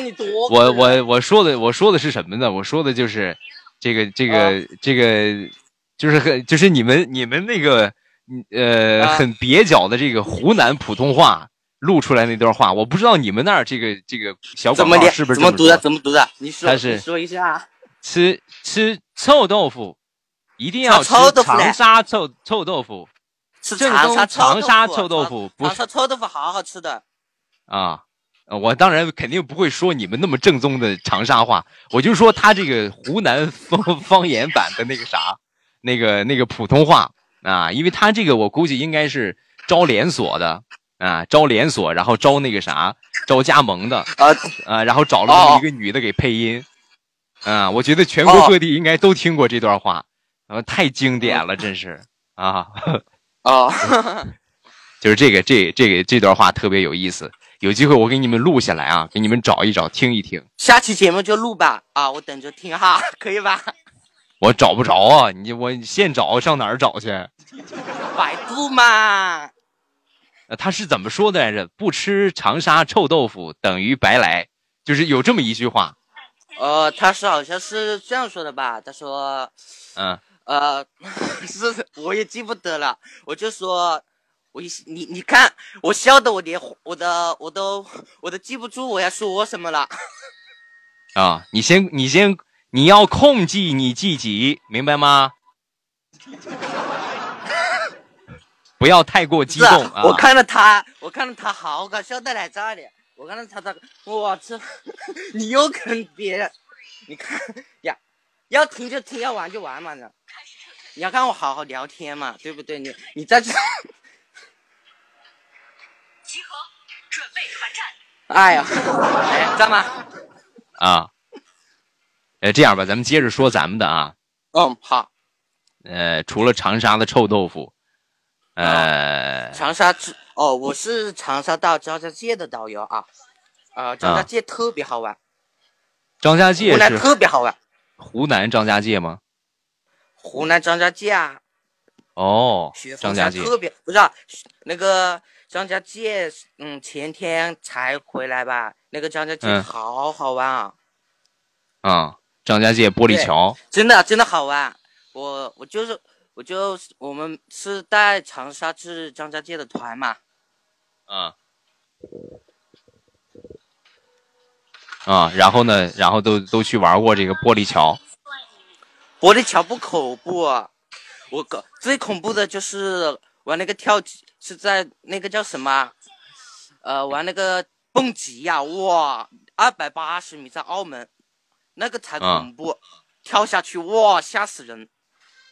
我我我说的我说的是什么呢？我说的就是这个这个、啊这个，就是很就是你们你们那个呃、啊很蹩脚的这个湖南普通话录出来那段话，我不知道你们那儿这个这个小？广告是不是怎么读的？怎么读的？你说，一下啊。吃吃臭豆腐，一定要吃长沙臭臭豆腐是正宗长沙臭臭豆腐，不长是沙臭豆腐好好吃的。啊。呃我当然肯定不会说你们那么正宗的长沙话，我就说他这个湖南方 方言版的那个啥，那个那个普通话啊，因为他这个我估计应该是招连锁的啊，招连锁，然后招那个啥，招加盟的啊啊，然后找了一个女的给配音啊，我觉得全国哦各地应该都听过这段话，啊，太经典了，真是啊，啊，就是这个这这个这段话特别有意思，有机会我给你们录下来啊，给你们找一找听一听。下期节目就录吧。啊，我等着听哈，可以吧？我找不着啊，你我现找上哪儿找去？百度嘛。呃，他是怎么说的来着？不吃长沙臭豆腐等于白来，就是有这么一句话。呃，他是好像是这样说的吧？他说，嗯，呃，是我也记不得了，我就说，我一你你看，我笑的我连我的我都我都记不住我要说什么了。啊，你先你先你要控制你自己，明白吗？不要太过激动啊！我看到他，我看到他好搞笑的来这里，我看到他他，我操，你又坑别人，你看呀，要听就听，要玩就玩嘛呢。你要看我好好聊天嘛，对不对？你你在这，集合，准备团战。哎呀，哎，这样吧，啊，呃，这样吧，咱们接着说咱们的啊。嗯，好，呃，除了长沙的臭豆腐，呃，长沙哦，我是长沙到张家界的导游啊，呃，张家界特别好玩，张家界湖南是特别好玩，湖南张家界吗？湖南张家界啊，哦雪，张家界。峰山特别不是、啊、那个张家界，嗯，前天才回来吧。那个张家界嗯。好好玩啊，啊，张家界玻璃桥。真的真的好玩。我我就是我就是我们是带长沙至张家界的团嘛，啊。啊，然后呢，然后都都去玩过这个玻璃桥玻璃桥不恐怖、啊，我搞最恐怖的就是玩那个跳级，是在那个叫什么啊？呃，玩那个蹦极呀、哇，二百八十米在澳门，那个才恐怖，跳下去哇，吓死人，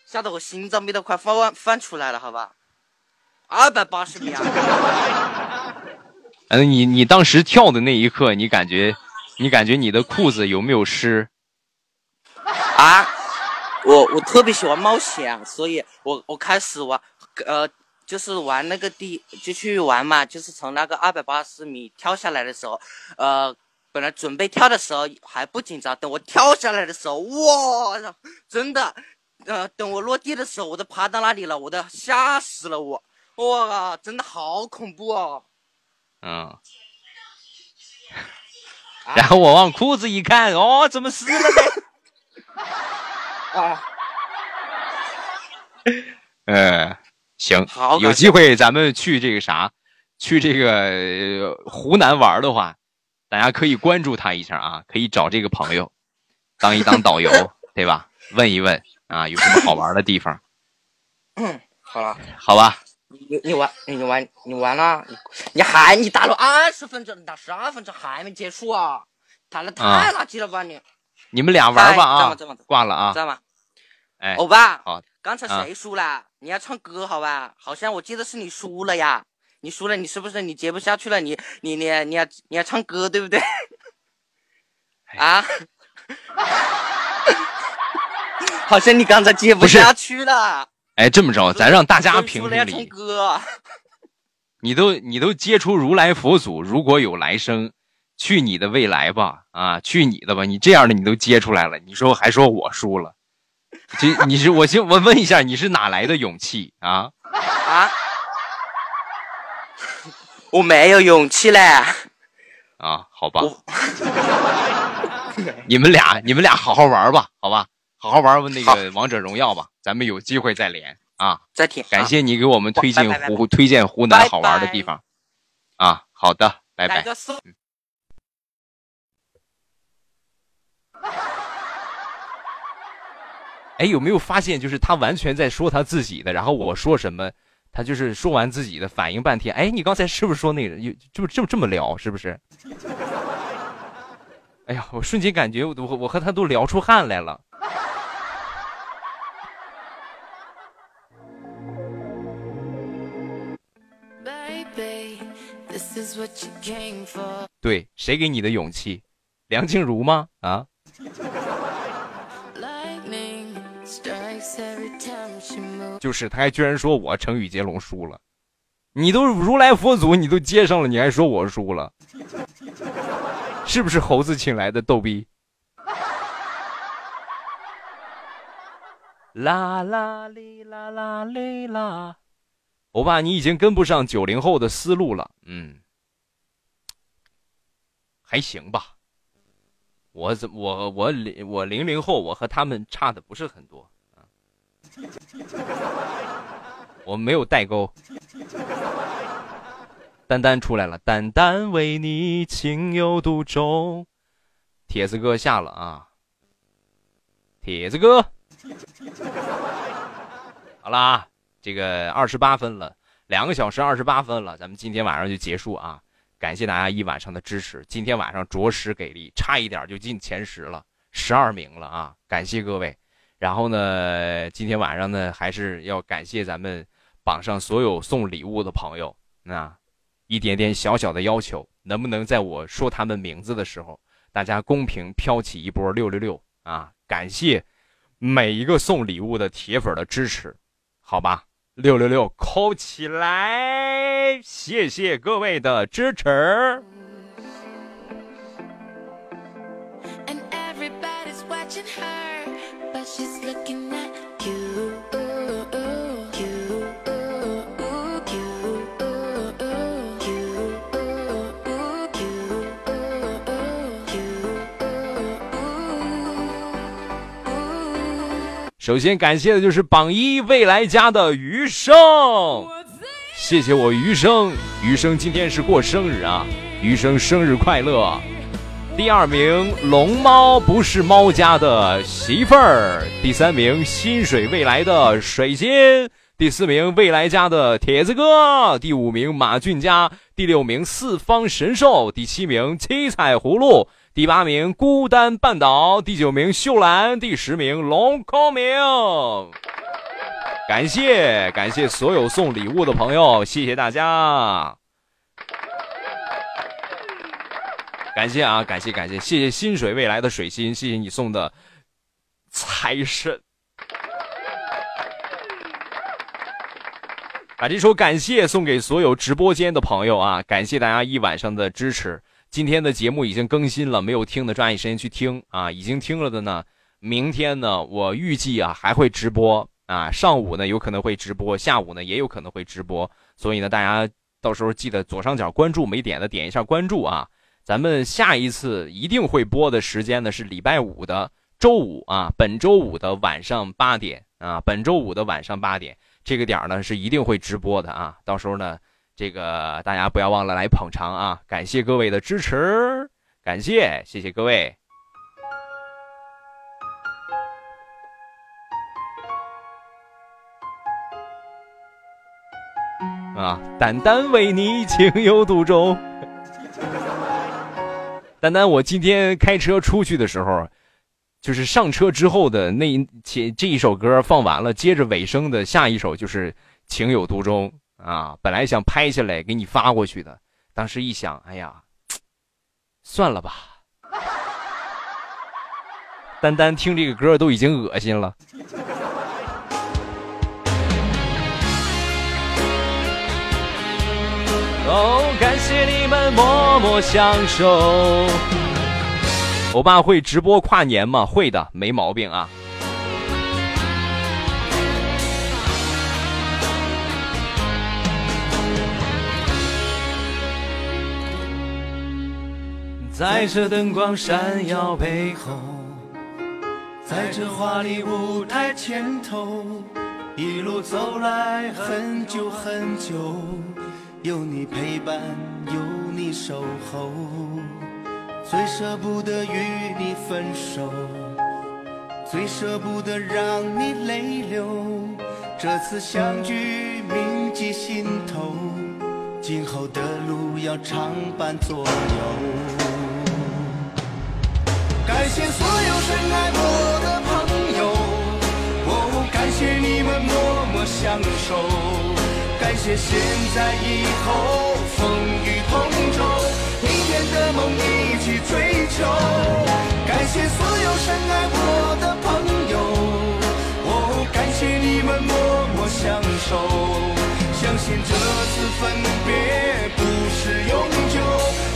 吓得我心脏病都快翻翻出来了，好吧？二百八十米啊！嗯，你你当时跳的那一刻，你感觉你感觉你的裤子有没有湿？啊，我我特别喜欢冒险，所以我我开始玩，呃，就是玩那个地，就去玩嘛，就是从那个二百八十米跳下来的时候，呃，本来准备跳的时候还不紧张，等我跳下来的时候，哇，真的，呃，等我落地的时候，我都趴到那里了，我都吓死了我，哇，真的好恐怖哦。嗯。然后我往裤子一看，哦，怎么湿了呢？啊，呃，行好，有机会咱们去这个啥，去这个呃湖南玩的话，大家可以关注他一下啊，可以找这个朋友当一当导游，对吧？问一问啊，有什么好玩的地方？嗯，好了，好吧，你你玩你玩你玩了，你你还你打了二十分钟，打十二分钟还没结束啊！打的啊太垃圾了吧你！你们俩玩吧啊挂了啊知，道吗？哎，欧巴，好，刚才啊谁输了？你要唱歌好吧？好像我记得是你输了呀。你输了，你是不是你接不下去了？你你你你要你要唱歌对不对？哎啊？好像你刚才接不下去了。哎，这么着，咱让大家评评理。歌。你都你都接出如来佛祖，如果有来生，去你的未来吧，啊，去你的吧，你这样的你都接出来了，你说还说我输了，这你是我先我问一下，你是哪来的勇气啊？啊？我没有勇气嘞。啊，好吧，你们俩你们俩好好玩吧，好吧，好好玩那个王者荣耀吧，咱们有机会再连啊。再听，感谢你给我们推荐湖推荐湖南好玩的地方，啊，好的，拜拜。哎，有没有发现，就是他完全在说他自己的，然后我说什么，他就是说完自己的，反应半天。哎，你刚才是不是说那个？就就这么这么聊，是不是？哎呀，我瞬间感觉我我我和他都聊出汗来了。对，谁给你的勇气？梁静茹吗？啊，就是他还居然说我成语接龙输了，你都如来佛祖，你都接上了，你还说我输了，是不是猴子请来的逗逼？啦啦哩啦啦哩啦，欧巴，你已经跟不上九零后的思路了，嗯，还行吧。我怎我我零我零零后，我和他们差的不是很多，我没有代沟。丹丹出来了，丹丹为你情有独钟。铁子哥下了啊，铁子哥。好啦，这个二十八分了，两个小时二十八分了，咱们今天晚上就结束啊！感谢大家一晚上的支持，今天晚上着实给力，差一点就进前十了，十二名了啊！感谢各位。然后呢，今天晚上呢，还是要感谢咱们榜上所有送礼物的朋友。那一点点小小的要求，能不能在我说他们名字的时候，大家公屏飘起一波六六六啊！感谢每一个送礼物的铁粉的支持，好吧？六六六扣起来！谢谢各位的支持。首先感谢的就是榜一未来家的余生，谢谢我余生，余生今天是过生日啊，余生生日快乐。第二名龙猫不是猫家的媳妇儿，第三名薪水未来的水晶，第四名未来家的铁子哥，第五名马俊佳，第六名四方神兽，第七名七彩葫芦，第八名孤单半岛，第九名秀兰，第十名龙空明。感谢感谢所有送礼物的朋友，谢谢大家。感谢啊，感谢感谢，谢谢薪水未来的水星，谢谢你送的财神。把这首感谢送给所有直播间的朋友啊！感谢大家一晚上的支持。今天的节目已经更新了，没有听的抓紧时间去听啊！已经听了的呢，明天呢，我预计啊还会直播啊，上午呢有可能会直播，下午呢也有可能会直播，所以呢，大家到时候记得左上角关注没点的点一下关注啊！咱们下一次一定会播的时间呢是礼拜五的周五啊，本周五的晚上八点啊，本周五的晚上八点。这个点儿呢是一定会直播的啊，到时候呢，这个大家不要忘了来捧场啊！感谢各位的支持，感谢，谢谢各位。啊，丹丹为你情有独钟。丹丹，我今天开车出去的时候。就是上车之后的那前这一首歌放完了，接着尾声的下一首就是《情有独钟》啊。本来想拍下来给你发过去的，当时一想，哎呀，算了吧。单单听这个歌都已经恶心了。哦，感谢你们默默相守。欧巴会直播跨年吗？会的，没毛病啊。在这灯光闪耀背后，在这华丽舞台前头，一路走来很久很久，有你陪伴，有你守候。最舍不得与你分手，最舍不得让你泪流。这次相聚铭记心头，今后的路要常伴左右。感谢所有深爱我的朋友，哦，感谢你们默默相守，感谢现在以后风雨同舟。明天的梦一起追求，感谢所有深爱我的朋友，哦，感谢你们默默相守，相信这次分别不是永久，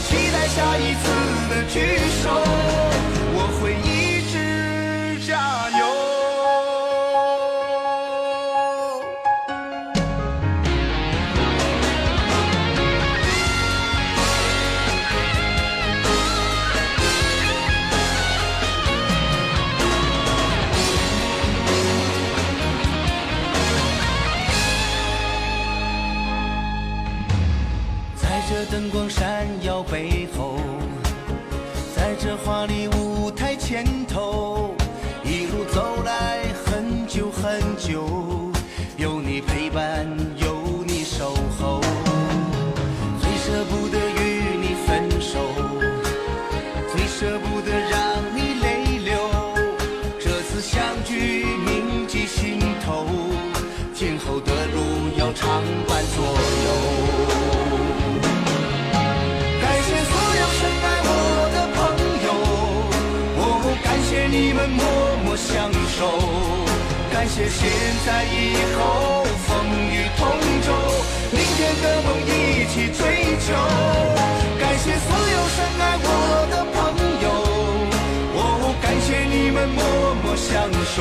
期待下一次的聚首，闪耀感谢现在以后风雨同舟，明天的梦一起追求。感谢所有深爱我的朋友，哦，感谢你们默默相守，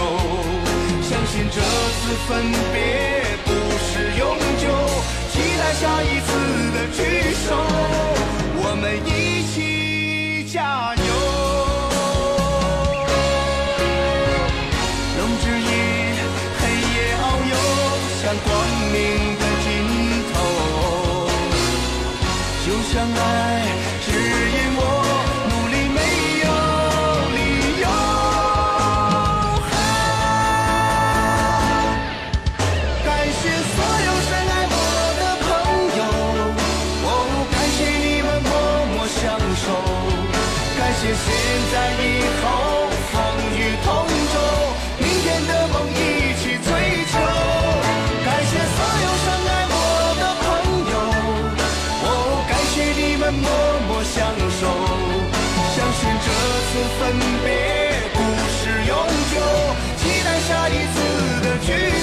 相信这次分别不是永久，期待下一次的聚首。我们一起加油。就别